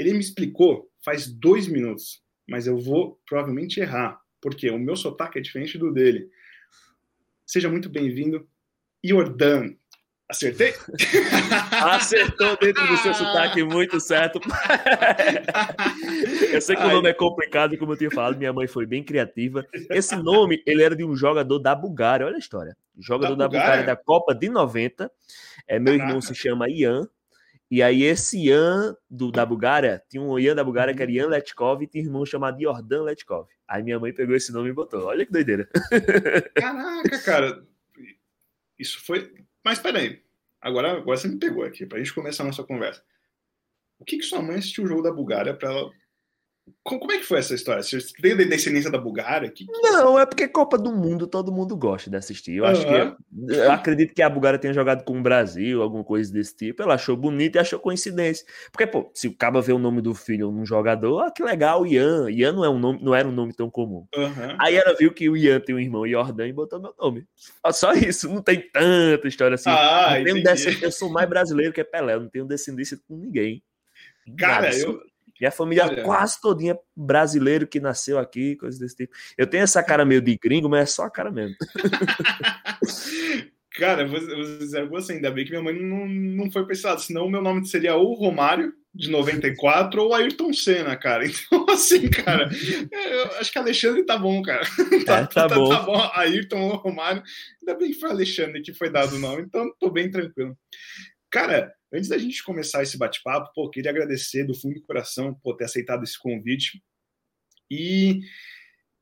Ele me explicou faz dois minutos, mas eu vou provavelmente errar, porque o meu sotaque é diferente do dele. Seja muito bem-vindo, Jordan. Acertei? Acertou dentro do seu sotaque muito certo. eu sei que Ai. o nome é complicado, como eu tinha falado, minha mãe foi bem criativa. Esse nome, ele era de um jogador da Bulgária, olha a história. Jogador da, da Bulgária da Copa de 90. É, meu Caraca. irmão se chama Ian. E aí esse Ian do, da Bulgária, tinha um Ian da Bulgária que era Ian Letkov e tinha um irmão chamado Jordan Letkov. Aí minha mãe pegou esse nome e botou. Olha que doideira. Caraca, cara. Isso foi mas peraí, agora, agora você me pegou aqui, para a gente começar a nossa conversa. O que, que sua mãe assistiu o jogo da Bulgária para ela como é que foi essa história? Você da descendência da Bulgária? Que... Não, é porque Copa do Mundo todo mundo gosta de assistir. Eu uhum. acho que eu acredito que a Bulgária tenha jogado com o Brasil, alguma coisa desse tipo. Ela achou bonito e achou coincidência. Porque, pô, se o Caba vê o nome do filho num jogador, ah, que legal, Ian. Ian não, é um nome, não era um nome tão comum. Uhum. Aí ela viu que o Ian tem um irmão Jordan e botou meu nome. Só isso, não tem tanta história assim. Ah, eu, eu sou mais brasileiro que Pelé, eu não tenho descendência com ninguém. Cara, Nada, eu, minha família Olha. quase todinha brasileiro que nasceu aqui, coisas desse tipo. Eu tenho essa cara meio de gringo, mas é só a cara mesmo. cara, você, você ainda bem que minha mãe não, não foi pensada, senão o meu nome seria ou Romário, de 94, ou Ayrton Senna, cara. Então, assim, cara, eu acho que Alexandre tá bom, cara. Tá, é, tá, tá, bom. tá bom. Ayrton ou Romário. Ainda bem que foi Alexandre que foi dado o nome, então tô bem tranquilo. Cara, Antes da gente começar esse bate-papo, pô, queria agradecer do fundo do coração por ter aceitado esse convite. E,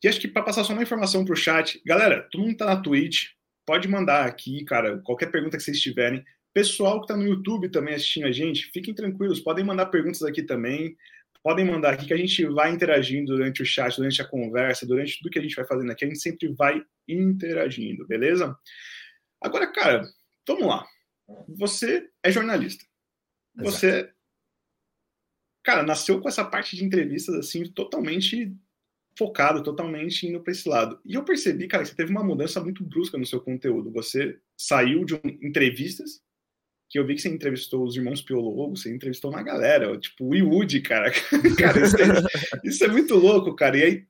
e acho que para passar só uma informação para o chat, galera, todo mundo está na Twitch, pode mandar aqui, cara, qualquer pergunta que vocês tiverem. Pessoal que está no YouTube também assistindo a gente, fiquem tranquilos, podem mandar perguntas aqui também. Podem mandar aqui que a gente vai interagindo durante o chat, durante a conversa, durante tudo que a gente vai fazendo aqui, a gente sempre vai interagindo, beleza? Agora, cara, vamos lá você é jornalista. Você, Exato. cara, nasceu com essa parte de entrevistas assim totalmente focado, totalmente indo para esse lado. E eu percebi, cara, que você teve uma mudança muito brusca no seu conteúdo. Você saiu de um, entrevistas, que eu vi que você entrevistou os irmãos Piologo, você entrevistou uma galera, tipo o Wood, cara. cara, isso é, isso é muito louco, cara. E aí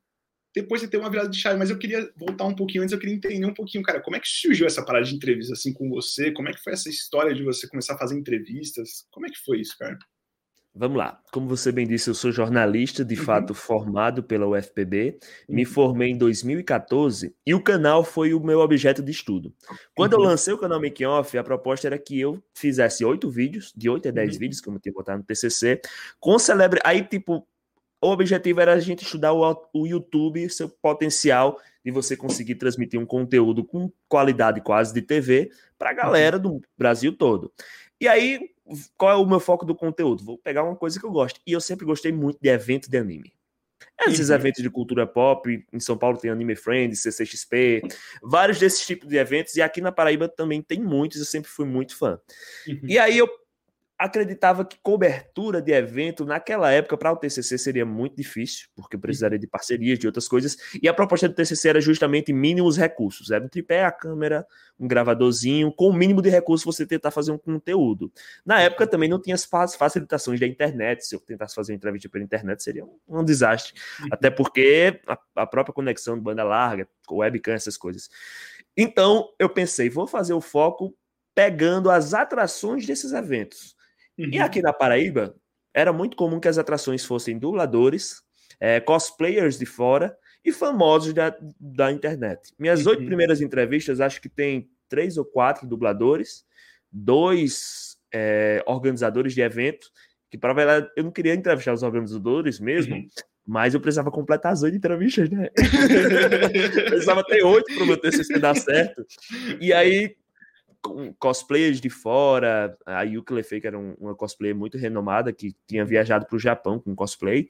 depois você tem uma virada de chave, mas eu queria voltar um pouquinho antes, eu queria entender um pouquinho, cara, como é que surgiu essa parada de entrevista assim com você? Como é que foi essa história de você começar a fazer entrevistas? Como é que foi isso, cara? Vamos lá. Como você bem disse, eu sou jornalista, de uhum. fato, formado pela UFPB. Uhum. Me formei em 2014 e o canal foi o meu objeto de estudo. Quando uhum. eu lancei o canal Making Off, a proposta era que eu fizesse oito vídeos, de oito a dez uhum. vídeos, como eu tinha botado no TCC, com celebre. Aí, tipo, o objetivo era a gente estudar o, o YouTube, seu potencial de você conseguir transmitir um conteúdo com qualidade quase de TV para a galera do Brasil todo. E aí, qual é o meu foco do conteúdo? Vou pegar uma coisa que eu gosto. E eu sempre gostei muito de eventos de anime. Esses uhum. eventos de cultura pop, em São Paulo tem Anime Friends, CCXP, vários desses tipos de eventos, e aqui na Paraíba também tem muitos, eu sempre fui muito fã. Uhum. E aí eu acreditava que cobertura de evento naquela época para o TCC seria muito difícil, porque precisaria de parcerias, de outras coisas, e a proposta do TCC era justamente mínimos recursos, era um tripé, a câmera, um gravadorzinho, com o mínimo de recursos você tentar fazer um conteúdo. Na época também não tinha as facilitações da internet, se eu tentasse fazer uma entrevista pela internet seria um, desastre, uhum. até porque a, a própria conexão de banda larga, webcam, essas coisas. Então, eu pensei, vou fazer o foco pegando as atrações desses eventos. Uhum. E aqui na Paraíba, era muito comum que as atrações fossem dubladores, é, cosplayers de fora e famosos da, da internet. Minhas oito uhum. primeiras entrevistas, acho que tem três ou quatro dubladores, dois é, organizadores de evento, que para verdade eu não queria entrevistar os organizadores mesmo, uhum. mas eu precisava completar as oito entrevistas, né? precisava ter oito para o meu TCC dar certo. E aí cosplayers de fora, a Yuki Lefei, que era um, uma cosplayer muito renomada, que tinha viajado para o Japão com cosplay,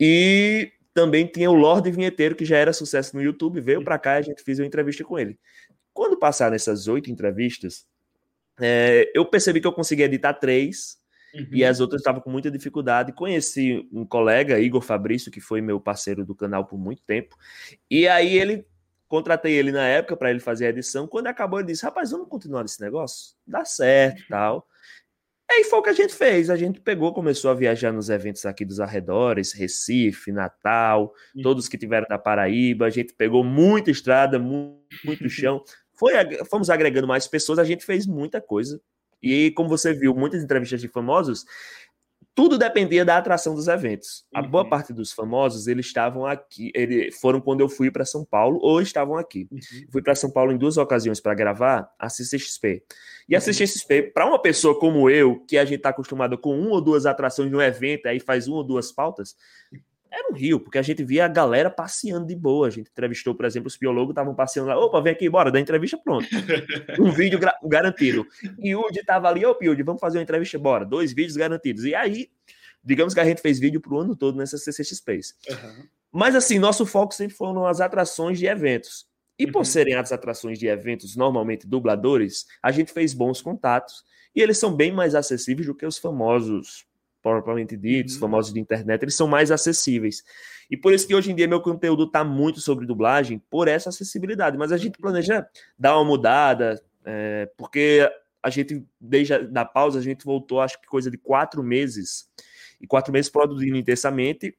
e também tinha o Lorde Vinheteiro, que já era sucesso no YouTube, veio para cá e a gente fez uma entrevista com ele. Quando passaram essas oito entrevistas, é, eu percebi que eu conseguia editar três, uhum. e as outras estavam com muita dificuldade. Conheci um colega, Igor Fabrício, que foi meu parceiro do canal por muito tempo, e aí ele Contratei ele na época para ele fazer a edição. Quando acabou, ele disse: Rapaz, vamos continuar nesse negócio? Dá certo e tal. Aí foi o que a gente fez. A gente pegou, começou a viajar nos eventos aqui dos arredores, Recife, Natal, uhum. todos que tiveram da Paraíba. A gente pegou muita estrada, muito, muito chão. Foi, fomos agregando mais pessoas, a gente fez muita coisa. E como você viu, muitas entrevistas de famosos, tudo dependia da atração dos eventos. A boa uhum. parte dos famosos, eles estavam aqui, eles foram quando eu fui para São Paulo ou estavam aqui. Uhum. Fui para São Paulo em duas ocasiões para gravar a CCXP. E a. CCXP, para uma pessoa como eu, que a gente está acostumado com uma ou duas atrações de um evento, aí faz uma ou duas pautas, era um rio, porque a gente via a galera passeando de boa. A gente entrevistou, por exemplo, os biólogos estavam passeando lá. Opa, vem aqui, bora, da entrevista, pronto. Um vídeo garantido. E o Udi tava ali, ô Piudi, vamos fazer uma entrevista, bora. Dois vídeos garantidos. E aí, digamos que a gente fez vídeo pro ano todo nessa CCXP. Uhum. Mas assim, nosso foco sempre foram as atrações de eventos. E por uhum. serem as atrações de eventos normalmente dubladores, a gente fez bons contatos. E eles são bem mais acessíveis do que os famosos propriamente ditos, uhum. famosos de internet, eles são mais acessíveis. E por isso que hoje em dia meu conteúdo está muito sobre dublagem, por essa acessibilidade. Mas a gente planeja dar uma mudada, é, porque a gente, desde a da pausa, a gente voltou, acho que coisa de quatro meses. E quatro meses produzindo intensamente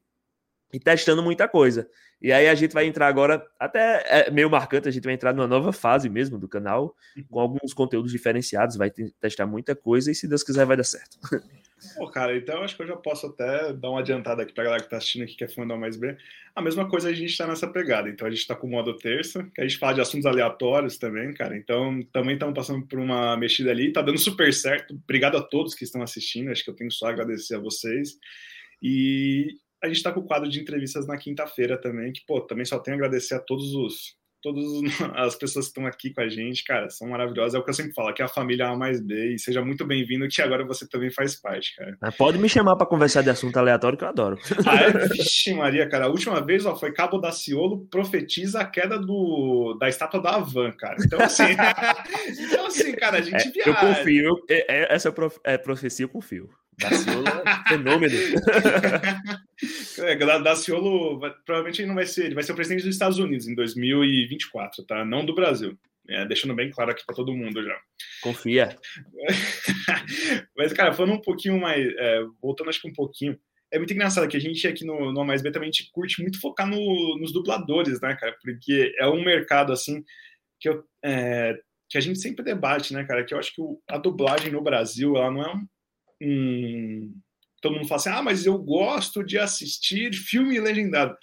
e testando muita coisa. E aí a gente vai entrar agora, até é meio marcante, a gente vai entrar numa nova fase mesmo do canal, com alguns conteúdos diferenciados, vai testar muita coisa e se Deus quiser vai dar certo. Pô, cara, então acho que eu já posso até dar uma adiantada aqui pra galera que tá assistindo aqui, que é fã do Mais B. A mesma coisa a gente tá nessa pegada. Então a gente tá com o modo terça, que a gente fala de assuntos aleatórios também, cara. Então também estamos passando por uma mexida ali, tá dando super certo. Obrigado a todos que estão assistindo, acho que eu tenho só a agradecer a vocês. E a gente tá com o quadro de entrevistas na quinta-feira também, que, pô, também só tenho a agradecer a todos os todas as pessoas que estão aqui com a gente, cara, são maravilhosas. É o que eu sempre falo, que é a família A mais B. E seja muito bem-vindo, que agora você também faz parte, cara. Pode me chamar para conversar de assunto aleatório, que eu adoro. Ah, é? Vixe, Maria, cara. A última vez ó, foi Cabo da Ciolo profetiza a queda do, da estátua da Havan, cara. Então, assim, então, assim cara, a gente é, viaja. Eu confio. É, é, essa é profecia, eu confio. Daciolo é fenômeno. é, Daciolo provavelmente não vai ser, ele vai ser o presidente dos Estados Unidos em 2024, tá? Não do Brasil. É, deixando bem claro aqui para todo mundo já. Confia. Mas, cara, falando um pouquinho mais, é, voltando acho que um pouquinho, é muito engraçado que a gente aqui no, no Mais B também curte muito focar no, nos dubladores, né, cara? Porque é um mercado assim que eu, é, que a gente sempre debate, né, cara? Que eu acho que o, a dublagem no Brasil ela não é um, um. Todo mundo fala assim: ah, mas eu gosto de assistir filme legendado.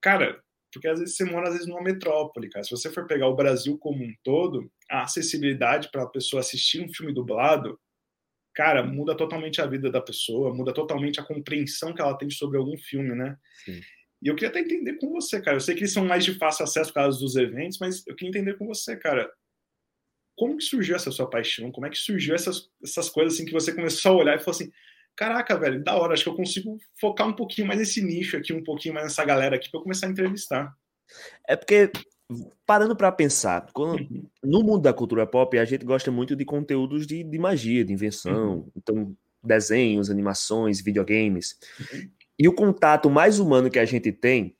Cara, porque às vezes você mora às vezes numa metrópole, cara. Se você for pegar o Brasil como um todo, a acessibilidade para a pessoa assistir um filme dublado, cara, muda totalmente a vida da pessoa, muda totalmente a compreensão que ela tem sobre algum filme, né? Sim. E eu queria até entender com você, cara. Eu sei que eles são mais de fácil acesso por causa dos eventos, mas eu queria entender com você, cara como que surgiu essa sua paixão? Como é que surgiu essas, essas coisas assim que você começou a olhar e falou assim, caraca, velho, da hora, acho que eu consigo focar um pouquinho mais nesse nicho aqui, um pouquinho mais nessa galera aqui para eu começar a entrevistar. É porque parando para pensar, quando, uhum. no mundo da cultura pop a gente gosta muito de conteúdos de, de magia, de invenção, uhum. então desenhos, animações, videogames. Uhum. E o contato mais humano que a gente tem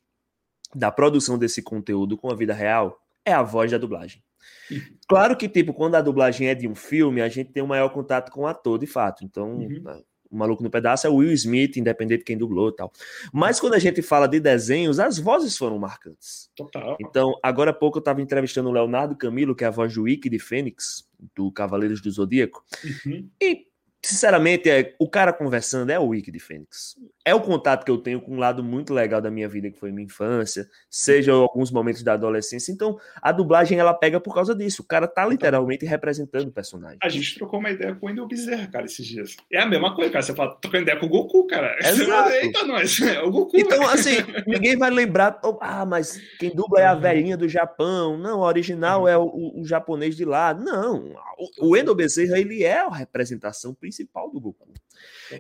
da produção desse conteúdo com a vida real é a voz da dublagem. Claro que, tipo, quando a dublagem é de um filme, a gente tem um maior contato com o ator, de fato. Então, uhum. o Maluco no Pedaço é o Will Smith, independente de quem dublou e tal. Mas quando a gente fala de desenhos, as vozes foram marcantes. Total. Então, agora há pouco eu estava entrevistando o Leonardo Camilo, que é a voz do Wiki de Fênix, do Cavaleiros do Zodíaco. Uhum. E sinceramente, é, o cara conversando é o Wiki de Fênix. É o contato que eu tenho com um lado muito legal da minha vida, que foi minha infância, seja alguns momentos da adolescência. Então, a dublagem ela pega por causa disso. O cara tá literalmente representando o personagem. A gente trocou uma ideia com o Wendel Bezerra, cara, esses dias. É a mesma coisa, cara. Você fala, trocando ideia com o Goku, cara. Exato. Eita, nós. É o Goku. Então, assim, ninguém vai lembrar, oh, ah, mas quem dubla é a uhum. velhinha do Japão. Não, o original uhum. é o, o, o, japonês de lá. Não, o, o Wendel Bezerra, ele é a representação principal principal do Goku.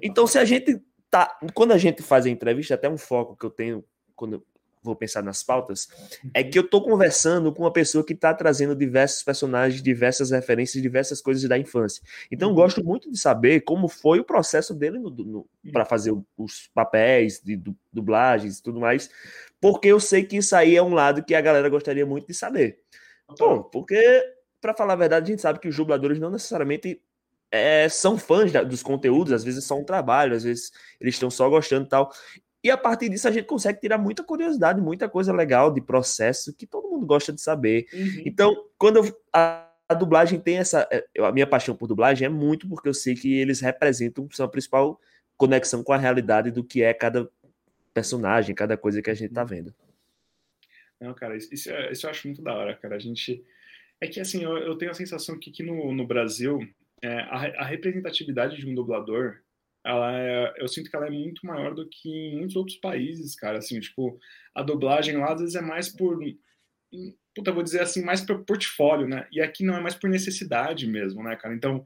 Então, se a gente tá. Quando a gente faz a entrevista, até um foco que eu tenho quando eu vou pensar nas pautas, é que eu tô conversando com uma pessoa que está trazendo diversos personagens, diversas referências, diversas coisas da infância. Então, eu gosto muito de saber como foi o processo dele no, no, para fazer os papéis de dublagens e tudo mais, porque eu sei que isso aí é um lado que a galera gostaria muito de saber. Bom, porque, para falar a verdade, a gente sabe que os dubladores não necessariamente é, são fãs da, dos conteúdos, às vezes é só um trabalho, às vezes eles estão só gostando e tal. E a partir disso a gente consegue tirar muita curiosidade, muita coisa legal de processo que todo mundo gosta de saber. Uhum. Então, quando eu, a, a, dublagem tem essa. É, a minha paixão por dublagem é muito porque eu sei que eles representam, são a principal conexão com a realidade do que é cada personagem, cada coisa que a gente tá vendo. Não, cara, isso, isso, isso eu acho muito da hora, cara. A gente. É que assim, eu, eu tenho a sensação que aqui no, no Brasil, é, a, a representatividade de um dublador ela é, eu sinto que ela é muito maior do que em muitos outros países, cara. Assim, tipo, a dublagem lá às vezes é mais por. Puta, vou dizer assim, mais por portfólio, né? E aqui não é mais por necessidade mesmo, né, cara? Então,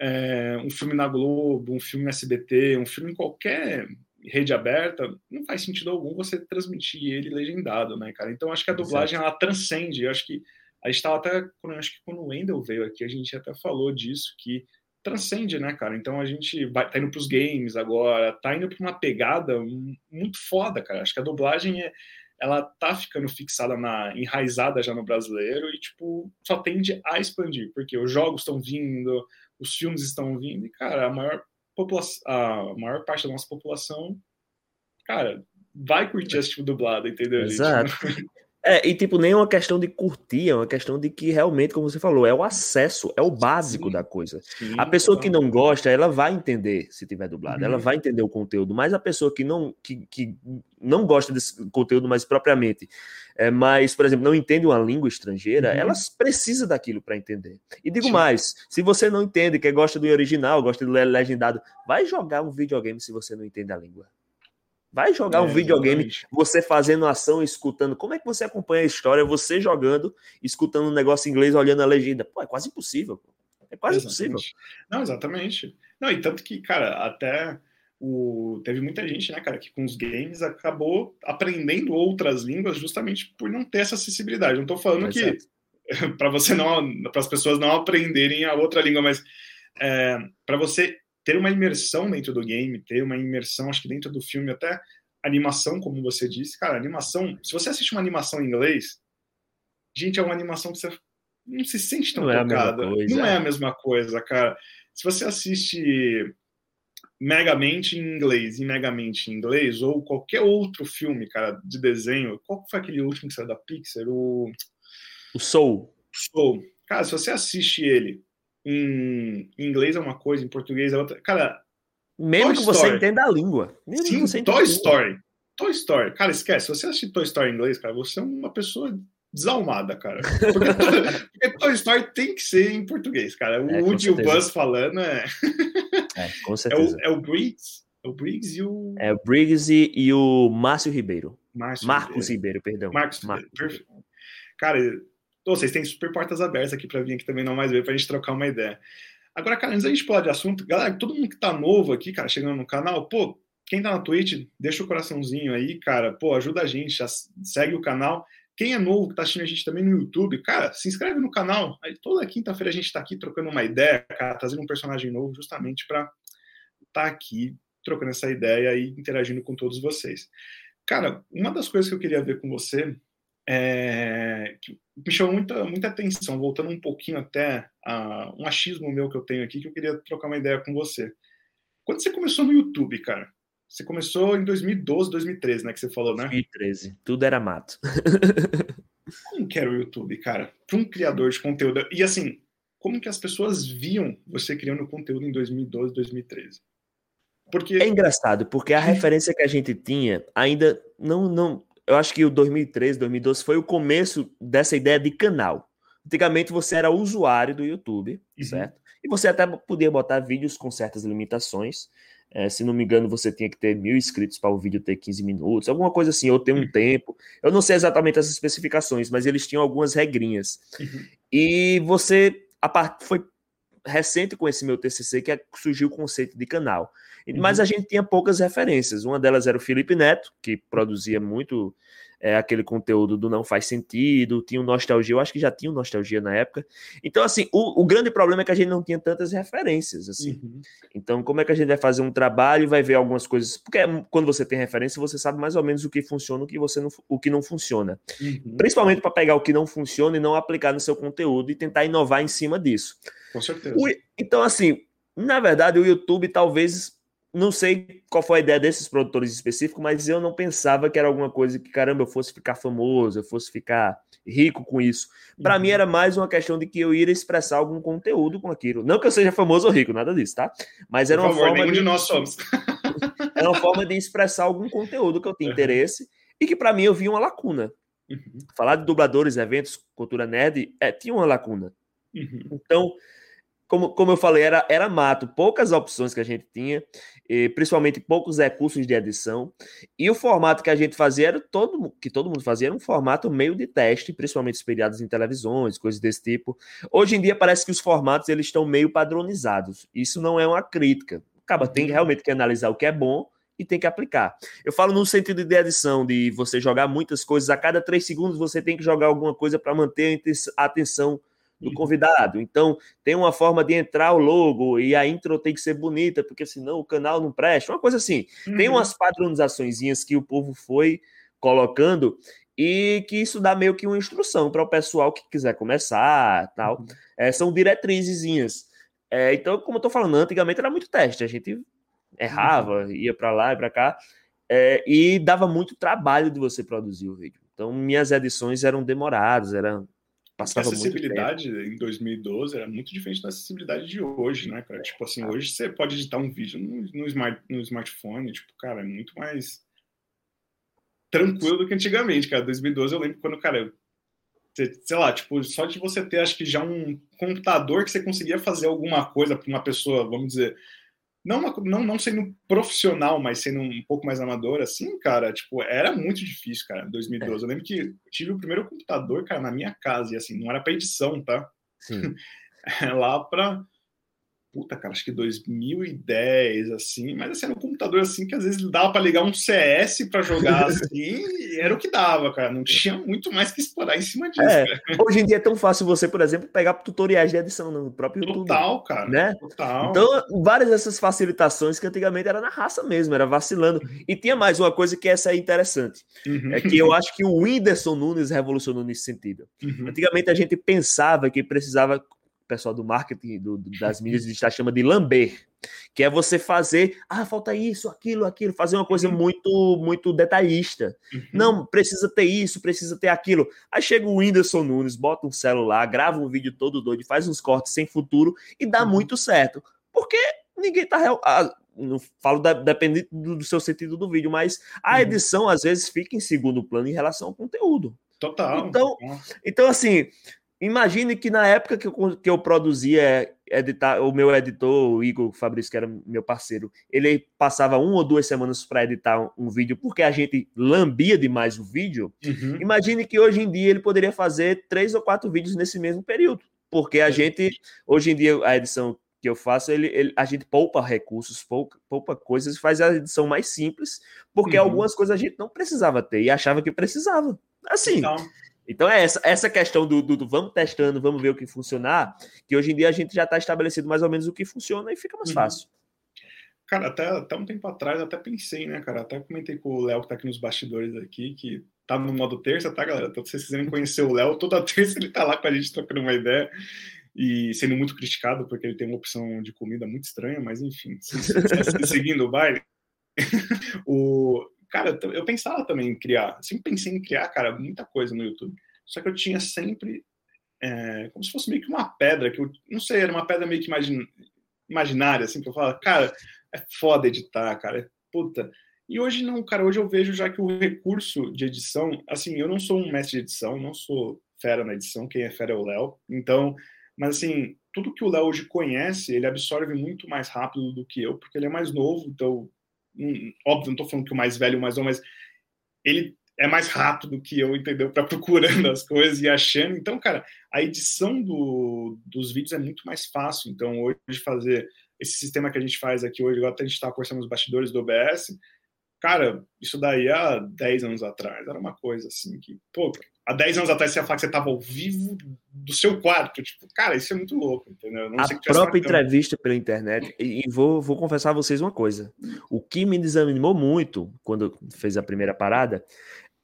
é, um filme na Globo, um filme no SBT, um filme em qualquer rede aberta, não faz sentido algum você transmitir ele legendado, né, cara? Então, acho que a dublagem, ela transcende. Eu acho que. A gente estava até. Acho que quando o Wendell veio aqui, a gente até falou disso, que transcende, né, cara? Então a gente vai, tá indo pros games agora, tá indo pra uma pegada muito foda, cara. Acho que a dublagem é, ela tá ficando fixada na enraizada já no brasileiro e tipo só tende a expandir, porque os jogos estão vindo, os filmes estão vindo e cara, a maior a maior parte da nossa população, cara, vai curtir esse tipo dublado, entendeu? Exato. Gente? É, e tipo, nem é uma questão de curtir, é uma questão de que realmente, como você falou, é o acesso, é o básico sim, da coisa. Sim, a pessoa que não gosta, ela vai entender se tiver dublado, uhum. ela vai entender o conteúdo, mas a pessoa que não, que, que não gosta desse conteúdo mais propriamente, é, mas, por exemplo, não entende uma língua estrangeira, uhum. ela precisa daquilo para entender. E digo sim. mais, se você não entende, que gosta do original, gosta do legendado, vai jogar um videogame se você não entende a língua. Vai jogar é, um videogame, exatamente. você fazendo ação, escutando. Como é que você acompanha a história? Você jogando, escutando um negócio em inglês, olhando a legenda. Pô, é quase impossível. É quase exatamente. impossível. Não, exatamente. Não, e tanto que, cara, até o... teve muita gente, né, cara, que com os games acabou aprendendo outras línguas justamente por não ter essa acessibilidade. Não tô falando que para você não, para as pessoas não aprenderem a outra língua, mas é, para você ter uma imersão dentro do game, ter uma imersão, acho que dentro do filme, até animação, como você disse, cara, animação, se você assiste uma animação em inglês, gente, é uma animação que você não se sente tão não tocada. É não é a mesma coisa, cara. Se você assiste Megamente em inglês e Megamente em inglês, ou qualquer outro filme, cara, de desenho, qual foi aquele último que saiu da Pixar? O, o Soul. Soul. Cara, se você assiste ele em, inglês é uma coisa, em português é outra. Cara. Mesmo que você entenda a língua. Mesmo Sim, você Toy Story. Toy Story. Cara, esquece. Se você assistir Toy Story em inglês, cara, você é uma pessoa desalmada, cara. Porque, porque Toy Story tem que ser em português, cara. O é, Woody e o Buzz falando é. É, com certeza. É o, é o Briggs. É o Briggs e o. É o Briggs e, e o Márcio Ribeiro. Márcio Marcos Ribeiro, Ribeiro perdão. Marcos, Marcos Ribeiro. Perfeito. Cara, vocês têm super portas abertas aqui para vir aqui também não mais ver, para a gente trocar uma ideia. Agora, cara, antes da gente pular de assunto, galera, todo mundo que tá novo aqui, cara, chegando no canal, pô, quem tá na Twitch, deixa o coraçãozinho aí, cara, pô, ajuda a gente, já segue o canal. Quem é novo, que tá assistindo a gente também no YouTube, cara, se inscreve no canal. Aí toda quinta-feira a gente tá aqui trocando uma ideia, cara, trazendo um personagem novo justamente para tá aqui trocando essa ideia e interagindo com todos vocês. Cara, uma das coisas que eu queria ver com você é, que me chamou muita, muita atenção, voltando um pouquinho até a um achismo meu que eu tenho aqui, que eu queria trocar uma ideia com você. Quando você começou no YouTube, cara, você começou em 2012, 2013, né, que você falou, né? 2013, tudo era mato. como que era o YouTube, cara? Para um criador de conteúdo, e assim, como que as pessoas viam você criando conteúdo em 2012, 2013? Porque... É engraçado, porque a referência que a gente tinha ainda não, não eu acho que o 2013, 2012 foi o começo dessa ideia de canal. Antigamente você era usuário do YouTube, uhum. certo? E você até podia botar vídeos com certas limitações. É, se não me engano, você tinha que ter mil inscritos para o vídeo ter 15 minutos, alguma coisa assim, ou ter um uhum. tempo. Eu não sei exatamente as especificações, mas eles tinham algumas regrinhas. Uhum. E você, a part... foi recente com esse meu TCC que é, surgiu o conceito de canal. Mas uhum. a gente tinha poucas referências. Uma delas era o Felipe Neto, que produzia muito é, aquele conteúdo do Não Faz Sentido, tinha o Nostalgia, eu acho que já tinha o Nostalgia na época. Então, assim, o, o grande problema é que a gente não tinha tantas referências, assim. Uhum. Então, como é que a gente vai fazer um trabalho e vai ver algumas coisas? Porque quando você tem referência, você sabe mais ou menos o que funciona, o que, você não, o que não funciona. Uhum. Principalmente para pegar o que não funciona e não aplicar no seu conteúdo e tentar inovar em cima disso. Com certeza. O, então, assim, na verdade, o YouTube talvez. Não sei qual foi a ideia desses produtores específicos, mas eu não pensava que era alguma coisa que, caramba, eu fosse ficar famoso, eu fosse ficar rico com isso. Para uhum. mim era mais uma questão de que eu ia expressar algum conteúdo com aquilo. Não que eu seja famoso ou rico, nada disso, tá? Mas era Por uma favor, forma de... de nós somos. era uma forma de expressar algum conteúdo que eu tinha interesse e que para mim eu via uma lacuna. Uhum. Falar de dubladores, eventos, cultura nerd, é, tinha uma lacuna. Uhum. Então, como, como eu falei, era, era mato, poucas opções que a gente tinha, principalmente poucos recursos de edição, e o formato que a gente fazia era todo que todo mundo fazia era um formato meio de teste, principalmente espelhados em televisões, coisas desse tipo. Hoje em dia parece que os formatos eles estão meio padronizados. Isso não é uma crítica. Acaba tem uhum. realmente que analisar o que é bom e tem que aplicar. Eu falo no sentido de edição, de você jogar muitas coisas, a cada três segundos você tem que jogar alguma coisa para manter a atenção do convidado. Então, tem uma forma de entrar o logo e a intro tem que ser bonita, porque senão o canal não presta. Uma coisa assim. Uhum. Tem umas padronizações que o povo foi colocando e que isso dá meio que uma instrução para o pessoal que quiser começar, tal. Uhum. É, são diretrizezinhas. É, então, como eu estou falando, antigamente era muito teste. A gente errava, uhum. ia para lá e para cá, é, e dava muito trabalho de você produzir o vídeo. Então, minhas edições eram demoradas, eram Passava a acessibilidade em 2012 era muito diferente da acessibilidade de hoje, né, cara? Tipo assim, hoje você pode editar um vídeo no, no, smart, no smartphone, tipo, cara, é muito mais tranquilo do que antigamente, cara. 2012 eu lembro quando, cara, sei lá, tipo, só de você ter, acho que já um computador que você conseguia fazer alguma coisa para uma pessoa, vamos dizer, não, não, não sendo profissional, mas sendo um pouco mais amador, assim, cara, tipo, era muito difícil, cara, em 2012. É. Eu lembro que tive o primeiro computador, cara, na minha casa, e assim, não era para edição, tá? Sim. é lá para puta, cara, acho que 2010, assim, mas assim, era um computador assim que às vezes dava para ligar um CS para jogar assim, e era o que dava, cara, não tinha muito mais que explorar em cima disso. É, hoje em dia é tão fácil você, por exemplo, pegar tutoriais de edição no próprio YouTube. Total, cara. Né? Total. Então, várias dessas facilitações que antigamente era na raça mesmo, era vacilando. E tinha mais uma coisa que essa é interessante, uhum. é que eu acho que o Whindersson Nunes revolucionou nesse sentido. Uhum. Antigamente a gente pensava que precisava pessoal do marketing do, das mídias digitais chama de lamber, que é você fazer, ah, falta isso, aquilo, aquilo, fazer uma coisa uhum. muito muito detalhista. Uhum. Não, precisa ter isso, precisa ter aquilo. Aí chega o Whindersson Nunes, bota um celular, grava um vídeo todo doido, faz uns cortes sem futuro e dá uhum. muito certo. Porque ninguém tá ah, não falo da, dependendo do, do, seu sentido do vídeo, mas a uhum. edição às vezes fica em segundo plano em relação ao conteúdo. Total. Então, então assim, Imagine que na época que eu, que eu produzia editar, o meu editor, o Igor Fabrício, que era meu parceiro, ele passava uma ou duas semanas para editar um, um, vídeo porque a gente lambia demais o vídeo. Uhum. Imagine que hoje em dia ele poderia fazer três ou quatro vídeos nesse mesmo período, porque a gente, hoje em dia, a edição que eu faço, ele, ele, a gente poupa recursos, poupa, poupa coisas, faz a edição mais simples, porque uhum. algumas coisas a gente não precisava ter e achava que precisava. Assim, então, então é essa, essa questão do, do, do, vamos testando, vamos ver o que funcionar, que hoje em dia a gente já está estabelecido mais ou menos o que funciona e fica mais uhum. fácil. Cara, até, até um tempo atrás até pensei, né, cara? Até comentei com o Léo que tá aqui nos bastidores aqui, que tá no modo terça, tá, galera? Então, se vocês quiserem conhecer o Léo, toda terça ele tá lá com a gente trocando uma ideia e sendo muito criticado porque ele tem uma opção de comida muito estranha, mas enfim, seguindo o baile. o, Cara, eu pensava também em criar, sempre pensei em criar, cara, muita coisa no YouTube. Só que eu tinha sempre é, como se fosse meio que uma pedra, que eu não sei, era uma pedra meio que imagin, imaginária, assim, que eu falo, cara, é foda editar, cara, é puta. E hoje não, cara, hoje eu vejo já que o recurso de edição, assim, eu não sou um mestre de edição, não sou fera na edição, quem é fera é o Léo, então, mas assim, tudo que o Léo hoje conhece, ele absorve muito mais rápido do que eu, porque ele é mais novo, então óbvio, não estou falando que o mais velho, o mais novo, mas ele é mais rápido que eu, entendeu? Para procurando as coisas e achando. Então, cara, a edição do, dos vídeos é muito mais fácil. Então, hoje fazer esse sistema que a gente faz aqui hoje, até a gente está conversando nos bastidores do OBS, cara, isso daí há 10 anos atrás era uma coisa assim que, pô, há 10 anos atrás você ia falar que você estava ao vivo do seu quarto. Tipo, cara, isso é muito louco, entendeu? Não a própria entrevista pela internet, e vou, vou confessar a vocês uma coisa. O que me desanimou muito quando fez a primeira parada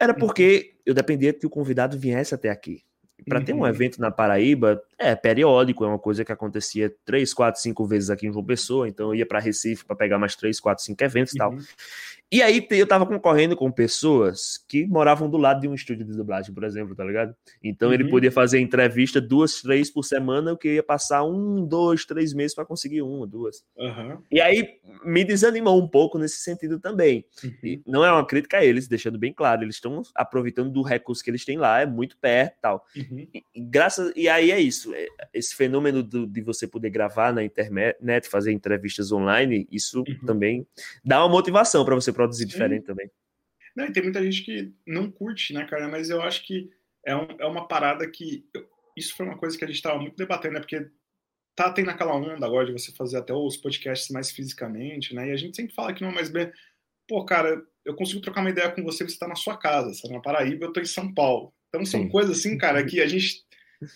era porque eu dependia que o convidado viesse até aqui. Para uhum. ter um uhum. evento na Paraíba, É, periódico, é uma coisa que acontecia três, quatro, cinco vezes aqui em João Pessoa, então eu ia para Recife para pegar mais três, quatro, cinco eventos e uhum. tal. E aí eu tava concorrendo com pessoas que moravam do lado de um estúdio de dublagem, por exemplo, tá ligado? Então uhum. ele podia fazer entrevista duas, três por semana, o que ia passar um, dois, três meses para conseguir uma, duas. Uhum. E aí me desanimou um pouco nesse sentido também. Uhum. não é uma crítica a eles, deixando bem claro, eles estão aproveitando do recurso que eles têm lá, é muito perto e tal. Uhum. E, graças, e aí é isso, é, esse fenômeno do, de você poder gravar na internet, fazer entrevistas online, isso uhum. também dá uma motivação para você produzir Sim. diferente também. Não, e tem muita gente que não curte, né, cara? Mas eu acho que é, um, é uma parada que. Isso foi uma coisa que a gente estava muito debatendo, né? Porque tá tendo aquela onda agora de você fazer até os podcasts mais fisicamente, né? E a gente sempre fala que não, mas bem. Pô, cara, eu consigo trocar uma ideia com você, você está na sua casa, você tá na Paraíba, eu tô em São Paulo. Então são Sim. coisas assim, cara, que a gente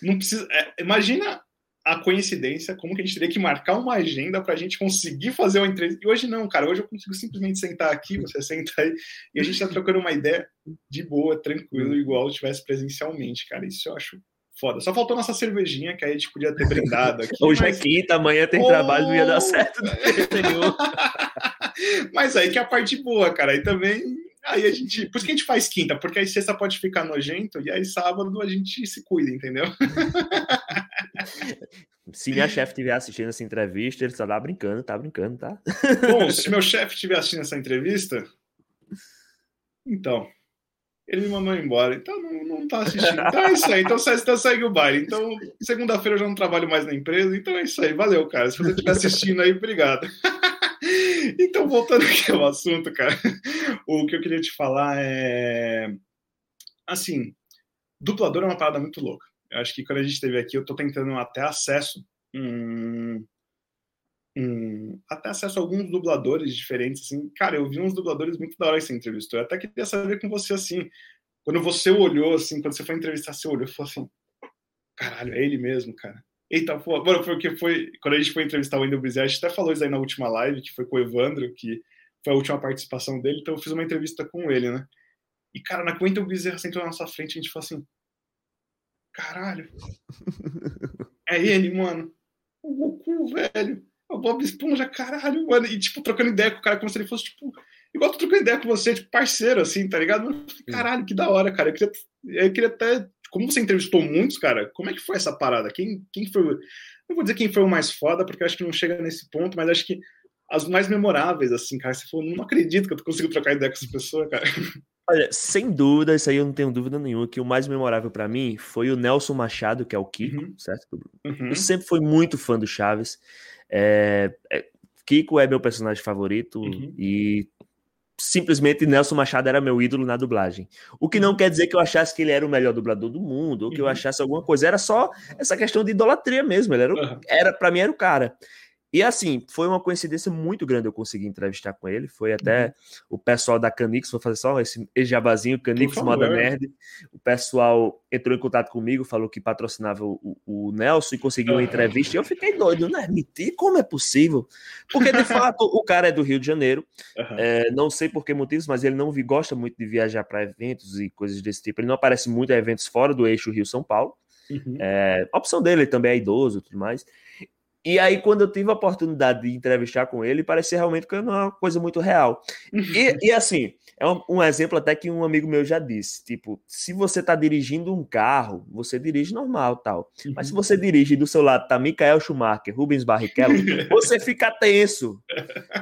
não precisa. É, imagina a coincidência, como que a gente teria que marcar uma agenda para a gente conseguir fazer uma entrevista. E hoje não, cara. Hoje eu consigo simplesmente sentar aqui, você senta aí, e a gente está trocando uma ideia de boa, tranquilo, igual se estivesse presencialmente, cara. Isso eu acho foda. Só faltou nossa cervejinha, que aí a gente podia ter brindado aqui. Hoje é mas... é quinta, amanhã tem oh... trabalho, não ia dar certo. mas aí que é a parte boa, cara. Aí também Aí a gente. Por isso que a gente faz quinta, porque aí sexta pode ficar nojento e aí sábado a gente se cuida, entendeu? Se minha chefe estiver assistindo essa entrevista, ele só tá brincando, tá brincando, tá? Bom, se meu chefe estiver assistindo essa entrevista, então, ele me mandou embora. Então não, não tá assistindo. Então é isso aí. Então, então segue o baile. Então, segunda-feira eu já não trabalho mais na empresa. Então é isso aí. Valeu, cara. Se você estiver assistindo aí, obrigado. então, voltando aqui ao assunto, cara. O que eu queria te falar é. Assim, dublador é uma parada muito louca. Eu acho que quando a gente esteve aqui, eu estou tentando até acesso. Um, um, até acesso a alguns dubladores diferentes, assim. Cara, eu vi uns dubladores muito da hora que você entrevistou. Eu até queria saber com você, assim, quando você olhou, assim, quando você foi entrevistar, você olhou e falou assim, caralho, é ele mesmo, cara. Eita, pô, mano, foi o que foi, quando a gente foi entrevistar o Wendel Bezerra, a gente até falou isso aí na última live, que foi com o Evandro, que foi a última participação dele, então eu fiz uma entrevista com ele, né? E, cara, na Wendel Bezerra sentou na nossa frente, a gente falou assim, caralho, é ele, mano. O Goku, velho. O Bob Esponja, caralho, mano. E, tipo, trocando ideia com o cara como se ele fosse, tipo, igual tô trocando ideia com você, tipo, parceiro, assim, tá ligado? Mano, caralho, que da hora, cara. Eu queria, eu queria até. Como você entrevistou muitos, cara, como é que foi essa parada? Quem, quem foi. Não vou dizer quem foi o mais foda, porque eu acho que não chega nesse ponto, mas acho que as mais memoráveis, assim, cara. Você falou, não acredito que eu consigo trocar ideia com essa pessoa, cara. Olha, sem dúvida, isso aí eu não tenho dúvida nenhuma, que o mais memorável para mim foi o Nelson Machado, que é o Kiko, uhum. certo? Uhum. Eu sempre fui muito fã do Chaves. É, é, Kiko é meu personagem favorito uhum. e simplesmente Nelson Machado era meu ídolo na dublagem. O que não uhum. quer dizer que eu achasse que ele era o melhor dublador do mundo, ou que eu uhum. achasse alguma coisa. Era só essa questão de idolatria mesmo. Ele era, era para mim era o cara. E assim, foi uma coincidência muito grande eu conseguir entrevistar com ele. Foi até uhum. o pessoal da Canix, vou fazer só esse jabazinho, Canix Moda Nerd. O pessoal entrou em contato comigo, falou que patrocinava o, o Nelson e conseguiu uma entrevista. E eu fiquei doido, né? Mentir, como é possível? Porque de fato o cara é do Rio de Janeiro. Uhum. É, não sei por que motivos, mas ele não gosta muito de viajar para eventos e coisas desse tipo. Ele não aparece muito em eventos fora do eixo Rio-São Paulo. Uhum. É, a opção dele, ele também é idoso e tudo mais. E aí, quando eu tive a oportunidade de entrevistar com ele, parecia realmente que não é uma coisa muito real. E, e assim, é um, um, exemplo até que um amigo meu já disse: tipo, se você está dirigindo um carro, você dirige normal tal. Uhum. Mas se você dirige do seu lado tá Michael Schumacher, Rubens Barrichello, você fica tenso.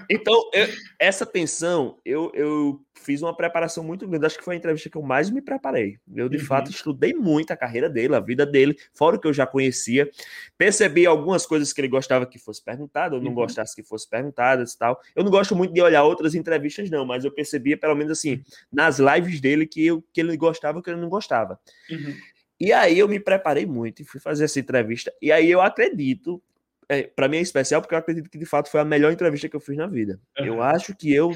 Então, eu, essa tensão, eu, eu fiz uma preparação muito grande. Acho que foi a entrevista que eu mais me preparei. Eu, de uhum. fato, estudei muito a carreira dele, a vida dele, fora o que eu já conhecia. Percebi algumas coisas que ele gostava que fosse perguntado, ou não uhum. gostasse que fosse perguntadas e tal. Eu não gosto muito de olhar outras entrevistas, não, mas eu percebia, pelo menos assim, nas lives dele, que, eu, que ele gostava e que ele não gostava. Uhum. E aí eu me preparei muito e fui fazer essa entrevista. E aí eu acredito é, para mim é especial porque eu acredito que de fato foi a melhor entrevista que eu fiz na vida. Uhum. Eu acho que eu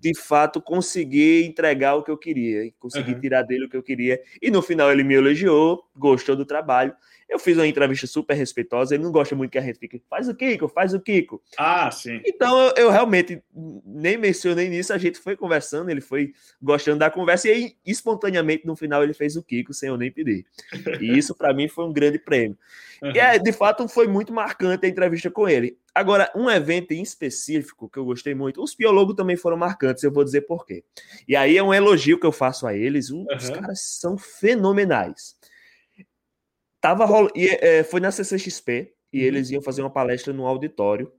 de fato consegui entregar o que eu queria, consegui uhum. tirar dele o que eu queria. E no final ele me elogiou, gostou do trabalho. Eu fiz uma entrevista super respeitosa. Ele não gosta muito que a gente fique, faz o Kiko, faz o Kiko. Ah, sim. Então eu, eu, realmente nem mencionei nisso. A gente foi conversando, ele foi gostando da conversa. E aí, espontaneamente, no final, ele fez o Kiko sem eu nem pedir. E isso, para mim, foi um grande prêmio. Uhum. E é, de fato, foi muito marcante entrevista com ele. Agora, um evento em específico que eu gostei muito, os biólogos também foram marcantes, eu vou dizer por quê. E aí é um elogio que eu faço a eles. Os uhum. caras são fenomenais. Tava rol... e, é, foi na CCXP e uhum. eles iam fazer uma palestra no auditório.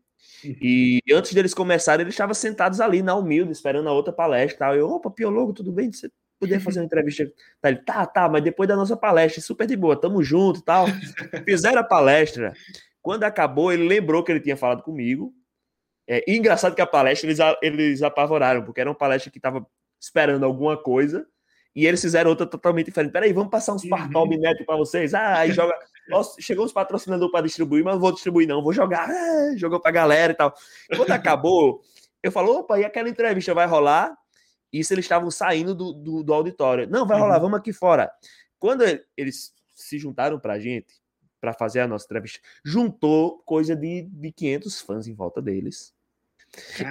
Uhum. E antes deles começarem, eles estavam sentados ali na humilde, esperando a outra palestra. Tal. Eu, opa, Piologo, tudo bem? Você poder fazer uma entrevista? Tá, ele, tá, tá, mas depois da nossa palestra, super de boa, tamo junto tal. Fizeram a palestra. Quando acabou, ele lembrou que ele tinha falado comigo. É, e engraçado que a palestra eles, eles apavoraram, porque era uma palestra que estava esperando alguma coisa e eles fizeram outra totalmente diferente. Peraí, vamos passar uns uhum. neto para vocês. Ah, aí joga. Nossa, chegou uns patrocinadores para distribuir, mas não vou distribuir, não. Vou jogar. Ah, jogou pra galera e tal. Quando acabou, eu falo, opa, e aquela entrevista vai rolar? Isso eles estavam saindo do, do, do auditório. Não, vai rolar, uhum. vamos aqui fora. Quando eles se juntaram pra gente, para fazer a nossa entrevista, juntou coisa de, de 500 fãs em volta deles.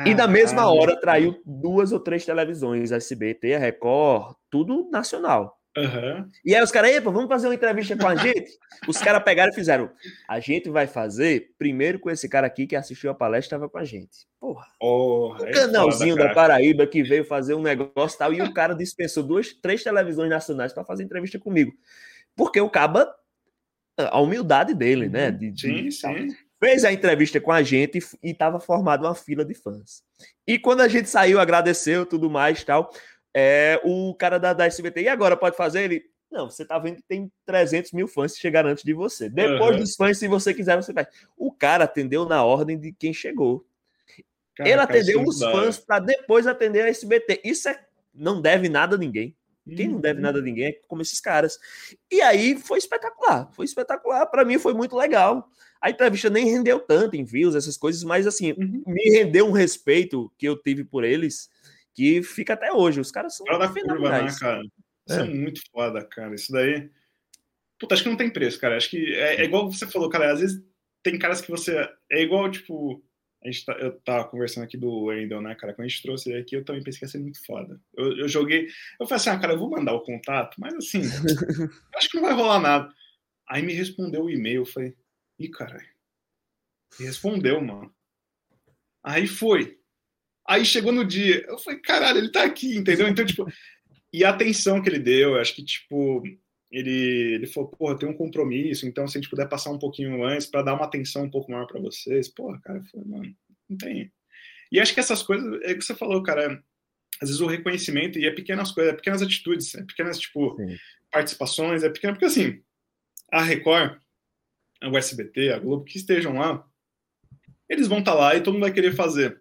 E na mesma hora traiu duas ou três televisões, a SBT, a Record, tudo nacional. Uhum. E aí os caras, epa, vamos fazer uma entrevista com a gente? os caras pegaram e fizeram. A gente vai fazer primeiro com esse cara aqui que assistiu a palestra estava com a gente. Porra. Oh, um canalzinho foda, da Paraíba que veio fazer um negócio tal, e o cara dispensou duas, três televisões nacionais para fazer entrevista comigo. Porque o caba, a humildade dele, né? De, de, sim, sim fez a entrevista com a gente e estava formada uma fila de fãs. E quando a gente saiu, agradeceu tudo mais tal, é, o cara da, da SBT, e agora pode fazer? Ele, não, você tá vendo que tem 300 mil fãs que chegaram antes de você. Depois uhum. dos fãs, se você quiser, você faz. O cara atendeu na ordem de quem chegou. Cara, Ele atendeu os fãs para depois atender a SBT. Isso é, não deve nada a ninguém. Quem não deve uhum. nada a ninguém é como esses caras. E aí foi espetacular. Foi espetacular. Para mim foi muito legal. A entrevista nem rendeu tanto em views, essas coisas, mas assim, uhum. me rendeu um respeito que eu tive por eles que fica até hoje. Os caras são Fora da curva, né, cara? Isso é. é. muito foda, cara. Isso daí. Puta, acho que não tem preço, cara. Acho que é, é igual você falou, cara. Às vezes tem caras que você. É igual, tipo. A gente tá, eu tava conversando aqui do Wendel, né, cara? Quando a gente trouxe ele aqui, eu também pensei que ia ser muito foda. Eu, eu joguei. Eu falei assim, ah, cara, eu vou mandar o contato, mas assim, acho que não vai rolar nada. Aí me respondeu o e-mail, eu falei, Ih, caralho. Respondeu, mano. Aí foi. Aí chegou no dia. Eu falei, caralho, ele tá aqui, entendeu? Então, tipo. E a atenção que ele deu, eu acho que, tipo. Ele, ele falou, porra, tem um compromisso, então se a gente puder passar um pouquinho antes para dar uma atenção um pouco maior para vocês, porra, cara, foi, mano, não tem. E acho que essas coisas, é o que você falou, cara, às vezes o reconhecimento, e é pequenas coisas, é pequenas atitudes, é pequenas, tipo, Sim. participações, é pequeno, porque assim, a Record, o SBT, a Globo, que estejam lá, eles vão estar tá lá e todo mundo vai querer fazer.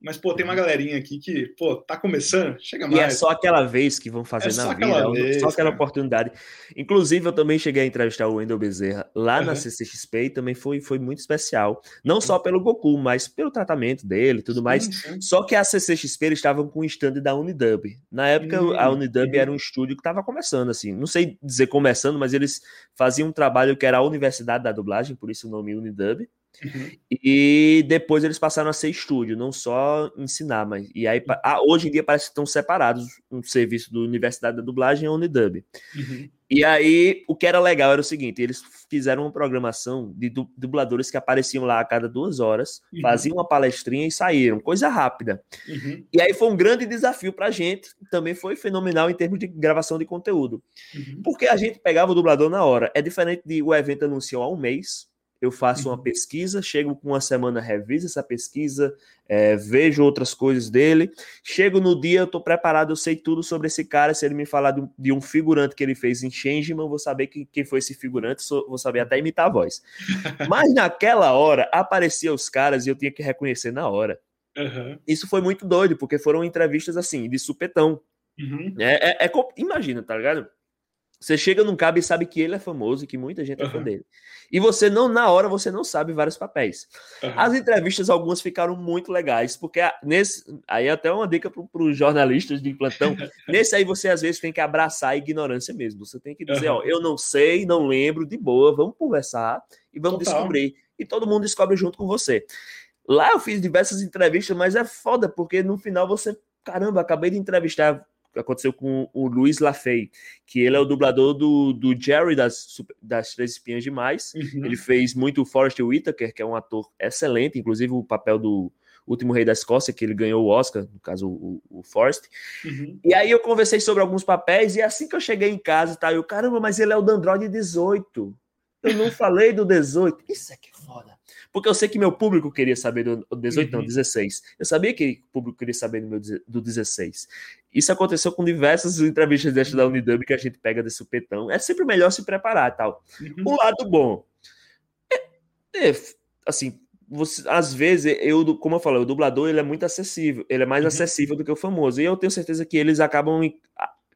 Mas, pô, tem uma galerinha aqui que, pô, tá começando, chega mais. E é só aquela vez que vão fazer é na vida, é vez, só aquela cara. oportunidade. Inclusive, eu também cheguei a entrevistar o Wendel Bezerra lá uhum. na CCXP e também foi, foi muito especial. Não só pelo Goku, mas pelo tratamento dele e tudo mais. Sim. Só que a CCXP eles estavam com o stand da Unidub. Na época, uhum. a Unidub uhum. era um estúdio que estava começando, assim. Não sei dizer começando, mas eles faziam um trabalho que era a Universidade da Dublagem, por isso o nome Unidub. Uhum. E depois eles passaram a ser estúdio, não só ensinar, mas. E aí, ah, hoje em dia parece que estão separados um serviço do Universidade da Dublagem e a Unidub. Uhum. E aí, o que era legal era o seguinte: eles fizeram uma programação de dubladores que apareciam lá a cada duas horas, uhum. faziam uma palestrinha e saíram, coisa rápida. Uhum. E aí foi um grande desafio para a gente, também foi fenomenal em termos de gravação de conteúdo. Uhum. Porque a gente pegava o dublador na hora. É diferente de o evento anunciou há um mês eu faço uma pesquisa, chego com uma semana, reviso essa pesquisa, é, vejo outras coisas dele, chego no dia, eu estou preparado, eu sei tudo sobre esse cara, se ele me falar de um, de um figurante que ele fez em Changeman, vou saber que, quem foi esse figurante, sou, vou saber até imitar a voz. Mas naquela hora, apareciam os caras e eu tinha que reconhecer na hora. Uhum. Isso foi muito doido, porque foram entrevistas assim, de supetão. Uhum. É, é, é, imagina, tá ligado? Você chega num cabo e sabe que ele é famoso e que muita gente é fã dele. E você não, na hora, você não sabe vários papéis. Uhum. As entrevistas, algumas ficaram muito legais, porque nesse. Aí é até uma dica para os jornalistas de plantão. nesse aí você às vezes tem que abraçar a ignorância mesmo. Você tem que dizer, uhum. ó, eu não sei, não lembro, de boa, vamos conversar e vamos Total. descobrir. E todo mundo descobre junto com você. Lá eu fiz diversas entrevistas, mas é foda, porque no final você, caramba, acabei de entrevistar aconteceu com o Luiz Lafay, que ele é o dublador do, do Jerry das, das Três Espinhas Demais. Uhum. Ele fez muito o Forrest Whitaker, que é um ator excelente, inclusive o papel do Último Rei da Escócia, que ele ganhou o Oscar, no caso o, o Forrest. Uhum. E aí eu conversei sobre alguns papéis, e assim que eu cheguei em casa, tá, eu, caramba, mas ele é o do Android 18. Eu não falei do 18. Isso é que é foda. Porque eu sei que meu público queria saber do 18, uhum. não, 16. Eu sabia que o público queria saber do, meu, do 16. Isso aconteceu com diversas entrevistas desta da Unidub que a gente pega desse supetão. É sempre melhor se preparar e tal. Uhum. O lado bom. É, é, assim, você, às vezes, eu, como eu falei, o dublador ele é muito acessível, ele é mais uhum. acessível do que o famoso. E eu tenho certeza que eles acabam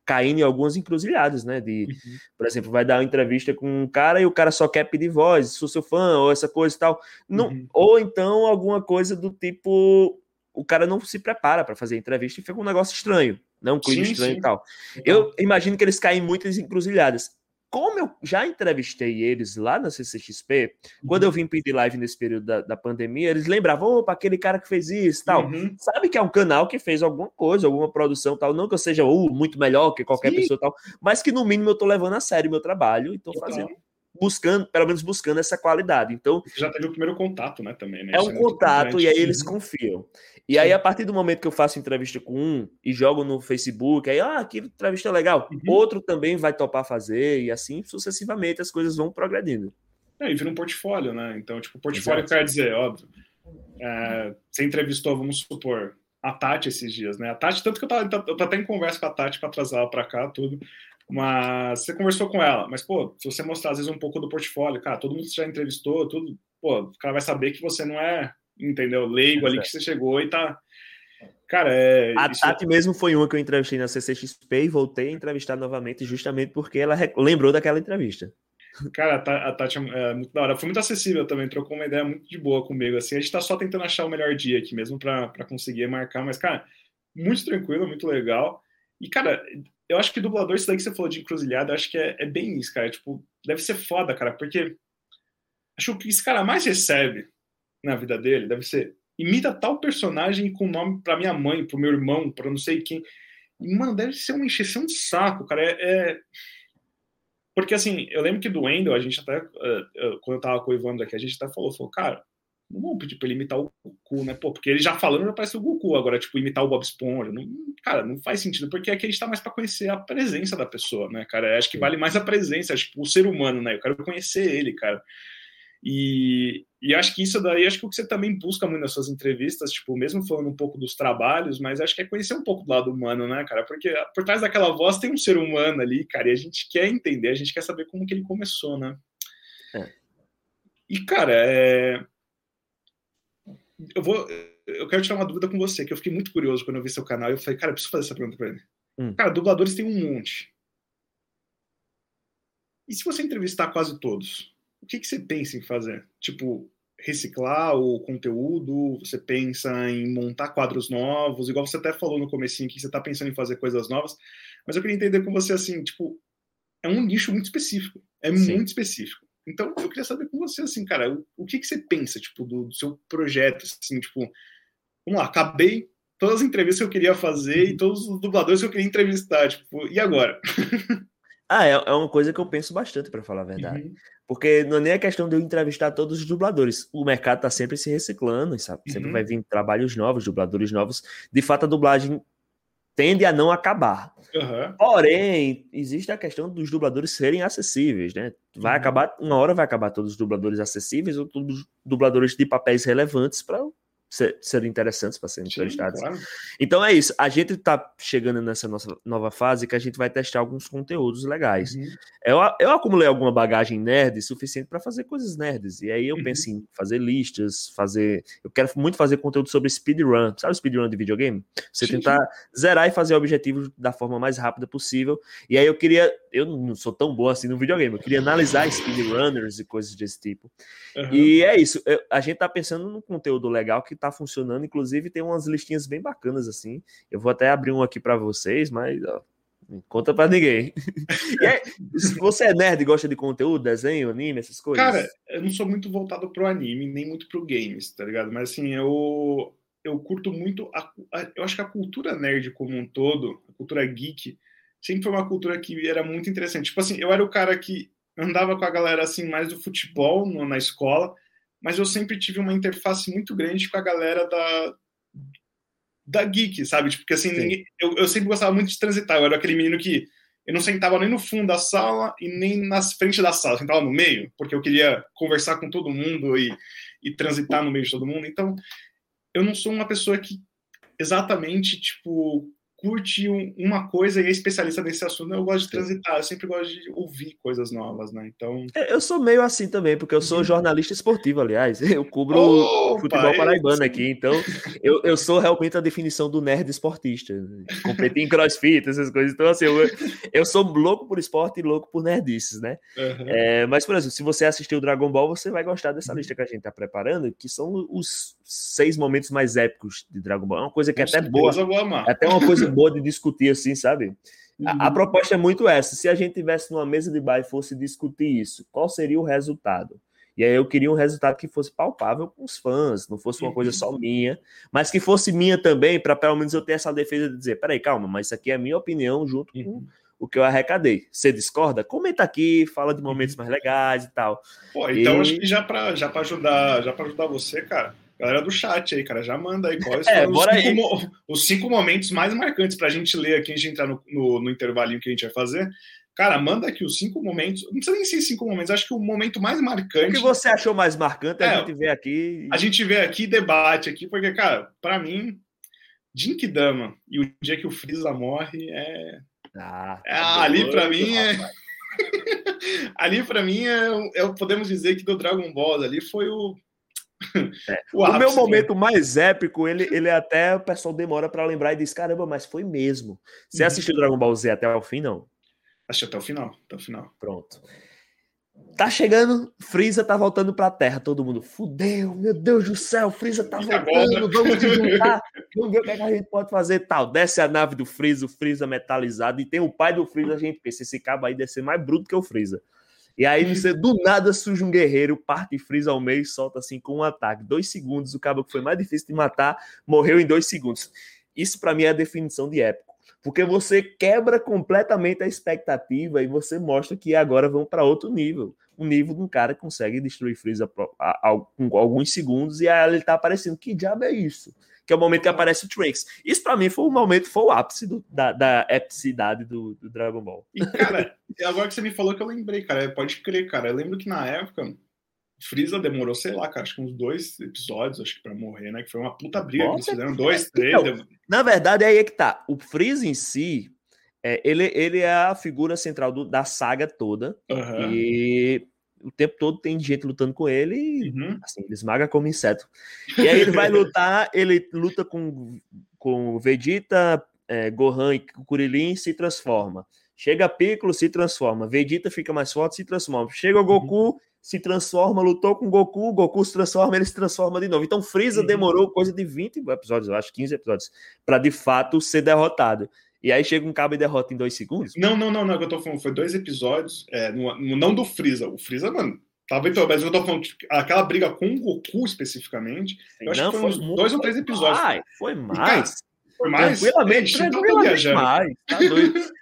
caindo em algumas encruzilhadas, né? De, uhum. por exemplo, vai dar uma entrevista com um cara e o cara só quer pedir voz, sou seu fã, ou essa coisa e tal. Não, uhum. Ou então alguma coisa do tipo, o cara não se prepara para fazer entrevista e fica um negócio estranho, né? Um clima sim, estranho sim. e tal. Eu imagino que eles caem em muitas encruzilhadas como eu já entrevistei eles lá na CCXP, uhum. quando eu uhum. vim pedir live nesse período da, da pandemia, eles lembravam, opa, aquele cara que fez isso tal. Uhum. Sabe que é um canal que fez alguma coisa, alguma produção tal. Não que eu seja uh, muito melhor que qualquer Sim. pessoa tal, mas que no mínimo eu tô levando a sério meu trabalho e tô fazendo buscando, pelo menos buscando essa qualidade. Então, já teve o primeiro contato, né, também, né? É um é contato e aí eles confiam. E aí, a partir do momento que eu faço entrevista com um e jogo no Facebook, aí, ah, que entrevista legal. Uhum. Outro também vai topar fazer, e assim sucessivamente as coisas vão progredindo. É, e vira um portfólio, né? Então, tipo, portfólio Exato. quer dizer, óbvio. É, você entrevistou, vamos supor, a Tati esses dias, né? A Tati, tanto que eu tava, eu tô até em conversa com a Tati para trazer ela para cá, tudo. Mas você conversou com ela, mas, pô, se você mostrar às vezes um pouco do portfólio, cara, todo mundo já entrevistou, tudo, pô, o cara vai saber que você não é entendeu? Leigo ali que você chegou e tá. Cara, é. A Tati é... mesmo foi uma que eu entrevistei na CCXP e voltei a entrevistar novamente, justamente porque ela lembrou daquela entrevista. Cara, a Tati é muito da hora. Foi muito acessível também, trocou uma ideia muito de boa comigo. Assim, a gente tá só tentando achar o melhor dia aqui mesmo para conseguir marcar, mas, cara, muito tranquilo, muito legal. E, cara, eu acho que dublador, isso daí que você falou de encruzilhada, eu acho que é, é bem isso, cara. Tipo, deve ser foda, cara, porque acho que esse cara mais recebe na vida dele deve ser imita tal personagem com nome para minha mãe, para meu irmão, para não sei quem. E, mano, deve ser uma encheção de saco, cara. É, é, Porque, assim, eu lembro que do Wendel, a gente até, uh, uh, quando eu tava com o aqui, a gente até falou, falou, cara, não vamos pedir pra ele imitar o Goku, né? Pô, porque ele já falando já parece o Goku, agora, tipo, imitar o Bob Esponja. Não, cara, não faz sentido, porque aqui a gente tá mais pra conhecer a presença da pessoa, né, cara? Eu acho que vale mais a presença, tipo, o ser humano, né? Eu quero conhecer ele, cara. E, e acho que isso daí, acho que o que você também busca muito nas suas entrevistas, tipo, mesmo falando um pouco dos trabalhos, mas acho que é conhecer um pouco do lado humano, né, cara? Porque por trás daquela voz tem um ser humano ali, cara, e a gente quer entender, a gente quer saber como que ele começou, né? É. E, cara, é... eu vou. Eu quero tirar uma dúvida com você, que eu fiquei muito curioso quando eu vi seu canal e eu falei, cara, eu preciso fazer essa pergunta pra ele. Hum. Cara, dubladores tem um monte. E se você entrevistar quase todos? O que, que você pensa em fazer? Tipo, reciclar o conteúdo? Você pensa em montar quadros novos? Igual você até falou no comecinho que você está pensando em fazer coisas novas, mas eu queria entender com você assim, tipo, é um nicho muito específico, é Sim. muito específico. Então, eu queria saber com você assim, cara, o, o que, que você pensa, tipo, do, do, seu projeto, assim, tipo, vamos lá, acabei todas as entrevistas que eu queria fazer e todos os dubladores que eu queria entrevistar, tipo, e agora? Ah, é, é uma coisa que eu penso bastante, para falar a verdade. Uhum. Porque não é nem a questão de eu entrevistar todos os dubladores. O mercado está sempre se reciclando, sabe? Sempre uhum. vai vir trabalhos novos, dubladores novos. De fato, a dublagem tende a não acabar. Uhum. Porém, existe a questão dos dubladores serem acessíveis, né? Vai uhum. acabar, uma hora vai acabar todos os dubladores acessíveis ou todos os dubladores de papéis relevantes para ser, serem interessantes para serem entrevistados. Claro. Então é isso. A gente está chegando nessa nossa nova fase que a gente vai testar alguns conteúdos legais. Uhum. Eu, eu acumulei alguma bagagem nerd suficiente para fazer coisas nerds. E aí eu uhum. penso em fazer listas, fazer. Eu quero muito fazer conteúdo sobre speedrun. Sabe o speedrun de videogame? Você Sim. tentar zerar e fazer objetivos da forma mais rápida possível. E aí eu queria eu não sou tão bom assim no videogame, eu queria analisar speedrunners e coisas desse tipo. Uhum. E é isso, eu, a gente tá pensando num conteúdo legal que tá funcionando, inclusive tem umas listinhas bem bacanas assim. Eu vou até abrir um aqui para vocês, mas ó, conta para ninguém. aí, você é nerd e gosta de conteúdo, desenho, anime, essas coisas? Cara, eu não sou muito voltado pro anime, nem muito pro games, tá ligado? Mas assim, eu eu curto muito a, a, eu acho que a cultura nerd como um todo, a cultura geek, sempre foi uma cultura que era muito interessante. Tipo assim, eu era o cara que andava com a galera assim mais do futebol no, na escola, mas eu sempre tive uma interface muito grande com a galera da da geek, sabe? Tipo, porque assim, ninguém, eu, eu sempre gostava muito de transitar. Eu era aquele menino que eu não sentava nem no fundo da sala e nem nas frente da sala, eu sentava no meio, porque eu queria conversar com todo mundo e, e transitar no meio de todo mundo. Então, eu não sou uma pessoa que exatamente, tipo, curte uma coisa e é especialista nesse assunto. Eu gosto de transitar, eu sempre gosto de ouvir coisas novas, né? Então. É, eu sou meio assim também, porque eu sou uhum. jornalista esportivo, aliás. Eu cubro Opa, futebol paraibano aqui, então eu, eu sou realmente a definição do nerd esportista. Competir em crossfit, essas coisas. Então, assim, eu, eu sou louco por esporte e louco por nerdices, né? Uhum. É, mas, por exemplo, se você assistiu o Dragon Ball, você vai gostar dessa uhum. lista que a gente tá preparando, que são os seis momentos mais épicos de Dragon Ball. É uma coisa que é até boa. É até uma coisa boa de discutir, assim, sabe? A, a, uhum. proposta é muito essa. Se a gente tivesse numa mesa de bar e fosse discutir isso, qual seria o resultado? E aí eu queria um resultado que fosse palpável com os fãs, não fosse uma coisa só uhum. minha, mas que fosse minha também, para pelo menos eu ter essa defesa de dizer: peraí, calma, mas isso aqui é a minha opinião junto com uhum. o que eu arrecadei. Você discorda? Comenta aqui, fala de momentos mais legais e tal. Pô, então e... acho que já para já ajudar, já para ajudar você, cara, Galera do chat aí, cara, já manda aí quais é, os cinco, os, cinco, momentos mais marcantes para a gente ler aqui, a gente entrar no, no, no, intervalinho que a gente vai fazer. Cara, manda aqui os cinco momentos. Não precisa nem ser cinco momentos, acho que o momento mais marcante. O que você achou mais marcante, é, a gente vê aqui. A gente vê aqui debate aqui, porque, cara, para mim, Dama e o dia que o Freeza morre é. Ah, é, ali para mim é. ali para mim é, é, podemos dizer que do Dragon Ball ali foi o é. O, o meu momento mais épico, ele, ele até o pessoal demora para lembrar e diz: caramba, mas foi mesmo. Você uhum. assistiu Dragon Ball Z até o fim, não? Assisti até o final, até o final. Pronto. Tá chegando, Freeza tá voltando pra Terra. Todo mundo, fudeu, meu Deus do céu, Freeza tá voltando, vamos se juntar, vamos ver o que, é que, a gente pode fazer tal. Desce a nave do Freeza, o Freeza metalizado, e tem o pai do Freeza, a gente pensa, esse cabo aí deve ser mais bruto que o Freeza. E aí você do nada surge um guerreiro, parte frisa ao meio e solta assim com um ataque. Dois segundos, o cabo que foi mais difícil de matar morreu em dois segundos. Isso para mim é a definição de épico. Porque você quebra completamente a expectativa e você mostra que agora vão para outro nível. O nível de um cara que consegue destruir Freeza com alguns segundos e aí ele tá aparecendo. Que diabo é isso? Que é o momento que aparece o Trunks. Isso para mim foi o momento, foi o ápice do, da, da epicidade do, do, Dragon Ball. E, cara, agora que você me falou que eu lembrei, cara, pode crer, cara. Eu lembro que na época, Freeza demorou, sei lá, cara, acho que uns dois episódios, acho que pra morrer, né? Que foi uma puta briga Nossa, que eles fizeram, dois, três. Então, Na verdade, aí é que tá. O Freeza em si, é, ele, ele é a figura central do, da saga toda. Uhum. E o tempo todo tem gente lutando com ele e uhum. assim, ele esmaga como inseto. E aí ele vai lutar, ele luta com, com Vegeta, é, Gohan e Kuririn se transforma. Chega Piccolo, se transforma. Vegeta fica mais forte, se transforma. Chega o Goku, uhum. se transforma, lutou com Goku, Goku se transforma, ele se transforma de novo. Então Freeza uhum. demorou coisa de 20 episódios, eu acho, 15 episódios, para de fato ser derrotado. E aí chega um cabo e derrota em dois segundos? Não, não, não, não. Eu tô falando, foi dois episódios, é, no, no, não do Freeza. O Freeza, mano, tava então, mas eu tô falando, tipo, aquela briga com o Goku especificamente. Eu acho não, que foi uns dois ou três episódios. Ai, foi mais. Cara, foi mais. Tranquilamente, tranquilamente mais. Tá doido.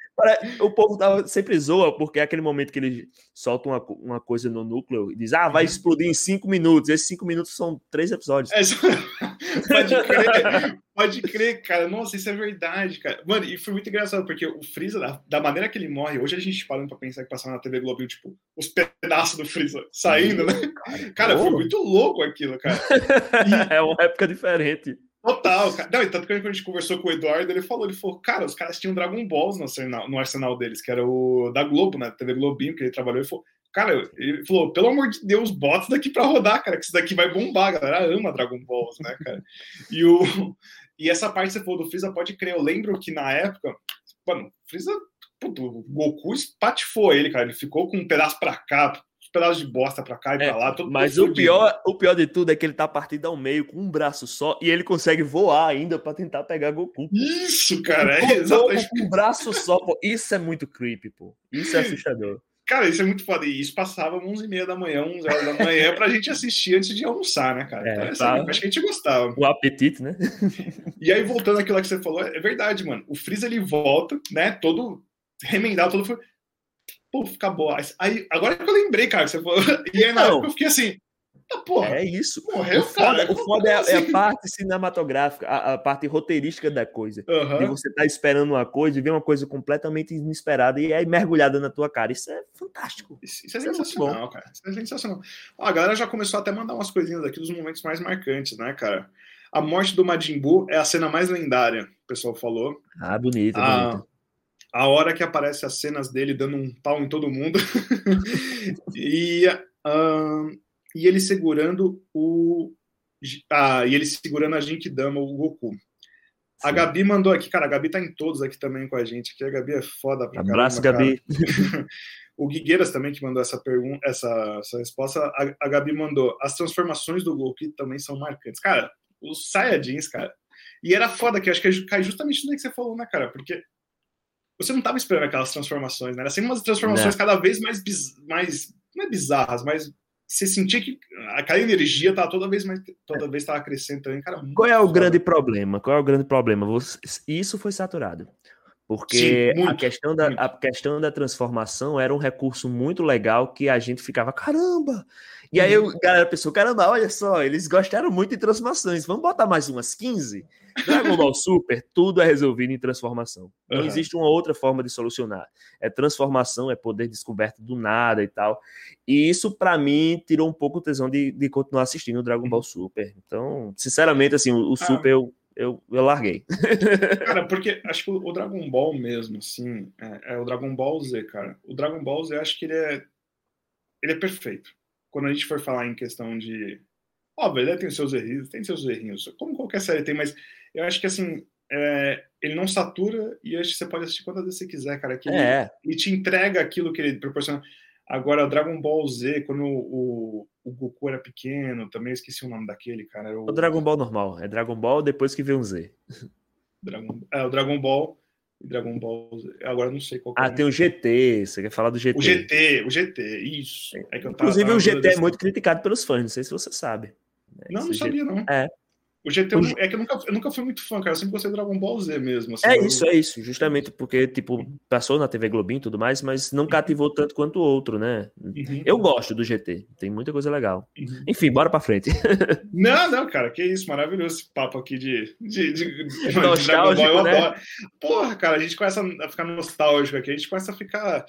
O povo tava, sempre zoa, porque é aquele momento que ele solta uma, uma coisa no núcleo e diz: Ah, vai uhum. explodir em cinco minutos. Esses cinco minutos são três episódios. É, pode crer, pode crer, cara. Nossa, isso é verdade, cara. Mano, e foi muito engraçado, porque o Freeza, da, da maneira que ele morre, hoje a gente parando pra pensar que passava na TV Globinho, tipo, os pedaços do Freeza saindo, né? Cara, foi muito louco aquilo, cara. E... É uma época diferente. Total, cara. Não, e tanto que a gente conversou com o Eduardo, ele falou, ele falou, cara, os caras tinham Dragon Balls no arsenal, no arsenal deles, que era o da Globo, né? TV Globinho, que ele trabalhou, ele falou, cara, ele falou, pelo amor de Deus, bota isso daqui pra rodar, cara, que isso daqui vai bombar, a galera ama Dragon Balls, né, cara? E, o, e essa parte você falou do Freeza, pode crer, eu lembro que na época, mano, Freeza puto, o Goku espatifou ele, cara. Ele ficou com um pedaço pra cá, um pedaço de bosta pra cá e é, pra lá. mas o pior, o pior de tudo é que ele tá partido ao meio com um braço só e ele consegue voar ainda pra tentar pegar Goku. Isso, cara. É exatamente. Com um braço só, pô. Isso é muito creepy, pô. Isso é assustador. Cara, isso é muito foda. E isso passava 11 e meia da manhã, 11 horas da manhã, pra gente assistir antes de almoçar, né, cara? É, então, assim, tá. acho que a gente gostava. O apetite, né? e aí, voltando àquilo que você falou, é verdade, mano. O Freeza, ele volta, né, todo remendado, todo... Pô, fica boa. Aí, agora que eu lembrei, cara, você falou... E aí, na época, eu fiquei assim... Ah, porra, é isso. Morreu, o foda, cara. O foda é, assim? é, a assim? parte cinematográfica, a, a parte roteirística da coisa. Uhum. E você tá esperando uma coisa e vê uma coisa completamente inesperada e é mergulhada na tua cara. Isso é fantástico. Isso, isso é isso sensacional, é cara. Isso é sensacional. Ó, a galera já começou até a mandar umas coisinhas aqui dos momentos mais marcantes, né, cara? A morte do Majin Buu é a cena mais lendária, o pessoal falou. Ah, bonita, a, bonita. A hora que aparece as cenas dele dando um pau em todo mundo. e. Uh, e ele segurando o. Ah, e ele segurando a Jinkidama, o Goku. Sim. A Gabi mandou aqui, cara, a Gabi tá em todos aqui também com a gente. Aqui a Gabi é foda pra Abraço, caramba, Gabi. o Guigueiras também que mandou essa pergunta, essa, essa resposta. A, a, Gabi mandou: as transformações do Goku também são marcantes. Cara, os Saiyajins, cara. E era foda, que acho que cai justamente no que você falou, né, cara? Porque você não tava esperando aquelas transformações, né? Era sempre umas transformações não. cada vez mais, biz... mais não é bizarras, mas você sentia que aquela energia tá toda vez mais toda vez estava crescendo também, cara. Qual é o grande problema? Qual é o grande problema? Você, isso foi saturado. Porque Sim, muito, a, questão da, a questão da transformação era um recurso muito legal que a gente ficava, caramba! E aí uhum. a galera pensou, caramba, olha só, eles gostaram muito de transformações, vamos botar mais umas 15? Dragon Ball Super, tudo é resolvido em transformação. Não uhum. existe uma outra forma de solucionar. É transformação, é poder descoberto do nada e tal. E isso, para mim, tirou um pouco o tesão de, de continuar assistindo o Dragon Ball Super. Então, sinceramente, assim, o, o ah. Super eu, eu, eu larguei. Cara, porque acho que o Dragon Ball mesmo, assim, é, é, o Dragon Ball Z, cara. O Dragon Ball Z, eu acho que ele é, ele é perfeito. Quando a gente for falar em questão de. Óbvio, ele tem seus errinhos, tem seus errinhos, como qualquer série tem, mas eu acho que assim, é, ele não satura e acho que você pode assistir quantas vezes você quiser, cara. Que é. ele, ele, te entrega aquilo que ele proporciona. Agora, o Dragon Ball Z, quando o, o, Goku era pequeno, também esqueci o nome daquele, cara. O... o... Dragon Ball normal. É Dragon Ball depois que vem um Z. Dragon, é, o Dragon Ball Dragon Ball Z. Agora não sei qual Ah, é tem o GT. Você quer falar do GT? O GT, o GT, isso. É Inclusive, o GT é muito criticado pelos fãs, não sei se você sabe. Não, não sabia, não. É. O GT o... é que eu nunca, eu nunca fui muito fã, cara. Eu sempre gostei do Dragon Ball Z mesmo. Assim, é eu... isso, é isso. Justamente porque, tipo, passou na TV Globinho e tudo mais, mas não cativou tanto quanto o outro, né? Uhum. Eu gosto do GT. Tem muita coisa legal. Uhum. Enfim, bora pra frente. Não, não, cara. Que isso. Maravilhoso esse papo aqui de, de, de, de Dragon Ball. Eu né? adoro. Porra, cara, a gente começa a ficar nostálgico aqui. A gente começa a ficar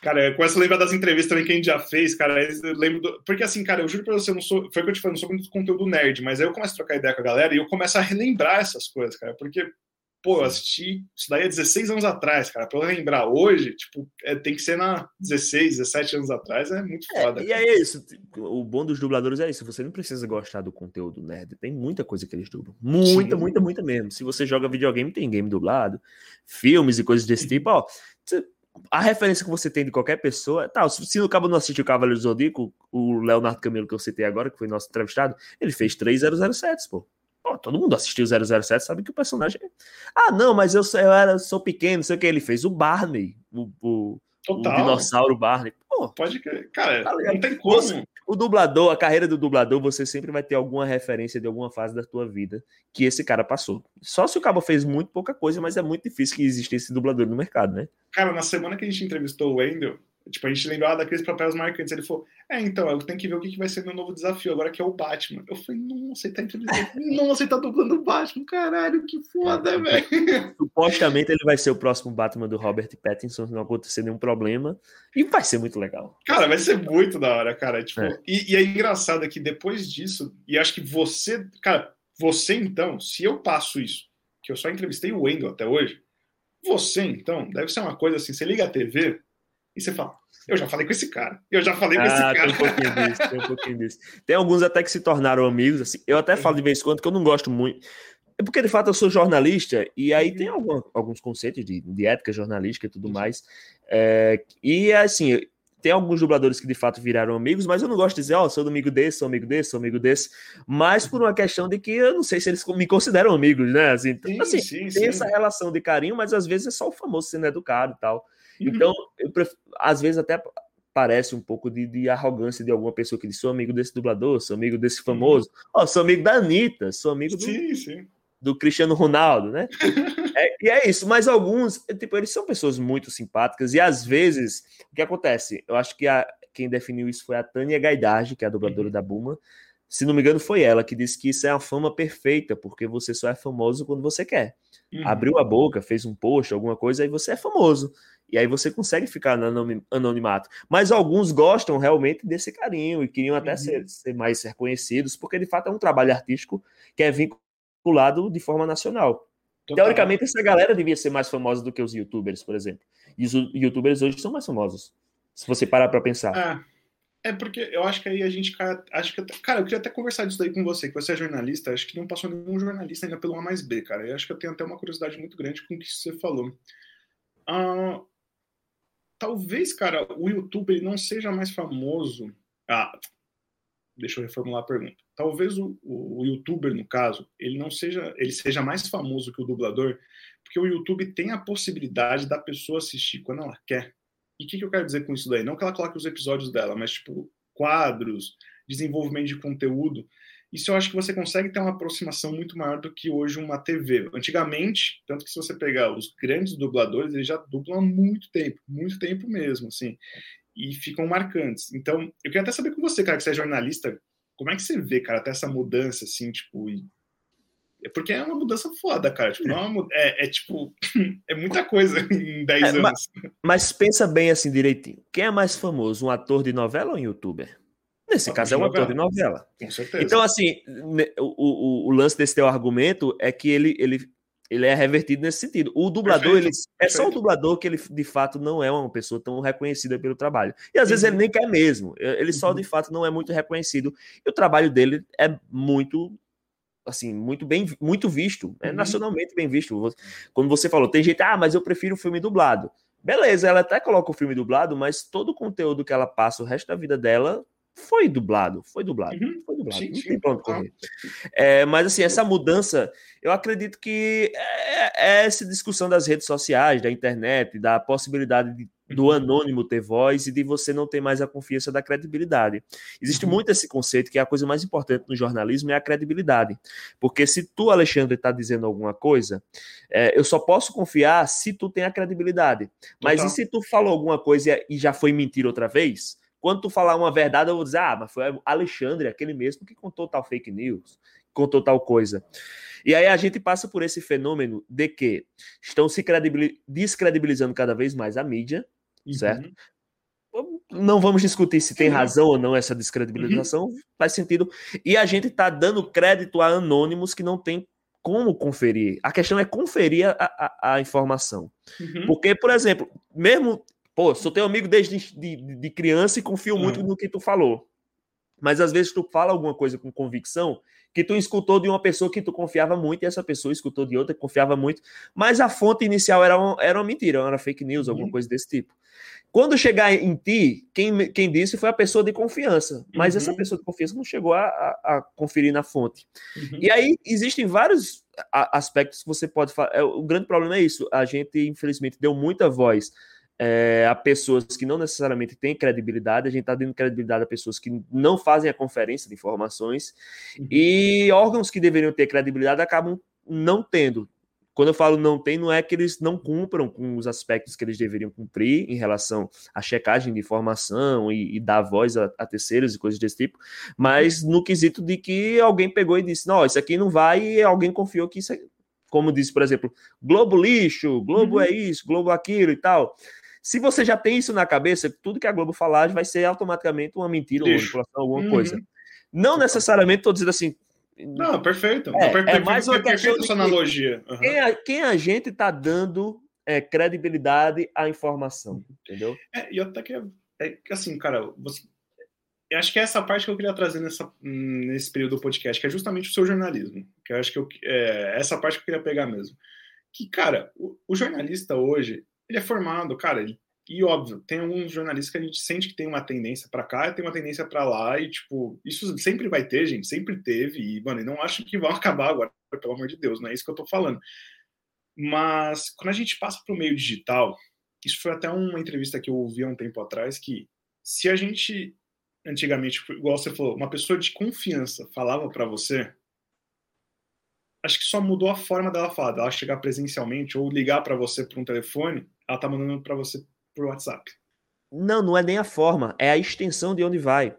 Cara, eu começo a lembrar das entrevistas também que a gente já fez, cara. Eu lembro do... Porque assim, cara, eu juro pra você, eu não sou. Foi o que eu te falei, não sou muito conteúdo nerd, mas aí eu começo a trocar ideia com a galera e eu começo a relembrar essas coisas, cara. Porque, pô, eu assisti isso daí há 16 anos atrás, cara. Pra eu lembrar hoje, tipo, é, tem que ser na 16, 17 anos atrás, é muito é, foda. É, e é isso. O bom dos dubladores é isso. Você não precisa gostar do conteúdo nerd. Tem muita coisa que eles dublam. Muita, Sim. muita, muita mesmo. Se você joga videogame, tem game dublado, filmes e coisas desse tipo, ó. A referência que você tem de qualquer pessoa. Tá, se o cabo não assistiu o Cavaleiro do Zodíaco, o Leonardo Camilo que eu citei agora, que foi nosso entrevistado, ele fez 3007, pô. pô todo mundo assistiu 007, sabe que o personagem. É- ah, não, mas eu, eu era, sou pequeno, não sei o que. Ele fez o Barney, o, o, o dinossauro Barney. Pô, pode. Cara, tá não tem como. Você, o dublador, a carreira do dublador, você sempre vai ter alguma referência de alguma fase da tua vida que esse cara passou. Só se o cabo fez muito pouca coisa, mas é muito difícil que existisse dublador no mercado, né? Cara, na semana que a gente entrevistou o Wendel, Tipo, a gente lembrava daqueles papéis marcantes. Ele falou: É, então, eu tenho que ver o que vai ser meu novo desafio agora, que é o Batman. Eu falei: Nossa, ele tá entrevistando. Nossa, ele tá dublando o Batman. Caralho, que foda, velho. Supostamente ele vai ser o próximo Batman do Robert Pattinson, se não acontecer nenhum problema. E vai ser muito legal. Cara, vai ser muito da hora, cara. Tipo, é. E, e é engraçado que depois disso, e acho que você, cara, você então, se eu passo isso, que eu só entrevistei o Wendell até hoje, você então, deve ser uma coisa assim: você liga a TV e você fala, eu já falei com esse cara, eu já falei com esse ah, cara. Tem um pouquinho disso, tem um pouquinho disso. Tem alguns até que se tornaram amigos, assim. Eu até falo de vez em quando que eu não gosto muito. é porque de fato eu sou jornalista e aí tem algum, alguns conceitos de, de ética jornalística e tudo mais. É, e assim, tem alguns dubladores que de fato viraram amigos, mas eu não gosto de dizer, ó, oh, sou amigo desse, sou amigo desse, sou amigo desse, mas por uma questão de que eu não sei se eles me consideram amigos, né? Assim, então, sim, assim sim, tem sim. essa relação de carinho, mas às vezes é só o famoso sendo educado e tal. Então, pref... às vezes até parece um pouco de, de, arrogância de alguma pessoa que diz: sou amigo desse dublador, sou amigo desse famoso, oh, sou amigo da Anitta, sou amigo do, sim, sim. do Cristiano Ronaldo, né? é, e é isso, mas alguns, tipo, eles são pessoas muito simpáticas, e às vezes, o que acontece? Eu acho que a, quem definiu isso foi a Tânia Gaidardi, que é a dubladora uhum. da Buma. Se não me engano, foi ela que disse que isso é a fama perfeita, porque você só é famoso quando você quer. Uhum. Abriu a boca, fez um post, alguma coisa, aí você é famoso. E aí você consegue ficar no anonimato. Mas alguns gostam realmente desse carinho e queriam até uhum. ser, ser, mais reconhecidos, porque de fato é um trabalho artístico que é vinculado de forma nacional. Total. Teoricamente, essa galera devia ser mais famosa do que os youtubers, por exemplo. E os youtubers hoje são mais famosos. Se você parar para pensar. É, é porque eu acho que aí a gente. Acho que, cara, eu queria até conversar disso daí com você, que você é jornalista. Acho que não passou nenhum jornalista ainda pelo A mais B, cara. Eu acho que eu tenho até uma curiosidade muito grande com o que você falou. Ah, talvez, cara, o YouTube ele não seja mais famoso. Ah, deixa eu reformular a pergunta. Talvez o, o, o, youtuber, no caso, ele não seja, ele seja mais famoso que o dublador, porque o YouTube tem a possibilidade da pessoa assistir quando ela quer. E o que, que eu quero dizer com isso daí? Não que ela coloque os episódios dela, mas tipo quadros, desenvolvimento de conteúdo. Isso eu acho que você consegue ter uma aproximação muito maior do que hoje uma TV. Antigamente, tanto que se você pegar os grandes dubladores, eles já dublam há muito tempo, muito tempo mesmo, assim, e ficam marcantes. Então, eu queria até saber com você, cara, que você é jornalista, como é que você vê, cara, até essa mudança, assim, tipo, e... é porque é uma mudança foda, cara. Tipo, é, uma, é, é, tipo, é muita coisa em 10 é, anos. Mas, mas, pensa bem assim direitinho. Quem é mais famoso, um ator de novela ou um youtuber? Nesse caso, é um ator de novela. Com certeza. Então, assim, o, o, o, lance desse teu argumento é que ele, ele, ele é revertido nesse sentido. O dublador, perfeito, ele, perfeito. é só o dublador que ele, de fato, não é uma pessoa tão reconhecida pelo trabalho. E às uhum. vezes ele nem quer mesmo. Ele só, uhum. de fato, não é muito reconhecido. E o trabalho dele é muito assim, muito bem, muito visto, é uhum. nacionalmente bem visto. Quando você falou, tem gente, ah, mas eu prefiro o filme dublado. Beleza, ela até coloca o filme dublado, mas todo o conteúdo que ela passa o resto da vida dela foi dublado, foi dublado, uhum. foi dublado, sim, não tem pra onde correr. É, mas assim, essa mudança, eu acredito que é, é, essa discussão das redes sociais, da internet, da possibilidade de, do uhum. anônimo ter voz e de você não ter mais a confiança da credibilidade. Existe uhum. muito esse conceito que a coisa mais importante no jornalismo é a credibilidade. Porque se tu, Alexandre, está dizendo alguma coisa, é, eu só posso confiar se tu tem a credibilidade. Mas e se tu falou alguma coisa e já foi mentira outra vez? Quando tu falar uma verdade, eu vou dizer, ah, mas foi Alexandre, aquele mesmo que contou tal fake news, contou tal coisa. E aí a gente passa por esse fenômeno de que estão se descredibilizando cada vez mais a mídia, uhum. certo? Não vamos discutir se tem razão ou não essa descredibilização, uhum. faz sentido. E a gente está dando crédito a anônimos que não tem como conferir. A questão é conferir a, a, a informação. Uhum. Porque, por exemplo, mesmo Pô, sou teu amigo desde de, de criança e confio uhum. muito no que tu falou. Mas às vezes tu fala alguma coisa com convicção que tu escutou de uma pessoa que tu confiava muito e essa pessoa escutou de outra que confiava muito, mas a fonte inicial era, uma, era uma mentira, era fake news, alguma uhum. coisa desse tipo. Quando chegar em ti, quem, quem disse foi a pessoa de confiança, mas uhum. essa pessoa de confiança não chegou a, a, a conferir na fonte. Uhum. E aí existem vários aspectos que você pode falar. É, o grande problema é isso. A gente, infelizmente, deu muita voz é, a pessoas que não necessariamente têm credibilidade, a gente está dando credibilidade a pessoas que não fazem a conferência de informações, uhum. e órgãos que deveriam ter credibilidade acabam não tendo. Quando eu falo não tem, não é que eles não cumpram com os aspectos que eles deveriam cumprir em relação à checagem de informação e, e dar voz a, a, terceiros e coisas desse tipo, mas no quesito de que alguém pegou e disse: não, isso aqui não vai, e alguém confiou que isso é, como disse, por exemplo, Globo lixo, Globo uhum. é isso, Globo aquilo e tal. Se você já tem isso na cabeça, tudo que a Globo falar vai ser automaticamente uma mentira, uma manipulação, alguma uhum. coisa. Não necessariamente estou dizendo assim. Não, perfeito. É, per é mais uma questão de analogia. Uhum. Quem, a, quem, a, gente está dando é, credibilidade à informação, entendeu? É, e até que é, assim, cara, você, eu acho que é essa parte que eu queria trazer nessa, nesse período do podcast, que é justamente o seu jornalismo. Que eu acho que eu, é essa parte que eu queria pegar mesmo. Que, cara, o, o jornalista hoje, ele é formado, cara, ele, e óbvio, tem alguns jornalistas que a gente sente que tem uma tendência para cá tem uma tendência para lá, e, tipo, isso sempre vai ter, gente, sempre teve, e, mano, eu não acho que vão acabar agora, pelo amor de Deus, não é isso que eu tô falando. Mas, quando a gente passa para o meio digital, isso foi até uma entrevista que eu ouvi há um tempo atrás, que se a gente antigamente, igual você falou, uma pessoa de confiança falava para você, acho que só mudou a forma dela falar, dela chegar presencialmente ou ligar para você por um telefone, ela tá mandando para você por WhatsApp. Não, não é nem a forma, é a extensão de onde vai.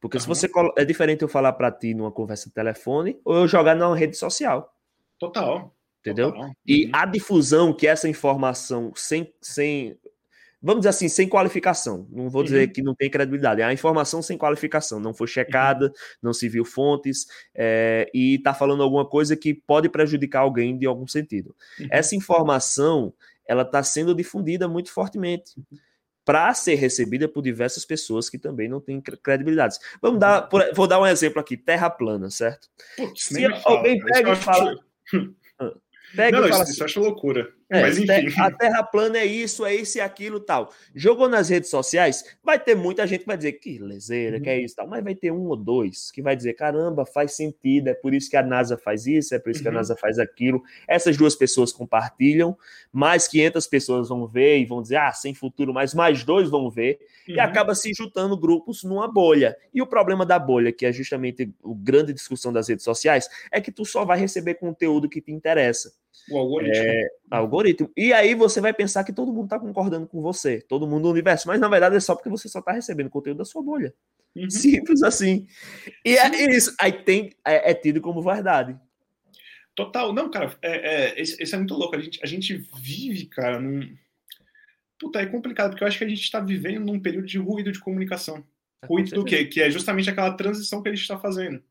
Porque uhum. se você é diferente eu falar para ti numa conversa de telefone ou eu jogar numa rede social. Total. Entendeu? Total. E uhum. a difusão que essa informação sem, sem vamos dizer assim, sem qualificação. Não vou dizer uhum. que não tem credibilidade. É a informação sem qualificação. Não foi uhum. checada, uhum. não se viu fontes é, e está falando alguma coisa que pode prejudicar alguém de algum sentido. Uhum. Essa informação ela está sendo difundida muito fortemente para ser recebida por diversas pessoas que também não têm credibilidade. Vamos dar, uhum. vou dar um exemplo aqui: Terra plana, certo? Putz, Se alguém pega e fala. Pega não, e fala isso, assim, isso acho loucura. É, Mas enfim. A Terra plana é isso, é isso e aquilo tal. Jogou nas redes sociais, vai ter muita gente que vai dizer que lezeira, uhum. que é isso tal, mas vai ter um ou dois que vai dizer: caramba, faz sentido, é por isso que a NASA faz isso, é por isso uhum. que a uhum. NASA faz aquilo. Essas duas pessoas compartilham, mais 500 pessoas vão ver e vão dizer: ah, sem futuro, mas mais dois vão ver, uhum. e acaba se juntando grupos numa bolha. E o problema da bolha, que é justamente a grande discussão das redes sociais, é que tu só vai receber conteúdo que te interessa. O algoritmo. É, algoritmo. E aí você vai pensar que todo mundo está concordando com você, todo mundo no universo, mas na verdade é só porque você só está recebendo conteúdo da sua bolha. Uhum. Simples assim. E é isso. Aí tem, é, é, tido como verdade. Total. Não, cara, é, é, esse, esse, é muito louco. A gente, a gente vive, cara, num. Puta, é complicado, porque eu acho que a gente está vivendo num período de ruído de comunicação. É, ruído do quê? Que é justamente aquela transição que a gente está fazendo.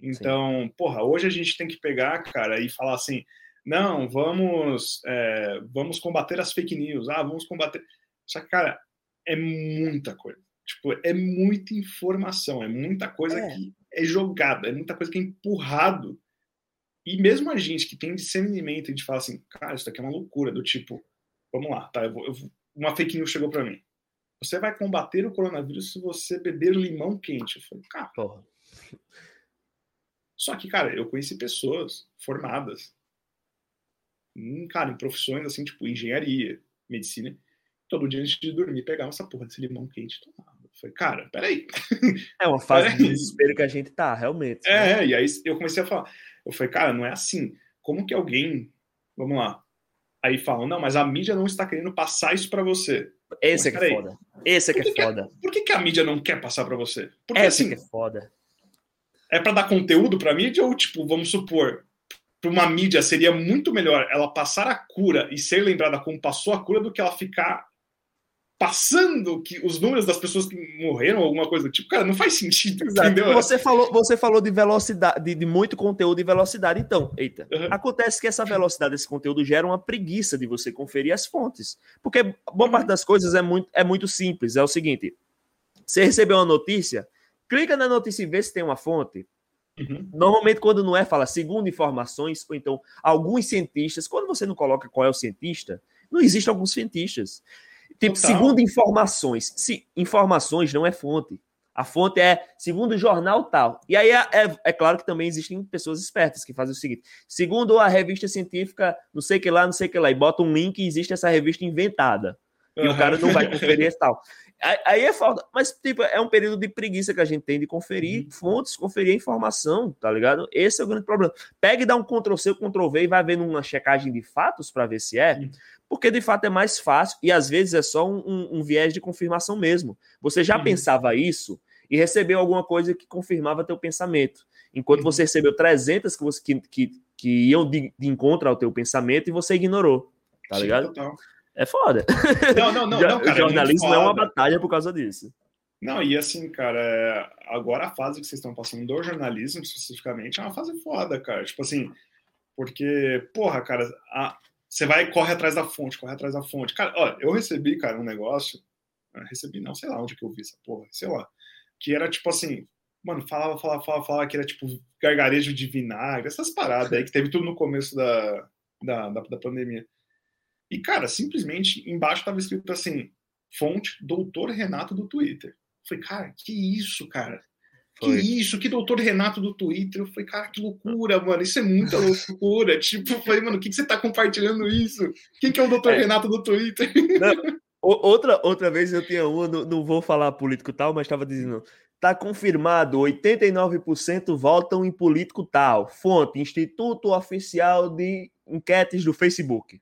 Então, Sim. porra, hoje a gente tem que pegar, cara, e falar assim: não, vamos, é, vamos combater as fake news, ah, vamos combater. Só que, cara, é muita coisa. Tipo, é muita informação, é muita coisa é. que é jogada, é muita coisa que é empurrado. E mesmo a gente que tem discernimento, a gente fala assim, cara, isso daqui é uma loucura, do tipo, vamos lá, tá? Eu vou, eu vou, uma fake news chegou para mim. Você vai combater o coronavírus se você beber limão quente. Eu falei, cara. Porra. Só que, cara, eu conheci pessoas formadas em, cara, em profissões assim, tipo engenharia, medicina, todo dia antes de dormir pegava essa porra desse limão quente e tomava. Falei, cara, peraí. É uma fase de desespero que a gente tá, realmente. É, né? e aí eu comecei a falar. Eu falei, cara, não é assim. Como que alguém. Vamos lá. Aí falam, não, mas a mídia não está querendo passar isso para você. Esse é que é foda. Esse é que, que é foda. por que, que, a mídia não quer passar para você? Porque Esse assim. Que é foda. É para dar conteúdo para mídia ou, tipo, vamos supor, para uma mídia seria muito melhor ela passar a cura e ser lembrada como passou a cura do que ela ficar passando que os números das pessoas que morreram alguma coisa do tipo, cara, não faz sentido, Exato. entendeu? Você falou, você falou de velocidade, de, de muito conteúdo e velocidade, então, eita, uhum. acontece que essa velocidade desse conteúdo gera uma preguiça de você conferir as fontes, porque boa uhum. parte das coisas é muito, é muito simples, é o seguinte, você recebeu uma notícia, clica na notícia e vê se tem uma fonte, Uhum. Normalmente, quando não é, fala segundo informações, ou então alguns cientistas. Quando você não coloca qual é o cientista, não existem alguns cientistas. Tipo, Total. segundo informações. Se, informações não é fonte. A fonte é segundo o jornal tal. E aí é, é, é, claro que também existem pessoas espertas que fazem o seguinte: segundo a revista científica, não sei que lá, não sei que lá, e bota um link e existe essa revista inventada. E uhum. o cara não vai conferir e tal. Aí é falta. Mas, tipo, é um período de preguiça que a gente tem de conferir uhum. fontes, conferir a informação, tá ligado? Esse é o grande problema. Pega e dá um Ctrl-C, Ctrl-V e vai vendo uma checagem de fatos para ver se é, uhum. porque de fato é mais fácil e às vezes é só um, um, um viés de confirmação mesmo. Você já uhum. pensava isso e recebeu alguma coisa que confirmava teu pensamento. Enquanto uhum. você recebeu 300 que, você, que, que, que iam de, de encontro ao teu pensamento e você ignorou, tá Sim, ligado? Total. É foda. Não, não, não, não cara. O jornalismo é, é uma batalha por causa disso. Não, e assim, cara, é, agora a fase que vocês estão passando do jornalismo, especificamente, é uma fase foda, cara. Tipo assim, porque, porra, cara, a, você vai corre atrás da fonte, corre atrás da fonte. Cara, ó, eu recebi, cara, um negócio. Recebi, não, sei lá onde que eu vi essa porra, sei lá. que era tipo assim, mano, falava, falava, falava, falava que era tipo gargarejo de vinagre, essas paradas aí que teve tudo no começo da, da, da, da pandemia. E, cara, simplesmente embaixo tava escrito assim, fonte doutor Renato do Twitter. Eu falei, cara, que isso, cara? Foi. Que isso, que doutor Renato do Twitter. Eu falei, cara, que loucura, mano. Isso é muita loucura. tipo, eu falei, mano, o que, que você tá compartilhando isso? Quem que é o doutor é. Renato do Twitter? Não, outra, outra vez eu tinha uma, não, não vou falar político tal, mas estava dizendo. Tá confirmado, 89% votam em político tal. Fonte, Instituto Oficial de Enquetes do Facebook.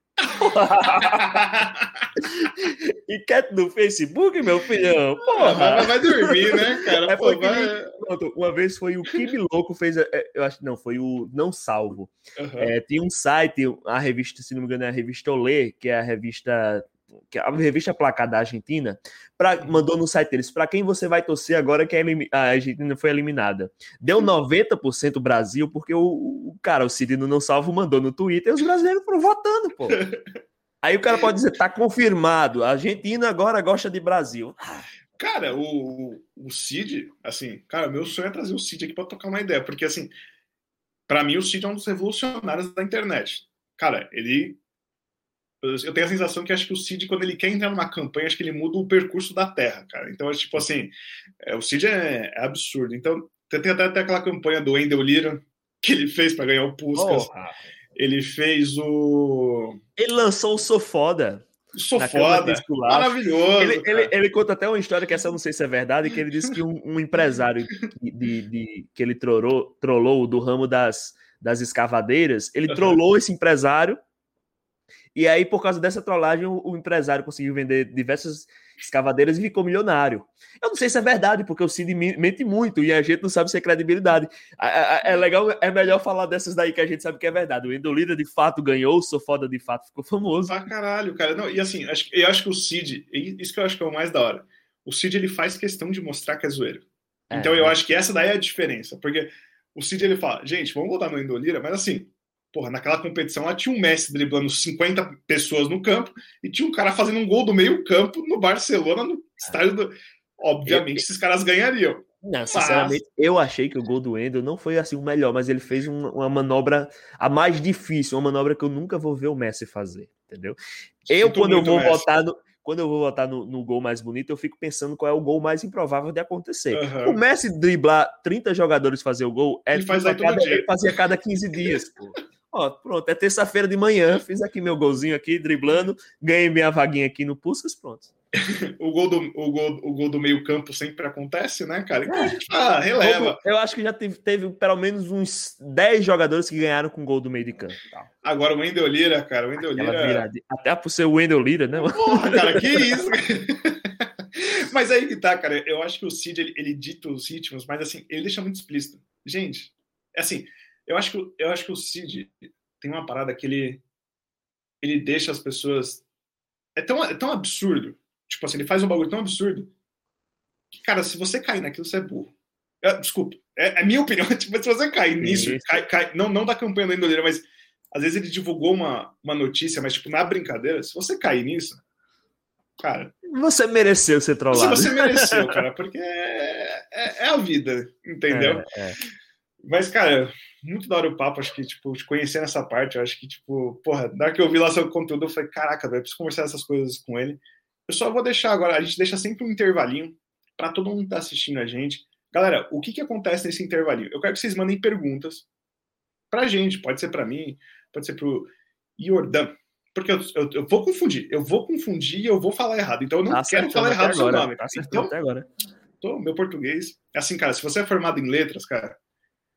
Enquete no Facebook, meu filhão. Porra. Vai, vai dormir, né, cara? É Pô, vai... Uma vez foi o Kimi Louco fez. É, eu acho não, foi o Não Salvo. Uhum. É, tinha um site, a revista, se não me engano, é a revista Olê, que é a revista a revista Placar da Argentina, pra, mandou no site deles, para quem você vai torcer agora que a Argentina foi eliminada. Deu 90% Brasil, porque o, o cara, o Cirino não salvo, mandou no Twitter e os brasileiros foram votando, pô. Aí o cara pode dizer, tá confirmado, a Argentina agora gosta de Brasil. Cara, o, o Cid, assim, cara, meu sonho é trazer o Cid aqui para tocar uma ideia, porque assim, para mim o Cid é um dos revolucionários da internet. Cara, ele eu tenho a sensação que acho que o Cid, quando ele quer entrar numa campanha, acho que ele muda o percurso da Terra, cara. Então, é tipo assim, é, o Cid é, é, absurdo. Então, tem até, até aquela campanha do Wendel Lira que ele fez para ganhar o Puskas. Oh, ele fez o. Ele lançou o Sou Foda. Sou foda, maravilhoso. Ele, ele, ele, conta até uma história que essa eu não sei se é verdade, que ele disse que um, um empresário de, de, de, que ele trollou, trollou do ramo das, das escavadeiras, ele trollou esse empresário e aí, por causa dessa trollagem, o, empresário conseguiu vender diversas escavadeiras e ficou milionário. Eu não sei se é verdade, porque o Cid mente muito e a gente não sabe se é credibilidade. É, legal, é melhor falar dessas daí que a gente sabe que é verdade. O Endolida de fato ganhou, o Sofoda de fato ficou famoso. Ah, caralho, cara. Não, e assim, eu acho que o Cid, isso que eu acho que é o mais da hora. O Cid ele faz questão de mostrar que é zoeiro. É, então eu acho que essa daí é a diferença, porque o Cid ele fala, gente, vamos voltar no Endolira, mas assim, Porra, naquela competição lá tinha um Messi driblando 50 pessoas no campo e tinha um cara fazendo um gol do meio campo no Barcelona, no estádio do... Obviamente, eu... esses caras ganhariam. Não, sinceramente, mas... eu achei que o gol do Endo não foi assim o melhor, mas ele fez um, uma manobra a mais difícil, uma manobra que eu nunca vou ver o Messi fazer, entendeu? Eu, quando eu vou votar no, quando eu vou votar no, no, gol mais bonito, eu fico pensando qual é o gol mais improvável de acontecer. Uhum. O Messi driblar 30 jogadores fazer o gol, é ele, faz cada, ele fazia a cada 15 dias. Pô. Ó, pronto, é terça-feira de manhã, fiz aqui meu golzinho aqui, driblando, ganhei minha vaguinha aqui no Puskas, pronto. o, gol do, o, gol, o gol do meio campo sempre acontece, né, cara? Então gente ah, releva. Eu acho que já teve, teve pelo menos uns 10 jogadores que ganharam com gol do meio de campo. Tá. Agora o Wendel Lira, cara, o Wendel Lira... Até por ser o Wendel Lira, né? Porra, cara, que isso? mas aí que tá, cara, eu acho que o Cid, ele, ele dita os ritmos, mas assim, ele deixa muito explícito. Gente, é assim, eu acho que, eu acho que o Cid tem uma parada que ele, ele deixa as pessoas. É tão, é tão absurdo. Tipo assim, ele faz um bagulho tão absurdo que, cara, se você cair naquilo, você é burro. É, desculpa, é, é, minha opinião. Tipo, se você cair nisso, cai, cai, não, não da campanha da Indoleira, mas às vezes ele divulgou uma, uma notícia, mas tipo, na brincadeira, se você cair nisso, cara. Você mereceu ser trollado. Você mereceu, cara, porque é, é, é a vida, entendeu? É, é. Mas, cara, muito da hora o papo, acho que, tipo, te conhecer nessa parte, eu acho que, tipo, porra, na hora que eu vi lá seu conteúdo, eu falei, caraca, velho, preciso conversar essas coisas com ele. Eu só vou deixar agora, a gente deixa sempre um intervalinho para todo mundo que tá assistindo a gente. Galera, o que que acontece nesse intervalinho? Eu quero que vocês mandem perguntas pra gente, pode ser para mim, pode ser pro Jordan, porque eu, eu, eu, vou confundir, eu vou confundir e eu vou falar errado, então eu não tá quero falar errado o seu nome. Tá então, até agora. Tô, meu português. Assim, cara, se você é formado em letras, cara,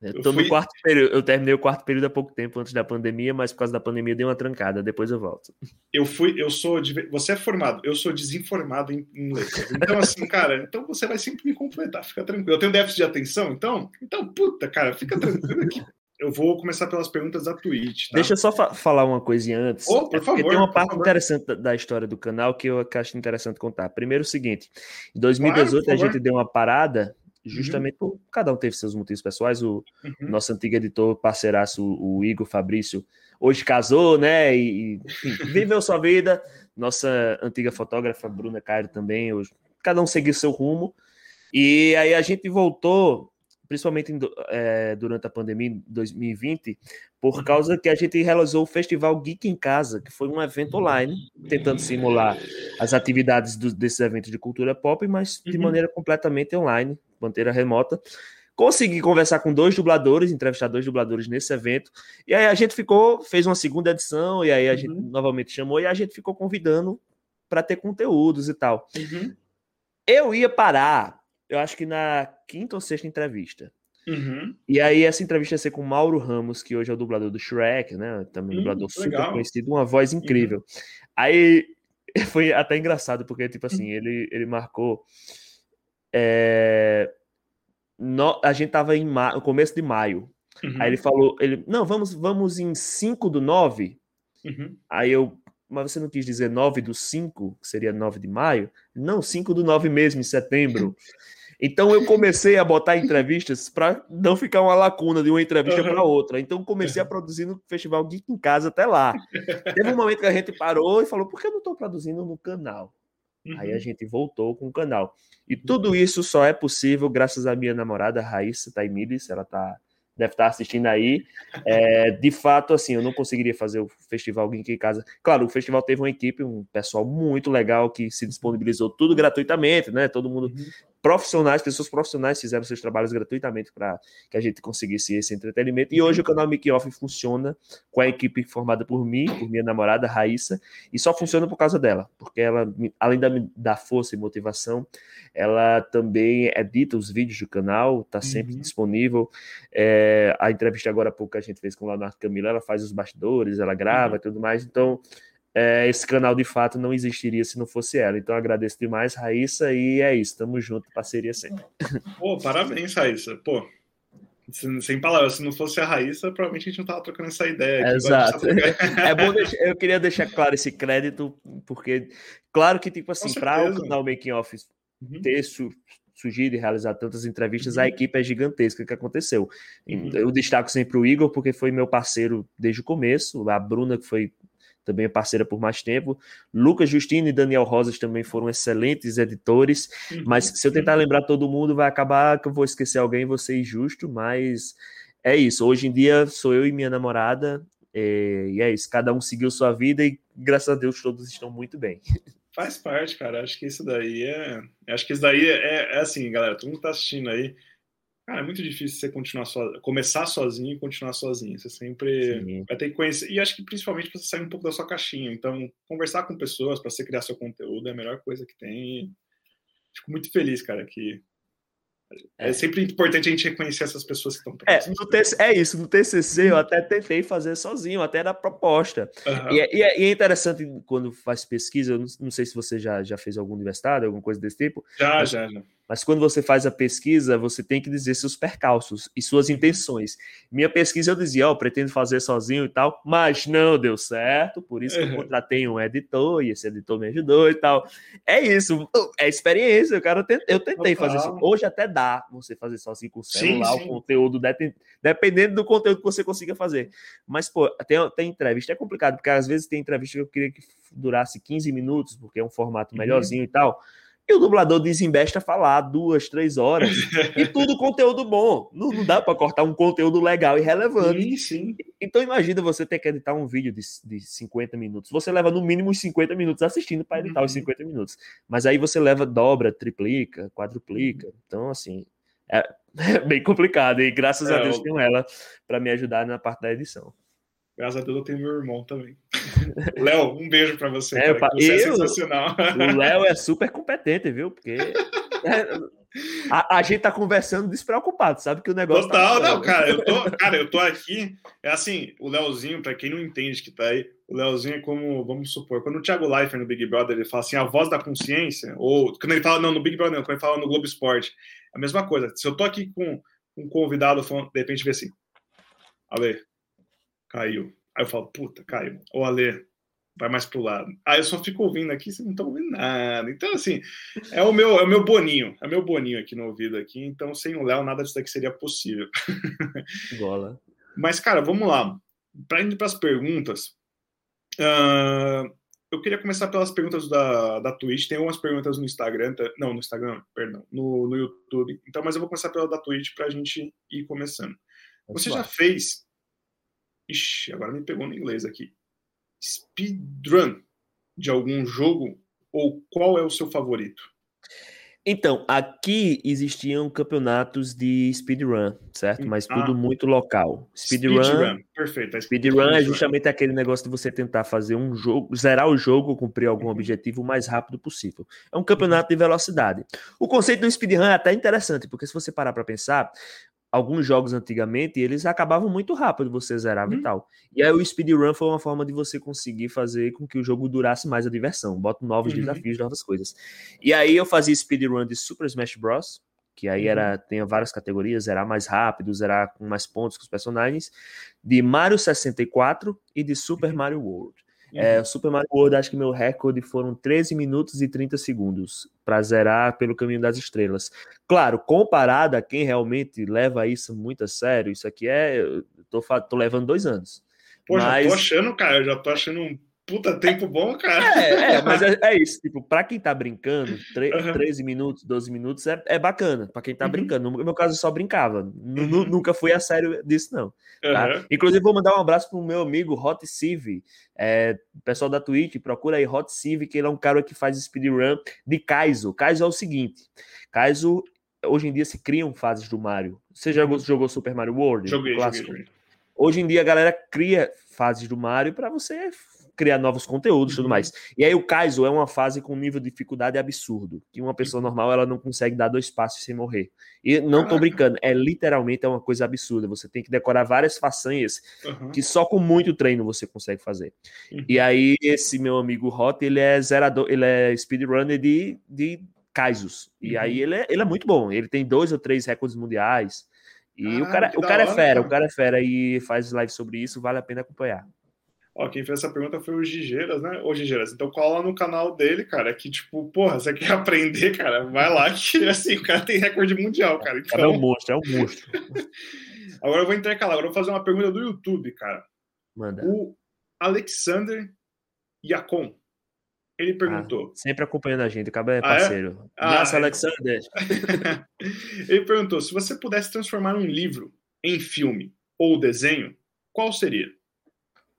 eu tô fui... quarto período. Eu terminei o quarto período há pouco tempo antes da pandemia, mas por causa da pandemia dei uma trancada. Depois eu volto. Eu fui, eu sou. De... Você é formado, eu sou desinformado em, em letras. Então, assim, cara, então você vai sempre me completar, fica tranquilo. Eu tenho déficit de atenção, então, então, puta, cara, fica tranquilo aqui. Eu vou começar pelas perguntas da Twitch. Tá? Deixa eu só fa falar uma coisinha antes. Oh, por favor, tem uma parte favor. interessante da, da, história do canal que eu acho interessante contar. Primeiro, o seguinte: em 2018 claro, a gente deu uma parada. Justamente uhum. cada um teve seus motivos pessoais. O uhum. nosso antigo editor, parceiraço, o, o Igor Fabrício, hoje casou, né? E, enfim, viveu sua vida. Nossa antiga fotógrafa, Bruna Cairo, também. Hoje, cada um seguiu seu rumo. E aí a gente voltou, principalmente em, é, durante a pandemia em 2020, por uhum. causa que a gente realizou o Festival Geek em Casa, que foi um evento online, tentando simular as atividades do, desses eventos de cultura pop, mas de uhum. maneira completamente online, maneira remota. Consegui conversar com dois dubladores, entrevistar dois dubladores nesse evento. E aí a gente ficou, fez uma segunda edição, e aí a uhum. gente novamente chamou, e a gente ficou convidando para ter conteúdos e tal. Uhum. Eu ia parar, eu acho que na quinta ou sexta entrevista. Uhum. E aí essa entrevista ia ser com Mauro Ramos, que hoje é o dublador do Shrek, né? Também um hum, dublador super legal. conhecido, uma voz incrível. Uhum. Aí foi até engraçado, porque, tipo assim, ele, ele marcou. É, no, a gente tava em ma, no começo de maio. Uhum. Aí ele falou, ele, não, vamos, vamos em 5 do 9. Uhum. Aí eu, mas você não quis dizer 9 do 5, que seria 9 de maio? Não, 5 do 9 mesmo, em setembro. Então eu comecei a botar entrevistas para não ficar uma lacuna de uma entrevista uhum. para outra. Então comecei a produzir no Festival Geek em Casa até lá. Teve um momento que a gente parou e falou: por que eu não estou produzindo no canal? Uhum. Aí a uhum. gente voltou com o canal. E tudo isso só é possível graças à minha namorada, Raíssa Taimilis. Ela tá, deve estar tá assistindo aí. É, de fato, assim, eu não conseguiria fazer o Festival Geek em Casa. Claro, o festival teve uma equipe, um pessoal muito legal que se disponibilizou tudo gratuitamente, né? Todo mundo uhum profissionais, pessoas profissionais fizeram seus trabalhos gratuitamente para que a gente conseguisse esse entretenimento. E hoje o canal Make Off funciona com a equipe formada por mim, por minha namorada Raíssa, e só funciona por causa dela, porque ela, além da dar força e motivação, ela também edita os vídeos do canal, está sempre uhum. disponível. É, a entrevista agora há pouco que a gente fez com o Leonardo Camila, ela faz os bastidores, ela grava e uhum. tudo mais. Então, é, esse canal de fato não existiria se não fosse ela. Então agradeço demais, Raíssa, e é isso, tamo junto, parceria sempre. Pô, parabéns, Raíssa. Pô, sem palavras, se não fosse a Raíssa, provavelmente a gente não tava trocando essa ideia. Aqui, Exato. é bom deixar, eu queria deixar claro esse crédito, porque, claro que, tipo assim, para o canal Making Office uhum. ter su, surgido e realizar tantas entrevistas, uhum. a equipe é gigantesca que aconteceu. Uhum. Eu destaco sempre o Igor, porque foi meu parceiro desde o começo, a Bruna, que foi também é parceira por mais tempo. Lucas Justino e Daniel Rosas também foram excelentes editores, uhum. mas se eu tentar lembrar todo mundo, vai acabar que eu vou esquecer alguém, vou ser injusto, mas é isso. Hoje em dia sou eu e minha namorada, é, e é isso. Cada um seguiu sua vida e graças a Deus todos estão muito bem. Faz parte, cara. Acho que isso daí é. Acho que isso daí é, é assim, galera. Todo mundo tá assistindo aí. Cara, é muito difícil você continuar so... começar sozinho e continuar sozinho. Você sempre Sim. vai ter que conhecer. E acho que principalmente para você sair um pouco da sua caixinha. Então, conversar com pessoas para você criar seu conteúdo é a melhor coisa que tem. Fico muito feliz, cara, que é. é sempre importante a gente reconhecer essas pessoas que estão é, TC, é isso, no TCC eu até tentei fazer sozinho, até era proposta. Uhum. E, é, e, é, e, interessante quando faz pesquisa, eu não, não, sei se você já, já fez algum universidade, alguma coisa desse tipo. Já, mas, já, já. Mas quando você faz a pesquisa, você tem que dizer seus percalços e suas intenções. Minha pesquisa eu dizia, ó, oh, pretendo fazer sozinho e tal, mas não deu certo, por isso que eu contratei um editor e esse editor me ajudou e tal. É isso, é experiência, cara. Eu tentei fazer isso. Hoje até dá você fazer sozinho com o celular, sim, sim. o conteúdo, dependendo do conteúdo que você consiga fazer. Mas, pô, tem, tem entrevista, é complicado, porque às vezes tem entrevista que eu queria que durasse 15 minutos, porque é um formato uhum. melhorzinho uhum. e tal. E o dublador desembesta falar duas, três horas. e tudo conteúdo bom. Não, não dá para cortar um conteúdo legal e relevante. Sim, sim. Então imagina você ter que editar um vídeo de, de 50 minutos. Você leva no mínimo uns 50 minutos assistindo para editar uhum. os 50 minutos. Mas aí você leva, dobra, triplica, quadruplica. Uhum. Então, assim, é, é bem complicado. E graças é, a Deus eu... tenho ela para me ajudar na parte da edição. Graças a Deus eu tenho meu irmão também. Léo, um beijo para você. É, cara, você é eu, é sensacional. O Léo é super competente, viu? Porque é, a, a, gente tá conversando despreocupado, sabe que o negócio. Tá Total, tá não, cara. Eu tô, cara, eu tô aqui. É assim, o Léozinho, para quem não entende que tá aí, o Léozinho é como, vamos supor, quando o Thiago Leifert no Big Brother ele fala assim, a voz da consciência, ou quando ele fala, não, no Big Brother, não, quando ele fala no Globo Esporte, é a mesma coisa. Se eu tô aqui com um convidado, de repente vê assim, Ale, caiu. Aí eu falo, puta, caiu. Ou Ale, vai mais pro lado. Aí eu só fico ouvindo aqui, vocês não estão ouvindo nada. Então, assim, é o meu, é o meu boninho, é o meu boninho aqui no ouvido aqui. Então, sem o Léo, nada disso daqui seria possível. Bola. Mas, cara, vamos lá. Para indo para as perguntas, uh, eu queria começar pelas perguntas da, da Twitch. Tem algumas perguntas no Instagram, tá? não, no Instagram, perdão, no, no YouTube. Então, mas eu vou começar pela da Twitch para a gente ir começando. Você já fez. Ixi, agora me pegou no inglês aqui. Speedrun de algum jogo? Ou qual é o seu favorito? Então, aqui existiam campeonatos de speedrun, certo? Mas ah. tudo muito local. Speedrun, speedrun. perfeito. Speedrun é justamente aquele negócio de você tentar fazer um jogo, zerar o jogo, cumprir algum uhum. objetivo o mais rápido possível. É um campeonato de velocidade. O conceito do speedrun é até interessante, porque se você parar para pensar, alguns jogos antigamente, eles acabavam muito rápido, você zerava uhum. e tal. E aí o speedrun foi uma forma de você conseguir fazer com que o jogo durasse mais a diversão. Bota novos uhum. desafios, novas coisas. E aí eu fazia speedrun de Super Smash Bros. Que aí era, uhum. tem várias categorias, zerar mais rápido, zerar com mais pontos com os personagens, de Mario 64 e de Super uhum. Mario World. É. Super Mario World, acho que meu recorde foram 13 minutos e 30 segundos para zerar pelo caminho das estrelas. Claro, comparado a quem realmente leva isso muito a sério, isso aqui é. Eu tô, tô levando dois anos. Pô, mas... já tô achando, cara, eu já tô achando um Puta, tempo bom, cara. É, é mas é, é, isso. Tipo, pra quem tá brincando, uhum. 13 minutos, 12 minutos é, é bacana. Pra quem tá uhum. brincando. No meu caso, eu só brincava. Uhum. Nunca fui a sério disso, não. Tá? Inclusive, vou mandar um abraço pro meu amigo Hot Civ. É, pessoal da Twitch, procura aí Hot Civ, que ele é um cara que faz speedrun de Kaizo. Kaizo é o seguinte: Kaizo, hoje em dia se criam fases do Mario. Você já jogou, uhum. jogou Super Mario World? Joguei, joguei, joguei. Hoje em dia a galera cria fases do Mario para você criar novos conteúdos e tudo uhum. mais. E aí o Kaizo é uma fase com um nível de dificuldade absurdo, que uma pessoa uhum. normal ela não consegue dar dois passos sem morrer. E não tô brincando, é literalmente é uma coisa absurda. Você tem que decorar várias façanhas uhum. que só com muito treino você consegue fazer. Uhum. E aí esse meu amigo Hot, ele é zerador, ele é speedrunner de, de Kaizos. E aí uhum. ele é, ele é muito bom. Ele tem dois ou três recordes mundiais. E ah, o cara, o cara é fera, o cara é fera e faz live sobre isso, vale a pena acompanhar. Ó, quem fez essa pergunta foi o Gigeiras, né? Ô, Gigeiras, então cola no canal dele, cara, que tipo, porra, você quer aprender, cara? Vai lá que, assim, o cara tem recorde mundial, cara. Então... É um monstro, é um monstro. agora eu vou intercalar, agora eu vou fazer uma pergunta do YouTube, cara. Manda. O Alexander Yacon, ele perguntou. Ah, sempre acompanhando a gente, acaba é parceiro. Ah, é? Nossa, ah, Alexander. ele perguntou: se você pudesse transformar um livro em filme ou desenho, qual seria?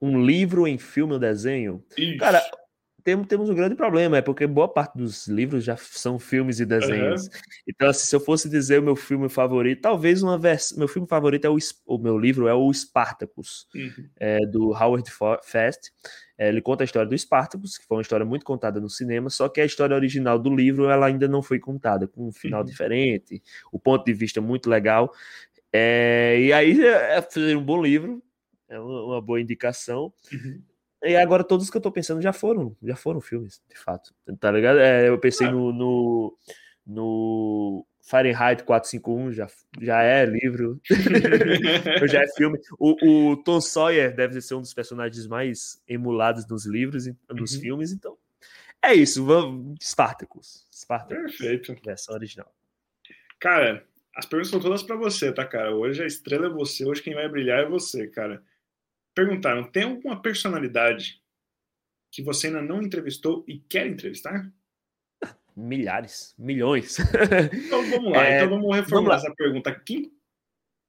Um livro em filme ou desenho. Cara, temos, temos um grande problema, é porque boa parte dos livros já são filmes e desenhos. Uhum. Então, assim, se eu fosse dizer o meu filme favorito, talvez uma versão. Meu filme favorito é o, o meu livro é o Spartacus, uhum. é, do Howard Fast. É, ele conta a história do Spartacus, que foi uma história muito contada no cinema, só que a história original do livro ela ainda não foi contada, com um final uhum. diferente, o ponto de vista muito legal. É, e aí é, é fazer um bom livro, é uma boa indicação. Uhum. E agora todos que eu tô pensando já foram, já foram filmes, de fato. Tá ligado? É, eu pensei no, no, no Fahrenheit 451, já, já é livro, já é filme. O, o, Tom Sawyer deve ser um dos personagens mais emulados nos livros, nos uhum. filmes, então é isso. Vamos, Spartacus. Spartacus. Perfeito. Versão original. Cara, as perguntas são todas para você, tá, cara? Hoje a estrela é você, hoje quem vai brilhar é você, cara perguntaram: tem alguma personalidade que você ainda não entrevistou e quer entrevistar? Milhares, milhões. Então vamos lá, é, então vamos reformular vamos essa pergunta. Quem,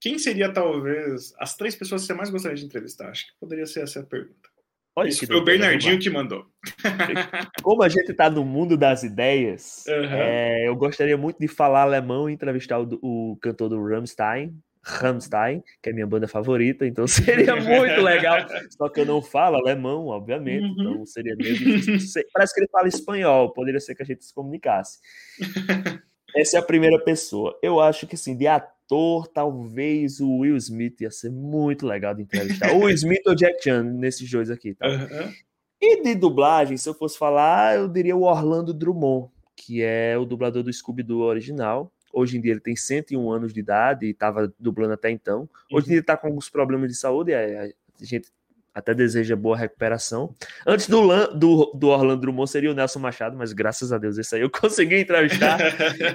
quem seria talvez as três pessoas que você mais gostaria de entrevistar? Acho que poderia ser essa a pergunta. Olha Isso foi o Bernardinho que mandou. Como a gente está no mundo das ideias, uhum. é, eu gostaria muito de falar alemão e entrevistar o, o cantor do Rammstein, Rammstein, que é minha banda favorita, então seria muito legal. Só que eu não falo alemão, obviamente, uhum. então seria meio difícil. Parece que ele fala espanhol, poderia ser que a gente se comunicasse. Essa é a primeira pessoa. Eu acho que, assim, de ator, talvez o Will Smith ia ser muito legal de entrevistar. o Will Smith ou Jack Chan, nesses dois aqui, tá? Uhum. E de dublagem, se eu fosse falar, eu diria o Orlando Drummond, que é o dublador do Scooby-Doo original. Hoje em dia ele tem 101 anos de idade e estava dublando até então. Hoje em dia ele está com alguns problemas de saúde, a gente até deseja boa recuperação. Antes do, do, do, Orlando Drummond seria o Nelson Machado, mas graças a Deus esse aí eu consegui entrevistar.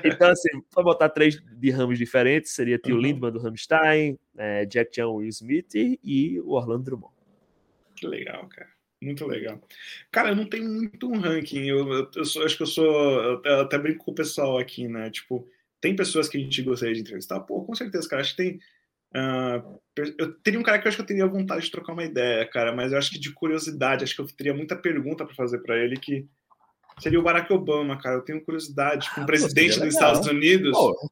então, assim, para botar três de ramos diferentes, seria Tio uhum. Lindman do Rammstein, é, Jack Chan, Will Smith e o Orlando Drummond. Que legal, cara. Muito legal. Cara, eu não tenho muito um ranking. Eu, eu, eu sou, acho que eu sou. Eu até brinco com o pessoal aqui, né? Tipo, tem pessoas que a gente gostaria de entrevistar? Pô, com certeza, cara. Acho que tem. Uh, eu teria um cara que eu acho que eu teria vontade de trocar uma ideia, cara, mas eu acho que de curiosidade, acho que eu teria muita pergunta para fazer para ele que seria o Barack Obama, cara. Eu tenho curiosidade com o ah, presidente dos Estados Unidos. Pô.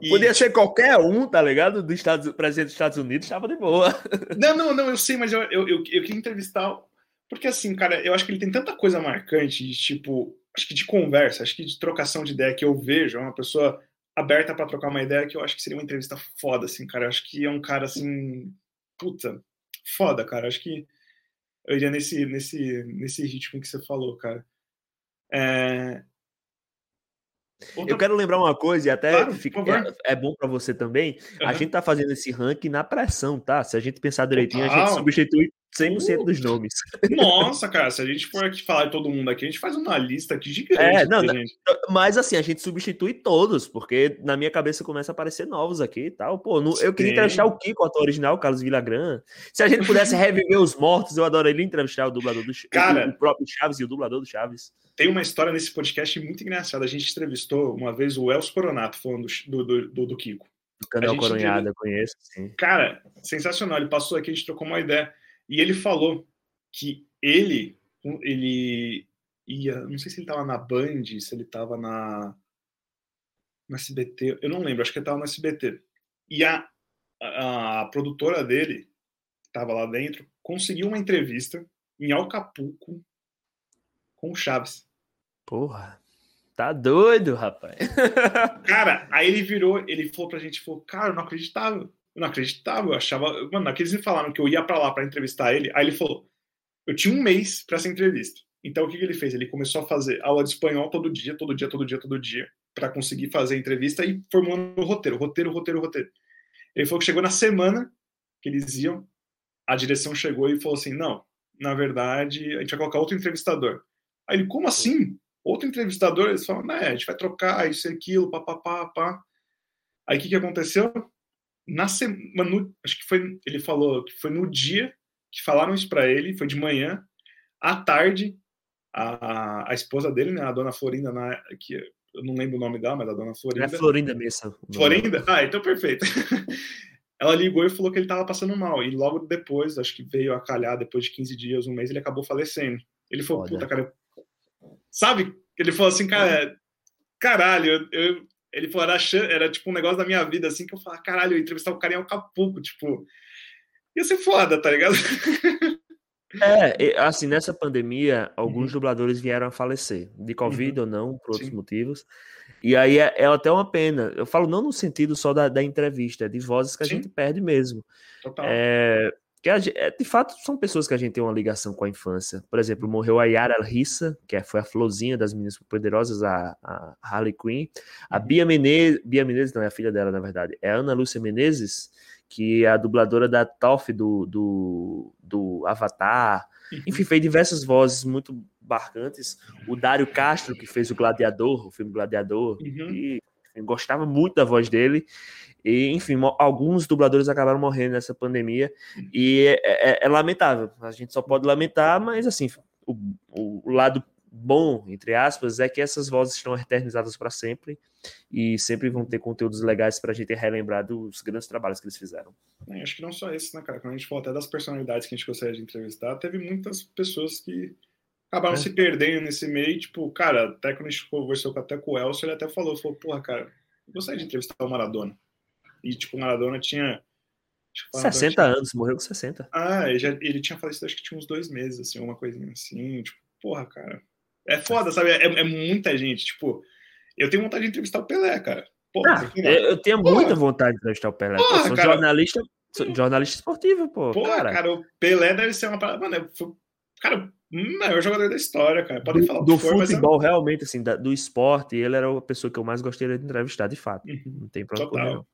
E... Podia ser qualquer um, tá ligado? Do Estados, presidente dos Estados Unidos, estava de boa. Não, não, não, eu sei, mas eu, eu, eu, eu queria entrevistar. Porque assim, cara, eu acho que ele tem tanta coisa marcante de tipo, acho que de conversa, acho que de trocação de ideia que eu vejo, é uma pessoa aberta para trocar uma ideia que eu acho que seria uma entrevista foda, assim, cara. Eu acho que é um cara assim, puta, foda, cara. Eu acho que eu iria nesse, nesse, nesse ritmo que você falou, cara. É, Outra... Eu quero lembrar uma coisa, e até claro, fica, é, é, bom para você também. Uhum. A gente tá fazendo esse ranking na pressão, tá? Se a gente pensar direitinho, Total. a gente substitui 100% uh, dos nomes. Nossa, cara, se a gente for aqui falar de todo mundo aqui, a gente faz uma lista aqui gigante. É, não, mas assim, a gente substitui todos, porque na minha cabeça começa a aparecer novos aqui e tal. Pô, no, eu queria entrevistar o Kiko, o ator original, o Carlos Villagrán. Se a gente pudesse reviver os mortos, eu adoraria entrevistar o dublador do cara, o próprio Chaves e o dublador do Chaves. Tem uma história nesse podcast muito engraçada. A gente entrevistou uma vez o Elcio Coronato falando do, do, do, do Kiko. Do canal Coronhada, conheço, sim. Cara, sensacional. Ele passou aqui, a gente trocou uma ideia. E ele falou que ele, ele ia, não sei se ele estava na Band, se ele estava na no SBT, eu não lembro, acho que ele estava no SBT. E a, a, a produtora dele, estava lá dentro, conseguiu uma entrevista em Alcapulco com o Chaves. Porra, tá doido, rapaz. cara, aí ele virou, ele falou pra gente, falou, cara, eu não acreditava. Eu não acreditava, eu achava. Mano, aqueles me falaram que eu ia para lá para entrevistar ele. Aí ele falou: eu tinha um mês para essa entrevista. Então o que, que, ele fez? Ele começou a fazer aula de espanhol todo dia, todo dia, todo dia, todo dia, para conseguir fazer a entrevista e formando o roteiro, roteiro, roteiro, roteiro. Ele falou que chegou na semana que eles iam, a direção chegou e falou assim: não, na verdade, a gente vai colocar outro entrevistador. Aí ele, como assim? Outro entrevistador? Eles falaram, né, a gente vai trocar isso e aquilo, papapá, pá. Aí o que, que aconteceu? Na semana, acho que foi, ele falou que foi no dia que falaram isso para ele, foi de manhã, à tarde, a, a esposa dele, né, a dona Florinda, na, que eu não lembro o nome dela, mas a dona Florinda. É Florinda mesmo. Florinda? Ah, então perfeito. Ela ligou e falou que ele estava passando mal. E logo depois, acho que veio a calhar, depois de 15 dias, um mês, ele acabou falecendo. Ele falou, Foda. puta, cara. Sabe? Ele falou assim, cara, caralho, eu, eu ele falou, era, era tipo um negócio da minha vida, assim, que eu falava, caralho, eu entrevistar o cara em Acapulco, tipo, ia ser foda, tá ligado? É, assim, nessa pandemia, alguns uhum. dubladores vieram a falecer, de Covid uhum. ou não, por outros Sim. motivos. E aí é, é, até uma pena. Eu falo não no sentido só da, da entrevista, é de vozes que a Sim. gente perde mesmo. Total. É, que é, de fato são pessoas que a gente tem uma ligação com a infância. Por exemplo, morreu a Yara Rissa, que é, foi a florzinha das meninas poderosas, a, a Harley Quinn. A uhum. Bia Menezes, Bia Menezes não é a filha dela, na verdade, é a Ana Lúcia Menezes, que é a dubladora da Toff do, do, do Avatar. Uhum. Enfim, fez diversas vozes muito marcantes. O Dário Castro, que fez o Gladiador, o filme Gladiador, uhum. e enfim, gostava muito da voz dele. E, enfim, alguns dubladores acabaram morrendo nessa pandemia e é, é, é, lamentável. A gente só pode lamentar, mas assim, o, o, lado bom, entre aspas, é que essas vozes estão eternizadas para sempre e sempre vão ter conteúdos legais para a gente relembrar dos grandes trabalhos que eles fizeram. É, acho que não só esse, né, cara? Quando a gente falou até das personalidades que a gente gostaria de entrevistar, teve muitas pessoas que acabaram é. se perdendo nesse meio. Tipo, cara, até quando a gente conversou até com o Elcio, ele até falou, falou, porra, cara, eu gostaria de entrevistar o Maradona. E, tipo, o Maradona tinha. 60 tinha... anos, morreu com 60. Ah, ele, já, ele tinha falecido acho que tinha uns dois meses, assim, uma coisinha assim. Tipo, porra, cara. É foda, sabe? É, é muita gente. Tipo, eu tenho vontade de entrevistar o Pelé, cara. Porra, ah, eu tenho porra. muita vontade de entrevistar o Pelé. Porra, eu sou cara. jornalista, jornalista esportivo, pô. Porra, cara. cara, o Pelé deve ser uma parada. Mano, foi, cara, maior jogador da história, cara. Podem falar do, for, futebol, mas... realmente, assim, da, do esporte, ele era a pessoa que eu mais gostaria de entrevistar, de fato. Uhum. Não tem problema.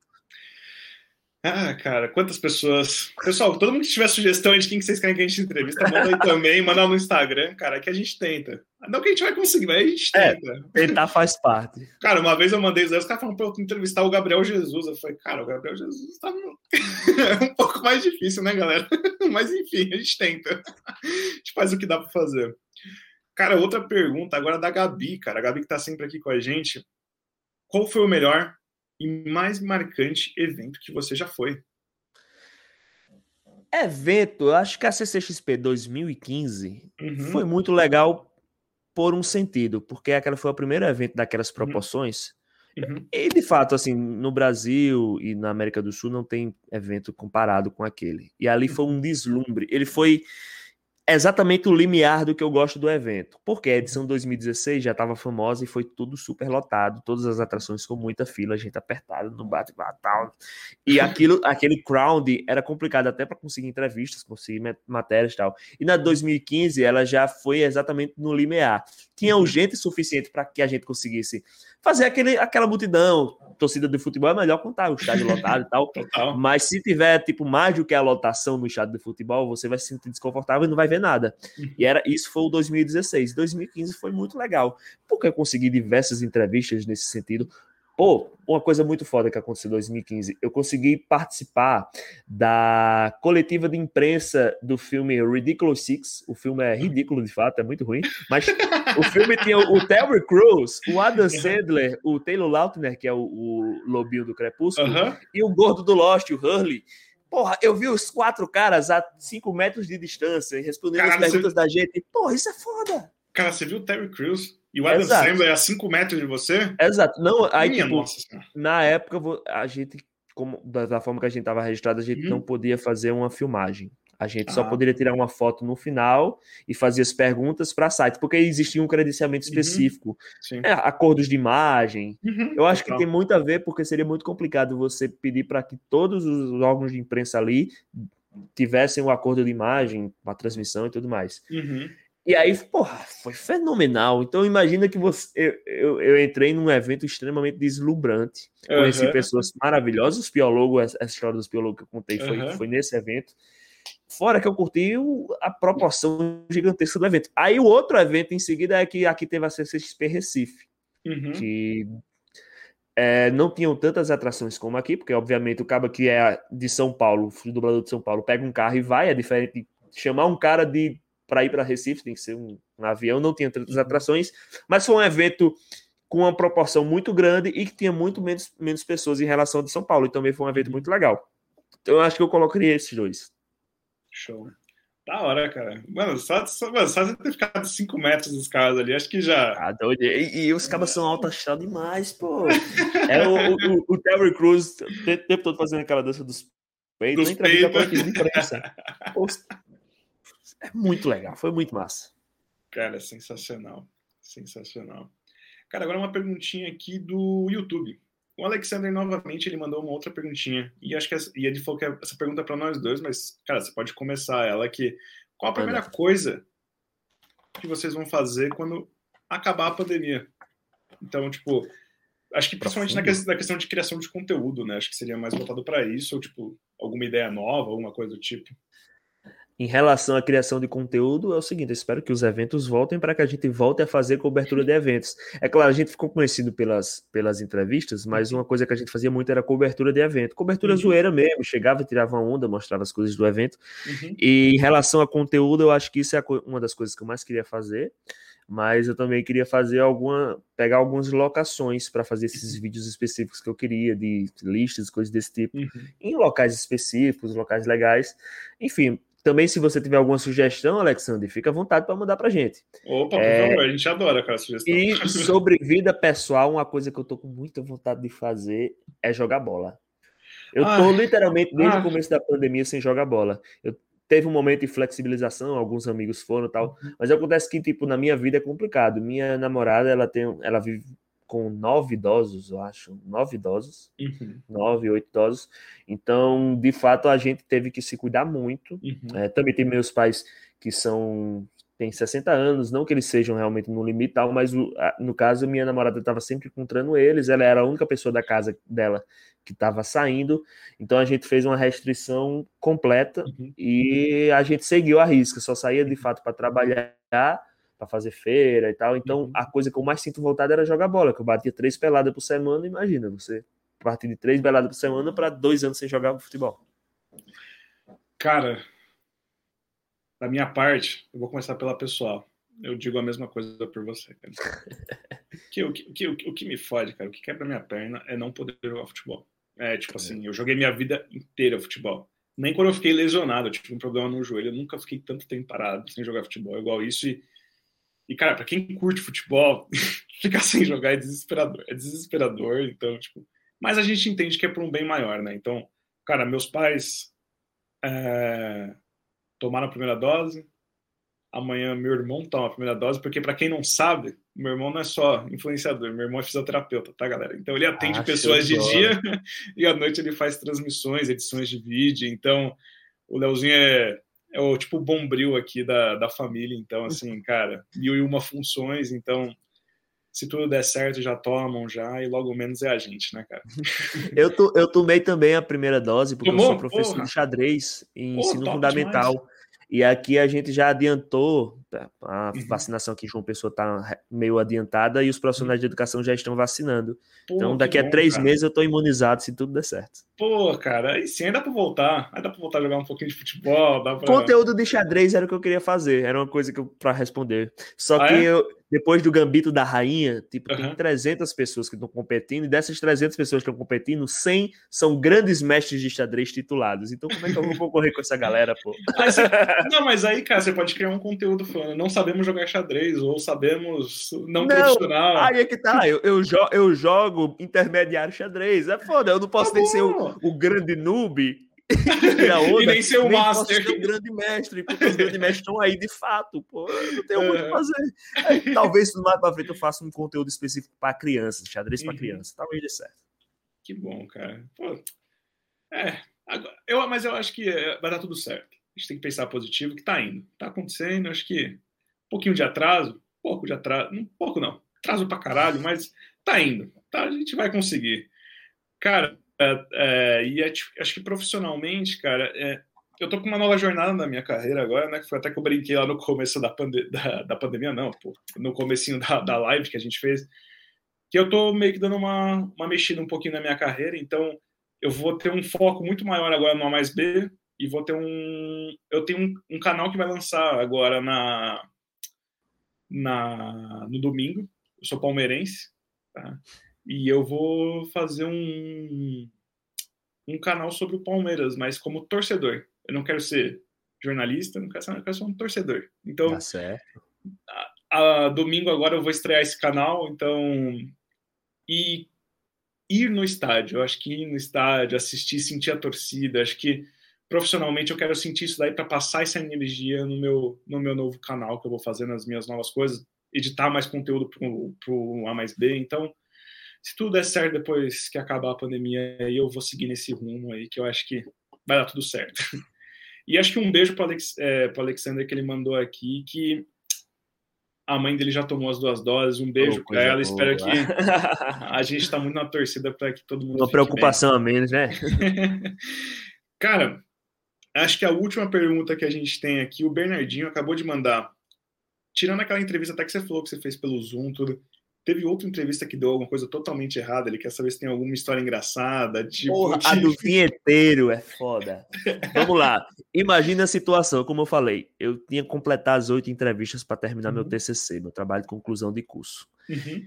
Ah, cara, quantas pessoas. Pessoal, todo mundo que tiver sugestão de quem que vocês querem que a gente entrevista, manda aí também, manda no Instagram, cara, que a gente tenta. Não que a gente vai conseguir, mas a gente é, tenta. É, tentar faz parte. Cara, uma vez eu mandei os caras falaram pra eu entrevistar o Gabriel Jesus. Eu falei, cara, o Gabriel Jesus tá é um pouco mais difícil, né, galera? Mas enfim, a gente tenta. A gente faz o que dá pra fazer. Cara, outra pergunta agora da Gabi, cara. A Gabi que tá sempre aqui com a gente. Qual foi o melhor e mais marcante evento que você já foi? Evento, eu acho que a CCXP 2015 uhum. foi muito legal por um sentido, porque aquela foi o primeiro evento daquelas uhum. proporções. Uhum. E de fato, assim, no Brasil e na América do Sul não tem evento comparado com aquele. E ali foi um uhum. deslumbre. Ele foi exatamente o limiar do que eu gosto do evento. Porque a edição 2016 já estava famosa e foi tudo super lotado, todas as atrações com muita fila, gente apertada no bate-bate tal. E aquilo, aquele crowd era complicado até para conseguir entrevistas, conseguir matérias e tal. E na 2015 ela já foi exatamente no limiar. Tinha uhum. gente suficiente para que a gente conseguisse fazer aquele, aquela multidão. Torcida de futebol é melhor contar o estádio lotado e tal. Total. Mas se tiver, tipo, mais do que a lotação no estádio de futebol, você vai se sentir desconfortável e não vai ver nada. Uhum. E era isso foi o 2016. 2015 foi muito legal, porque eu consegui diversas entrevistas nesse sentido. Pô, uma coisa muito foda que aconteceu em 2015. Eu consegui participar da coletiva de imprensa do filme Ridiculous Six. O filme é ridículo, de fato, é muito ruim. Mas o filme tinha o Terry Crews, o Adam Sandler, o Taylor Lautner, que é o, o lobinho do Crepúsculo, e o gordo do Lost, o Hurley. Porra, eu vi os quatro caras a cinco metros de distância e respondendo Cara, as perguntas você... da gente. Porra, isso é foda. Cara, você viu o Terry Crews? E o Adam Exato. Sandler é a 5 metros de você? Exato. Não, aí, Minha tipo, nossa, na época, a gente, como, da forma que a gente estava registrado, a gente hum. não podia fazer uma filmagem. A gente ah. só poderia tirar uma foto no final e fazer as perguntas para site, porque existia um credenciamento uhum. específico. Uhum. É, acordos de imagem. Uhum. Eu acho que tem muito a ver, porque seria muito complicado você pedir para que todos os órgãos de imprensa ali tivessem o um acordo de imagem, uma transmissão e tudo mais. Uhum. E aí, porra, foi fenomenal. Então, imagina que você. Eu, eu, eu entrei num evento extremamente deslumbrante. Uhum. Conheci pessoas maravilhosas. Os biólogos, essa história dos biólogos que eu contei foi, uhum. foi nesse evento. Fora que eu curti a proporção gigantesca do evento. Aí, o outro evento em seguida é que aqui teve a CCXP Recife, uhum. que é, não tinham tantas atrações como aqui, porque, obviamente, o cabo que é de São Paulo, o dublador de São Paulo, pega um carro e vai. É diferente de chamar um cara de para ir para Recife, tem que ser um, um, avião, não tinha tantas uhum. atrações, mas foi um evento com uma proporção muito grande e que tinha muito menos, menos pessoas em relação ao de São Paulo, e também foi um evento uhum. muito legal. Então eu acho que eu colocaria esses dois. Show. Da hora, cara. Mano, só, só, mano, só ter ficado 5 metros dos caras ali, acho que já. Ah, doido. E, e os cabas são alto achado demais, pô. É o, o, o Terry Crews o tempo todo fazendo aquela dança dos peitos, aqui de imprensa. É muito legal, foi muito massa. Cara, sensacional. Sensacional. Cara, agora uma perguntinha aqui do YouTube. O Alexander, novamente, ele mandou uma outra perguntinha. E acho que essa, e ele falou que essa pergunta é para nós dois, mas, cara, você pode começar ela aqui. Qual a primeira coisa que vocês vão fazer quando acabar a pandemia? Então, tipo, acho que principalmente na questão, na questão de criação de conteúdo, né? Acho que seria mais voltado para isso, ou, tipo, alguma ideia nova, alguma coisa do tipo em relação à criação de conteúdo, é o seguinte: eu espero que os eventos voltem para que a gente volte a fazer cobertura de eventos. É claro, a gente ficou conhecido pelas, pelas entrevistas, mas uma coisa que a gente fazia muito era cobertura de evento. Cobertura uhum. zoeira mesmo, chegava, tirava uma onda, mostrava as coisas do evento. Uhum. E em relação a conteúdo, eu acho que isso é uma das coisas que eu mais queria fazer. Mas eu também queria fazer alguma. pegar algumas locações para fazer esses uhum. vídeos específicos que eu queria, de listas, coisas desse tipo, uhum. em locais específicos, locais legais. Enfim, também, se você tiver alguma sugestão, Alexandre, fica à vontade para mandar para gente. Opa, é... a gente adora aquela sugestão. E sobre vida pessoal, uma coisa que eu tô com muita vontade de fazer é jogar bola. Eu ah, tô literalmente desde ah, o começo da pandemia sem jogar bola. Eu teve um momento de flexibilização, alguns amigos foram tal, uhum. mas acontece que tipo na minha vida é complicado. Minha namorada, ela tem, ela vive com nove idosos, eu acho, nove idosos, uhum. nove, oito idosos. Então, de fato, a gente teve que se cuidar muito. Uhum. É, também tem meus pais que são tem 60 anos, não que eles sejam realmente no limite tal, mas o, a, no caso, minha namorada estava sempre encontrando eles, ela era a única pessoa da casa dela que estava saindo, então a gente fez uma restrição completa uhum. e a gente seguiu a risca, só saía de fato para trabalhar, para fazer feira e tal, então uhum. a coisa que eu mais sinto vontade era jogar bola, que eu batia três peladas por semana, imagina, você partir de três peladas por semana para dois anos sem jogar futebol. Cara, da minha parte, eu vou começar pela pessoal. Eu digo a mesma coisa por você, cara. que, o, que, o, o que me fode, cara, o que quebra minha perna é não poder jogar futebol. É, tipo assim, eu joguei minha vida inteira futebol. Nem quando eu fiquei lesionado, eu tive um problema no joelho, eu nunca fiquei tanto tempo parado sem jogar futebol, igual isso. E, e cara, pra quem curte futebol, ficar sem jogar é desesperador. É desesperador, então, tipo. Mas a gente entende que é por um bem maior, né? Então, cara, meus pais. É tomaram a primeira dose. Amanhã meu irmão toma a primeira dose, porque para quem não sabe, meu irmão não é só influenciador, meu irmão é fisioterapeuta, tá, galera? Então ele atende ah, pessoas de dia e à noite ele faz transmissões, edições de vídeo. Então o Leozinho é, é o tipo bombril aqui da, da família. Então, assim, cara, mil e uma funções. Então, se tudo der certo, já tomam já, e logo menos é a gente, né, cara? eu, to, eu tomei também a primeira dose, porque Tomou? eu sou professor Porra. de xadrez em Porra, ensino fundamental. Demais. E aqui a gente já adiantou, a uhum. vacinação aqui em João Pessoa está meio adiantada e os profissionais de educação já estão vacinando. Pô, então, daqui a três cara. meses eu estou imunizado se tudo der certo. Pô, cara, aí sim, ainda dá para voltar. Ainda dá para voltar a jogar um pouquinho de futebol. Pra... Conteúdo de xadrez era o que eu queria fazer, era uma coisa que para responder. Só ah, que é? eu, depois do Gambito da Rainha, tipo, uhum. tem 300 pessoas que estão competindo, e dessas 300 pessoas que estão competindo, 100 são grandes mestres de xadrez titulados. Então, como é que eu vou concorrer com essa galera, pô? não, mas aí, cara, você pode criar um conteúdo falando, não sabemos jogar xadrez, ou sabemos não, não profissional. Aí é que tá, eu, eu, jo eu jogo intermediário xadrez. É foda, eu não posso tá nem ser o, o grande noob onda, e nem ser o nem master. Ser um grande mestre, porque os grandes mestres estão aí de fato, pô. Eu não tenho é. muito o que fazer. É, talvez mais pra frente eu faça um conteúdo específico para crianças, xadrez para uhum. crianças. Talvez dê certo. Que bom, cara. Pô. É, agora, eu, mas eu acho que é, vai dar tudo certo. Gente tem que pensar positivo, que tá indo. Tá acontecendo, acho que um pouquinho de atraso, pouco de atraso, um pouco não, atraso pra caralho, mas tá indo. Tá, a gente vai conseguir. Cara, é, é, e é, tipo, acho que profissionalmente, cara, é, eu tô com uma nova jornada na minha carreira agora, né? Que foi até que eu brinquei lá no começo da, pande da, da pandemia, não, pô, no comecinho da, da live que a gente fez, que eu tô meio que dando uma, uma mexida um pouquinho na minha carreira, então eu vou ter um foco muito maior agora no A mais B e vou ter um. Eu tenho um, um canal que vai lançar agora na, na no domingo. Eu sou palmeirense, tá? E eu vou fazer um, um canal sobre o Palmeiras, mas como torcedor. Eu não quero ser jornalista, não quero ser, eu quero ser um torcedor. Então, tá certo. A, a, domingo agora eu vou estrear esse canal, então. E ir no estádio, eu acho que ir no estádio, assistir, sentir a torcida, acho que profissionalmente eu quero sentir isso daí para passar essa energia no meu, no meu novo canal que eu vou fazer nas minhas novas coisas, editar mais conteúdo para o A mais B. Então, se tudo der certo depois que acabar a pandemia, aí eu vou seguir nesse rumo aí, que eu acho que vai dar tudo certo. E acho que um beijo para Alex, é, o Alexander que ele mandou aqui, que a mãe dele já tomou as duas doses. Um beijo oh, para ela. Boa. Espero que a gente está muito na torcida para que todo mundo. Uma preocupação bem. a menos, né? Cara, acho que a última pergunta que a gente tem aqui, o Bernardinho acabou de mandar. Tirando aquela entrevista até que você falou que você fez pelo Zoom, tudo. Teve outra entrevista que deu alguma coisa totalmente errada. Ele quer saber se tem alguma história engraçada. Tipo, Porra, a do vinheteiro é foda. Vamos lá. Imagina a situação, como eu falei. Eu tinha completado as oito entrevistas para terminar uhum. meu TCC, meu trabalho de conclusão de curso. Uhum.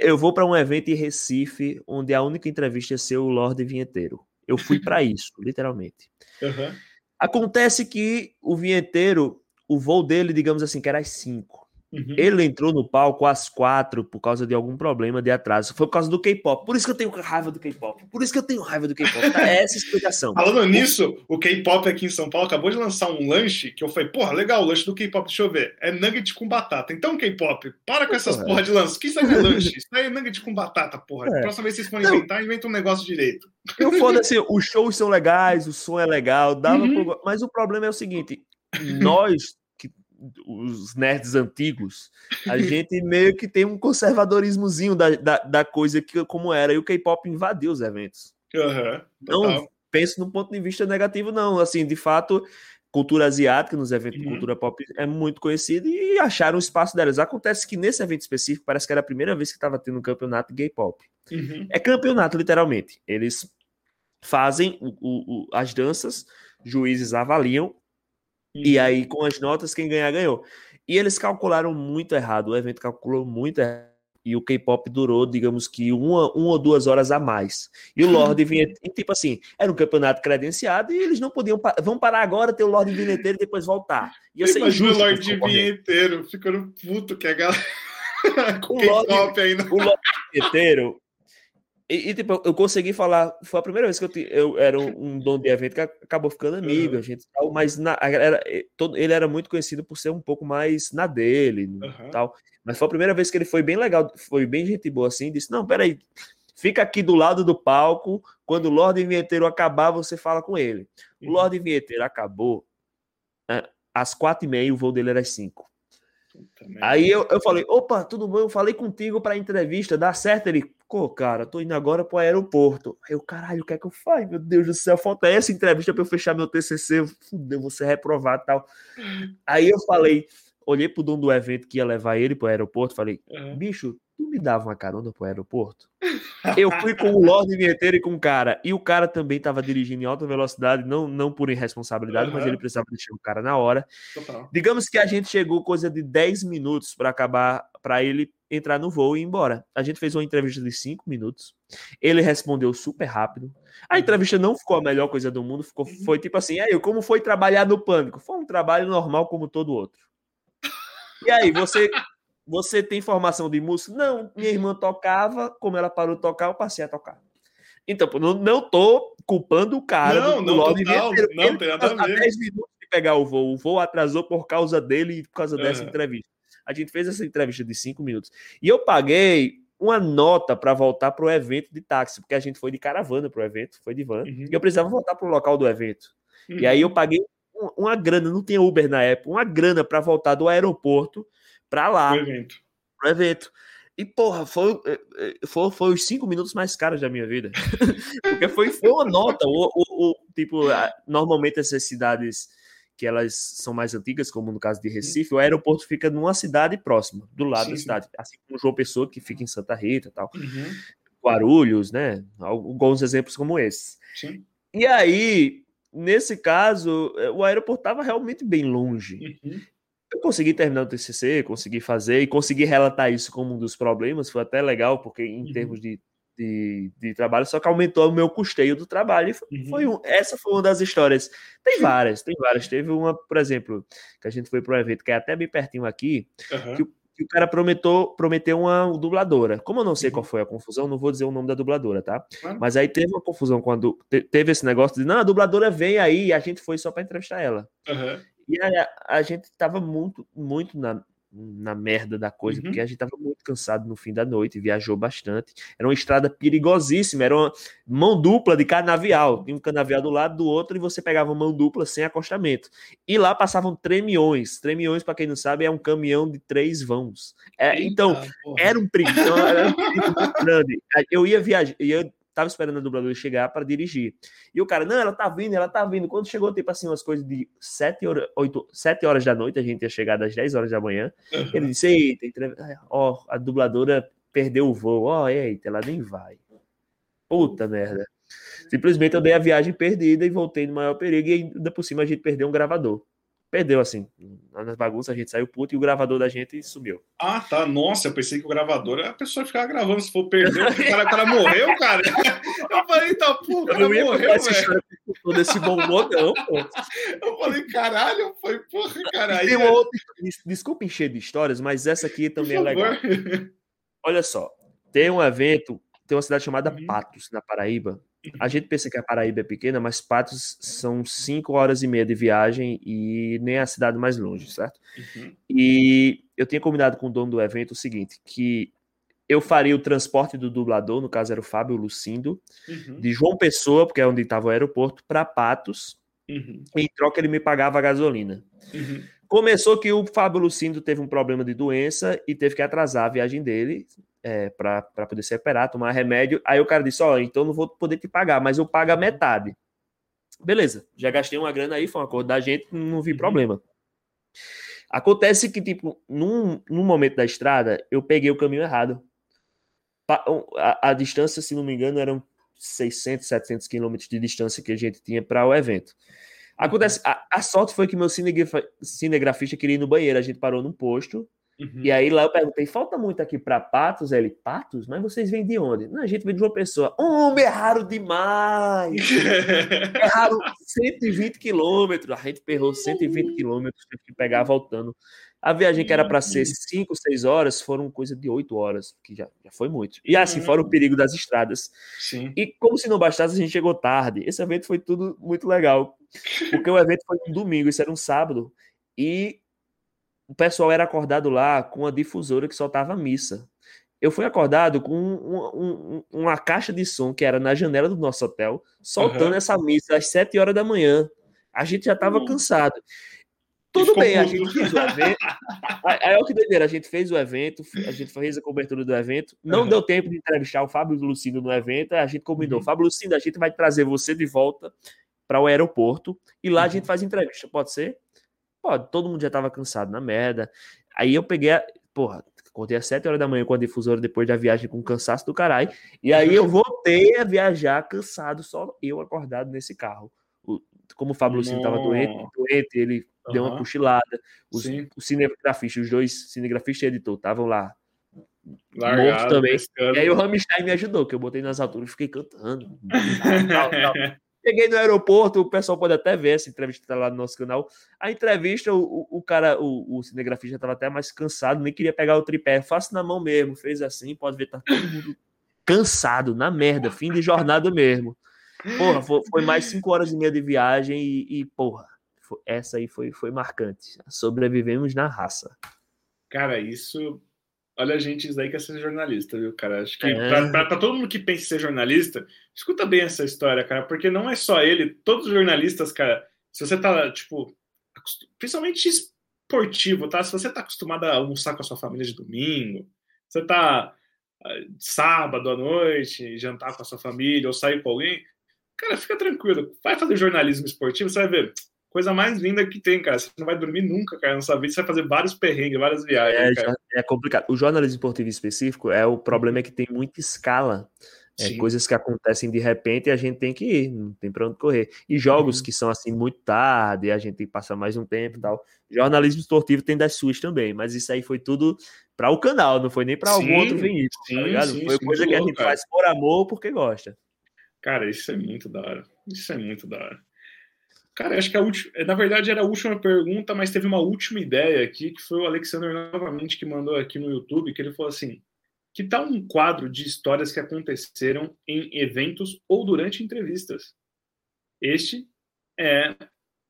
Eu vou para um evento em Recife, onde a única entrevista ia ser o Lorde Vinheteiro. Eu fui para isso, literalmente. Uhum. Acontece que o vinheteiro, o voo dele, digamos assim, que era às cinco. Uhum. Ele entrou no palco às quatro por causa de algum problema de atraso. Foi por causa do K-pop. Por isso que eu tenho raiva do K-pop. Por isso que eu tenho raiva do K-pop. Tá? É essa a explicação. Falando nisso, o K-pop aqui em São Paulo acabou de lançar um lanche que eu falei, porra, legal, o lanche do K-pop, deixa eu ver. É nugget com batata. Então, K-pop, para com essas porra, porra de lanche. Que isso aí é lanche? Isso aí é nugget com batata, porra. É. Próxima vez que vocês forem inventar, inventa um negócio direito. Eu foda assim, os shows são legais, o som é legal, dava uhum. pro... mas o problema é o seguinte: nós os nerds antigos, a gente meio que tem um conservadorismozinho da, da, da coisa que como era, e o K-pop invadiu os eventos. Uhum, não penso no ponto de vista negativo, não. Assim, de fato, cultura asiática nos eventos uhum. de cultura pop é muito conhecida e acharam o espaço delas. Acontece que nesse evento específico parece que era a primeira vez que estava tendo um campeonato gay pop. Uhum. É campeonato, literalmente. Eles fazem o, o, as danças, juízes avaliam. E aí com as notas, quem ganhar, ganhou. E eles calcularam muito errado, o evento calculou muito errado. E o K-pop durou, digamos que, uma, uma ou duas horas a mais. E o Lorde vinha, tipo assim, era um campeonato credenciado e eles não podiam. Vão parar agora, ter o Lorde Vinheteiro e depois voltar. Ia ser Imagina o Lorde Vinheteiro ficando puto que a galera. com o K-pop ainda. O Lorde Vinheteiro e, e, tipo, eu consegui falar. Foi a primeira vez que eu, eu era um, dono de evento que acabou ficando amigo, uhum. a gente tal, mas na, era, todo, ele era muito conhecido por ser um pouco mais na dele uhum. tal. Mas foi a primeira vez que ele foi bem legal, foi bem gente boa assim. Disse: Não, peraí, fica aqui do lado do palco. Quando o Lorde Vinheteiro acabar, você fala com ele. Uhum. O Lorde Vinheteiro acabou né, às quatro e meia, o voo dele era às cinco. Aí eu, eu falei, opa, tudo bom? Eu falei contigo para entrevista, dá certo? Ele, pô, cara, tô indo agora pro aeroporto. Aí eu, caralho, o que é que eu faço? Meu Deus do céu, falta essa entrevista para eu fechar meu TCC. Fudeu, vou ser reprovado e tal. Aí eu falei, olhei pro dono do evento que ia levar ele pro aeroporto, falei, uhum. bicho, tu me dava uma carona pro aeroporto? Eu fui com o Lorde Vinheteiro e com o cara. E o cara também estava dirigindo em alta velocidade, não, não por irresponsabilidade, uhum. mas ele precisava deixar o cara na hora. Total. Digamos que a gente chegou coisa de 10 minutos para acabar, para ele entrar no voo e ir embora. A gente fez uma entrevista de 5 minutos. Ele respondeu super rápido. A uhum. entrevista não ficou a melhor coisa do mundo, ficou, uhum. foi tipo assim: aí, como foi trabalhar no pânico? Foi um trabalho normal como todo outro. E aí, você você tem formação de música? Não, minha irmã tocava, como ela parou de tocar, eu passei a tocar. Então, não, não tô culpando o cara. Não, do, do não, total, não, tem nada a ver. 10 minutos de pegar o voo. O voo atrasou por causa dele e por causa dessa uhum. entrevista. A gente fez essa entrevista de 5 minutos. E eu paguei uma nota para voltar para o evento de táxi, porque a gente foi de caravana para o evento, foi de van, uhum. e eu precisava voltar para o local do evento. Uhum. E aí eu paguei uma, uma grana, não tinha Uber na época, uma grana para voltar do aeroporto para lá. Pro evento. Pro evento. E, porra, foi, eh, eh, foi, foi os cinco minutos mais caros da minha vida. Porque foi, foi uma nota. O, o, o, tipo, normalmente essas cidades que elas são mais antigas, como no caso de Recife, o aeroporto fica numa cidade próxima, do lado Sim. da cidade. Assim como João Pessoa, que fica em Santa Rita e tal. Uhum. Guarulhos, né? Alguns exemplos como esses. Sim. E aí, nesse caso, eh, o aeroporto estava realmente bem longe. Uhum. Eu consegui terminar o TCC, consegui fazer e consegui relatar isso como um dos problemas. Foi até legal, porque em uhum. termos de, de, de, trabalho, só que aumentou o meu custeio do trabalho. Uhum. Foi um, essa foi uma das histórias. Tem várias, tem várias. Teve uma, por exemplo, que a gente foi para um evento que é até bem pertinho aqui, uhum. que, que, o cara prometeu, prometeu uma dubladora. Como eu não sei qual uhum. foi a confusão, não vou dizer o nome da dubladora, tá? Mas aí teve uma confusão quando teve esse negócio de, não, a dubladora vem aí e a gente foi só para entrevistar ela. E a, a gente tava muito, muito na, na merda da coisa, uhum. porque a gente tava muito cansado no fim da noite, viajou bastante. Era uma estrada perigosíssima, era uma mão dupla de canavial. Tinha um canavial do lado do outro e você pegava mão dupla sem acostamento. E lá passavam tremiões. Tremiões, para quem não sabe, é um caminhão de três vãos. É, então, era um perigo, era um perigo muito grande. Eu ia viajar, ia tava esperando a dubladora chegar para dirigir. E o cara, não, ela tá vindo, ela tá vindo. Quando chegou, tipo assim, umas coisas de 7 horas, 8, 7 horas da noite, a gente ia chegar às 10 horas da manhã. Uhum. Ele disse, eita, ó, a dubladora perdeu o voo. Ó, eita, ela nem vai. Puta merda. Simplesmente eu dei a viagem perdida e voltei no maior perigo. E ainda por cima a gente perdeu um gravador perdeu, assim. Nas bagunças a gente saiu puto e o gravador da gente sumiu. Ah, tá. Nossa, eu pensei que o gravador a pessoa ficava gravando. Se for perder, o cara, o cara morreu, cara. Eu falei, tá, pô, o cara morreu, velho. Todo esse bom não, pô. Eu falei, caralho, foi, porra, caralho. Tem uma outra... Desculpa encher de histórias, mas essa aqui também é legal. Olha só, tem um evento, tem uma cidade chamada uhum. Patos, na Paraíba, a gente pensa que a Paraíba é pequena, mas Patos são cinco horas e meia de viagem e nem a cidade mais longe, certo? Uhum. E eu tinha combinado com o dono do evento o seguinte, que eu faria o transporte do dublador, no caso era o Fábio Lucindo, uhum. de João Pessoa, porque é onde estava o aeroporto, para Patos, uhum. e em troca ele me pagava a gasolina. Uhum. Começou que o Fábio Lucindo teve um problema de doença e teve que atrasar a viagem dele é, para poder se recuperar, tomar remédio. Aí o cara disse: Ó, oh, então não vou poder te pagar, mas eu pago a metade. Beleza, já gastei uma grana aí, foi um acordo da gente, não vi uhum. problema. Acontece que, tipo, num, num momento da estrada, eu peguei o caminho errado. A, a distância, se não me engano, eram 600, 700 quilômetros de distância que a gente tinha para o evento. Acontece, a, a, sorte foi que meu cinegrafista queria ir no banheiro. A gente parou num posto. Uhum. E aí lá eu perguntei: falta muito aqui para Patos? Ele, Patos? Mas vocês vêm de onde? Não, a gente vem de uma pessoa. Homem, é raro demais! é raro 120 quilômetros. A gente perrou 120 quilômetros, teve que pegar voltando. A viagem que era para ser 5, 6 horas foram coisa de 8 horas, que já, já foi muito. E assim, fora o perigo das estradas. Sim. E como se não bastasse, a gente chegou tarde. Esse evento foi tudo muito legal. Porque o evento foi um domingo, isso era um sábado. E o pessoal era acordado lá com a difusora que soltava missa. Eu fui acordado com um, um, uma caixa de som que era na janela do nosso hotel, soltando uhum. essa missa às 7 horas da manhã. A gente já estava uhum. cansado. Tudo bem, a gente fez o evento. Aí é o que doideira, a gente fez o evento, a gente fez a cobertura do evento. Não uhum. deu tempo de entrevistar o Fábio Lucindo no evento, a gente combinou. Uhum. Fábio Lucindo, a gente vai trazer você de volta para o aeroporto e lá uhum. a gente faz entrevista, pode ser? Pode, todo mundo já estava cansado na merda. Aí eu peguei, a... porra, acordei às 7 horas da manhã com a difusora depois da viagem com cansaço do caralho. E aí eu voltei a viajar cansado, só eu acordado nesse carro. Como o Fábio Lucindo estava doente, doente, ele uhum. deu uma cochilada. Os, o cinegrafista, os dois cinegrafistas e editor estavam lá. Largado, também. Pescando. E aí o Rammstein me ajudou, que eu botei nas alturas e fiquei cantando. Tal, tal, tal. Cheguei no aeroporto, o pessoal pode até ver essa entrevista tá lá no nosso canal. A entrevista, o, o cara, o, o cinegrafista estava até mais cansado, nem queria pegar o tripé. Faço na mão mesmo, fez assim, pode ver, tá todo mundo cansado, na merda, fim de jornada mesmo. Porra, foi, foi mais cinco horas e meia de viagem e, e porra, foi, essa aí foi, foi marcante. Sobrevivemos na raça. Cara, isso olha a gente, isso daí quer ser jornalista, viu, cara? Acho que é. pra, pra, pra, todo mundo que pensa em ser jornalista, escuta bem essa história, cara, porque não é só ele, todos os jornalistas, cara, se você tá, tipo, principalmente esportivo, tá? Se você tá acostumado a almoçar com a sua família de domingo, você tá ah, sábado à noite, jantar com a sua família ou sair com alguém, cara, fica tranquilo. Vai fazer jornalismo esportivo, você vai ver coisa mais linda que tem, cara. Você não vai dormir nunca, cara, nessa vida. Você vai fazer vários perrengues, várias viagens. É, é complicado. O jornalismo esportivo específico é o problema é que tem muita escala. É, coisas que acontecem de repente e a gente tem que ir, não tem para onde correr. E jogos uhum. que são assim muito tarde, a gente tem que passar mais um tempo e tal. Jornalismo esportivo tem das suas também, mas isso aí foi tudo para o canal, não foi nem para algum outro veículo, tá ligado? Sim, foi coisa que a gente cara. faz por amor porque gosta. Cara, isso é muito da hora. Isso é muito da hora. Cara, acho que a última, na verdade era a última pergunta, mas teve uma última ideia aqui, que foi o Alexander novamente que mandou aqui no YouTube, que ele falou assim: que tal um quadro de histórias que aconteceram em eventos ou durante entrevistas? Este é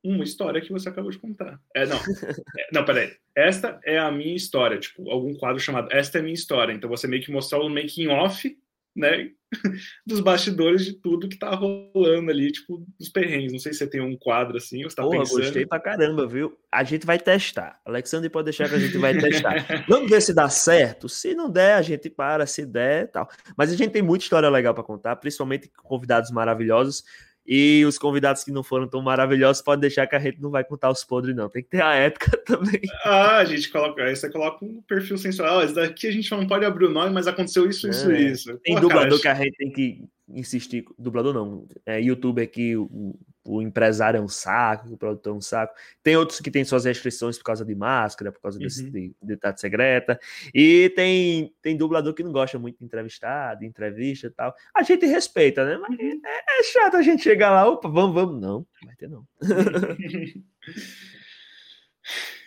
uma história que você acabou de contar. É, não. É, não, peraí. Esta é a minha história, tipo, algum quadro chamado Esta é a minha história. Então você meio que mostrar o making off né, dos bastidores de tudo que tá rolando ali, tipo, dos perrengues. Não sei se você tem um quadro assim, ou você tá Porra, pensando. gostei pra caramba, viu? A gente vai testar. Alexandre pode deixar que a gente vai testar. Vamos ver se dá certo. Se não der, a gente para, se der, tal. Mas a gente tem muita história legal para contar, principalmente com convidados maravilhosos. E os convidados que não foram tão maravilhosos podem deixar que a gente não vai contar os podres, não. Tem que ter a ética também. Ah, a gente coloca. Aí você coloca um perfil. Ah, esse daqui a gente não pode abrir o nome, mas aconteceu isso, isso, é. isso. Tem Pô, dublador cara, que a gente tem que insistir. Dublador não. É youtuber que o, o empresário é um saco, o produtor é um saco. Tem outros que têm suas restrições por causa de máscara, por causa uhum. desse, de identidade secreta. E tem, tem dublador que não gosta muito de entrevistar, de entrevista e tal. A gente respeita, né? Mas uhum. é, é, chato a gente chegar lá, opa, vamos, vamos. Não, não vai ter não.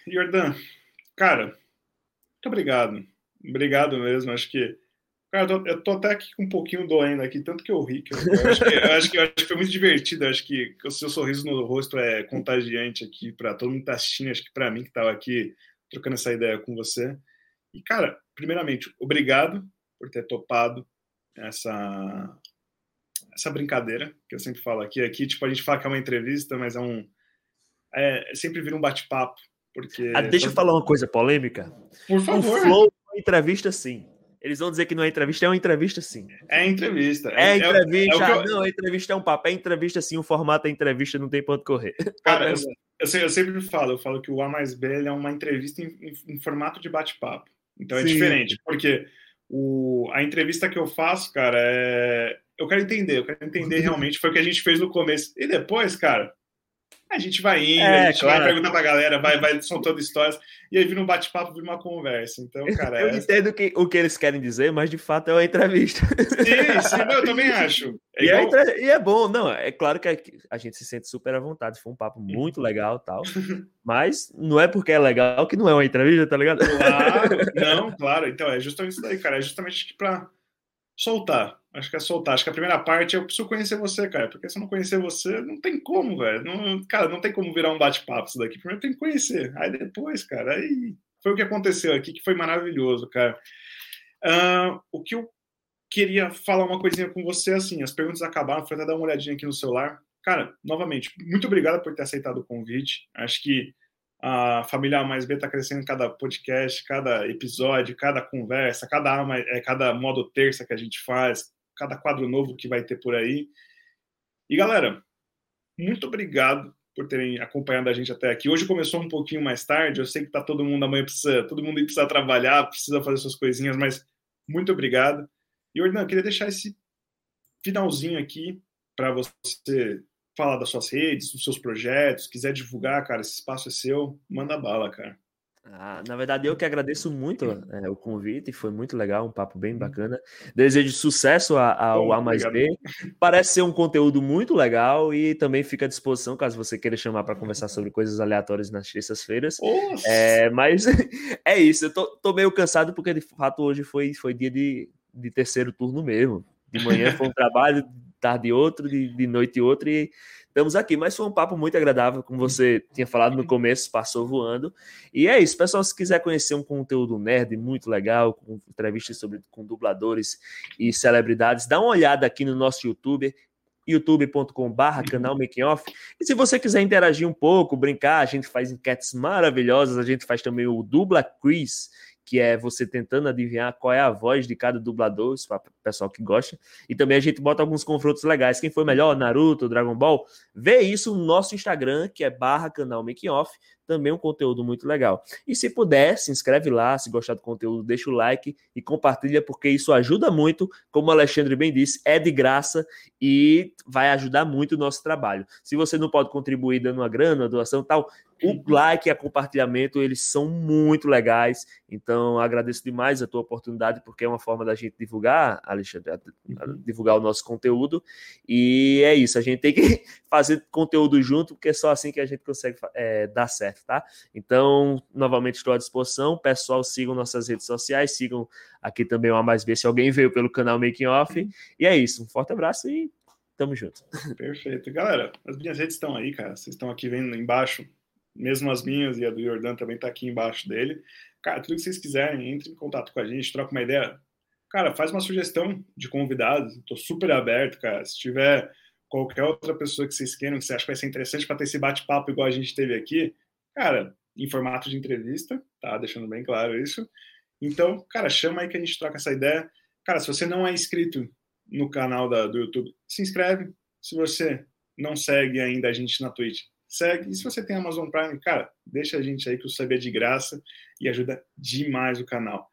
Jordan, cara, muito obrigado. Obrigado mesmo. Acho que Cara, eu tô, eu tô, até aqui com um pouquinho doendo aqui, tanto que eu ri. Que eu, eu, acho que, eu, acho que, eu, acho que, foi muito divertido. Acho que, que, o seu sorriso no rosto é contagiante aqui para todo mundo que tá assistindo. Acho que para mim que tava aqui trocando essa ideia com você. E, cara, primeiramente, obrigado por ter topado essa, essa brincadeira que eu sempre falo aqui. Aqui, tipo, a gente fala que é uma entrevista, mas é um. É, sempre vira um bate-papo Porque... Ah, deixa eu falar uma coisa polêmica. Por favor. O Flow é uma entrevista sim. Eles vão dizer que não é entrevista, é uma entrevista sim. É entrevista. É, é entrevista. É, é eu... Não, é entrevista é um papo. É entrevista sim, o formato é entrevista, não tem ponto correr. Cara, eu, eu, eu, sempre falo, eu falo que o A mais B é uma entrevista em, em, em formato de bate-papo. Então é sim. diferente, porque o, a entrevista que eu faço, cara, é. Eu quero entender, eu quero entender realmente. Foi o que a gente fez no começo. E depois, cara, a gente vai indo, é, a gente claro. vai perguntar pra galera, vai, vai soltando histórias, e aí vira um bate-papo, vira uma conversa. Então, cara. Eu é... entendo que, o que eles querem dizer, mas de fato é uma entrevista. Sim, sim, eu também acho. É e, é igual... é, e, é bom, não, é claro que a gente se sente super à vontade. Foi um papo muito legal tal. Mas não é porque é legal que não é uma entrevista, tá ligado? Claro, não, claro. Então, é justamente isso daí, cara. É justamente pra soltar. Acho que é soltar. Acho que a primeira parte eu preciso conhecer você, cara. Porque se eu não conhecer você, não tem como, velho. Não, cara, não tem como virar um bate-papo isso daqui. Primeiro tem que conhecer. Aí depois, cara, aí foi o que aconteceu aqui, que foi maravilhoso, cara. Uh, o que eu queria falar uma coisinha com você, assim, as perguntas acabaram, foi até dar uma olhadinha aqui no celular. Cara, novamente, muito obrigado por ter aceitado o convite. Acho que a família A mais B está crescendo cada podcast, cada episódio, cada conversa, cada, é, cada modo terça que a gente faz, cada quadro novo que vai ter por aí. E galera, muito obrigado por terem acompanhado a gente até aqui. Hoje começou um pouquinho mais tarde, eu sei que tá todo mundo amanhã precisa, todo mundo precisa trabalhar, precisa fazer suas coisinhas, mas muito obrigado. E Ordan, eu queria deixar esse finalzinho aqui para você falar das suas redes, dos seus projetos, quiser divulgar, cara, esse espaço é seu, manda bala, cara. Ah, na verdade, eu que agradeço muito é, o convite, foi muito legal, um papo bem uhum. bacana. Desejo sucesso ao A mais B. Parece ser um conteúdo muito legal e também fica à disposição caso você queira chamar para conversar sobre coisas aleatórias nas terças-feiras. É, mas é isso, eu tô, tô, meio cansado porque de fato hoje foi, foi dia de, de terceiro turno mesmo. De manhã foi um trabalho, tarde outro, de, de noite outro, e estamos aqui. Mas foi um papo muito agradável, como você tinha falado no começo, passou voando. E é isso, pessoal. Se quiser conhecer um conteúdo nerd muito legal, com entrevistas sobre, com dubladores e celebridades, dá uma olhada aqui no nosso YouTube youtube.com/barra canal Making Off. E se você quiser interagir um pouco, brincar, a gente faz enquetes maravilhosas, a gente faz também o Dubla Quiz, que é você tentando adivinhar qual é a voz de cada dublador, para o pessoal que gosta. E também a gente bota alguns confrontos legais. Quem foi melhor, Naruto, Dragon Ball? Vê isso no nosso Instagram, que é barra canal Making Off também um conteúdo muito legal. E se puder, se inscreve lá, se gostar do conteúdo, deixa o like e compartilha, porque isso ajuda muito, como o Alexandre bem disse, é de graça e vai ajudar muito o nosso trabalho. Se você não pode contribuir dando uma grana, uma doação tal, o like e o compartilhamento, eles são muito legais. Então, agradeço demais a tua oportunidade, porque é uma forma da gente divulgar, Alexandre, uhum. divulgar o nosso conteúdo. E é isso, a gente tem que fazer conteúdo junto, porque é só assim que a gente consegue é, dar certo, tá? Então, novamente estou à disposição. Pessoal, sigam nossas redes sociais, sigam aqui também o A Mais B se alguém veio pelo canal Making Off. Uhum. E é isso, um forte abraço e tamo junto. Perfeito. Galera, as minhas redes estão aí, cara. Vocês estão aqui vendo embaixo mesmo as minhas e a do Jordan também está aqui embaixo dele. Cara, tudo que vocês quiserem, entre em contato com a gente, troca uma ideia. Cara, faz uma sugestão de convidados, estou super aberto, cara. Se tiver qualquer outra pessoa que vocês queiram, que você acha que vai ser interessante para ter esse bate-papo igual a gente teve aqui, cara, em formato de entrevista, tá? Deixando bem claro isso. Então, cara, chama aí que a gente troca essa ideia. Cara, se você não é inscrito no canal da, do YouTube, se inscreve. Se você não segue ainda a gente na Twitch, segue. E se você tem Amazon Prime, cara, deixa a gente aí que o sub é de graça e ajuda demais o canal.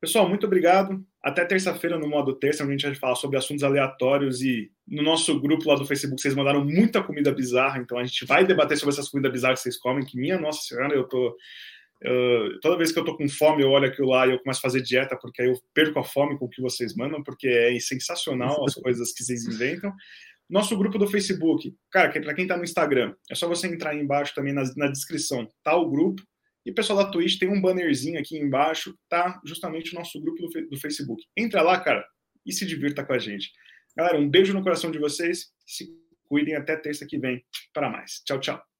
Pessoal, muito obrigado. Até terça-feira no modo terça, onde a gente vai falar sobre assuntos aleatórios e no nosso grupo lá do Facebook vocês mandaram muita comida bizarra, então a gente vai debater sobre essas comidas bizarras que vocês comem, que minha nossa senhora, eu tô toda vez que eu tô com fome, eu olho aquilo lá e eu começo a fazer dieta, porque aí eu perco a fome com o que vocês mandam, porque é sensacional as coisas que vocês inventam. Nosso grupo do Facebook, cara, para quem tá no Instagram, é só você entrar aí embaixo também na, na descrição, tá o grupo. E o pessoal da Twitch tem um bannerzinho aqui embaixo, tá justamente o nosso grupo do, do Facebook. Entra lá, cara, e se divirta com a gente. Galera, um beijo no coração de vocês. Se cuidem até terça que vem para mais. Tchau, tchau.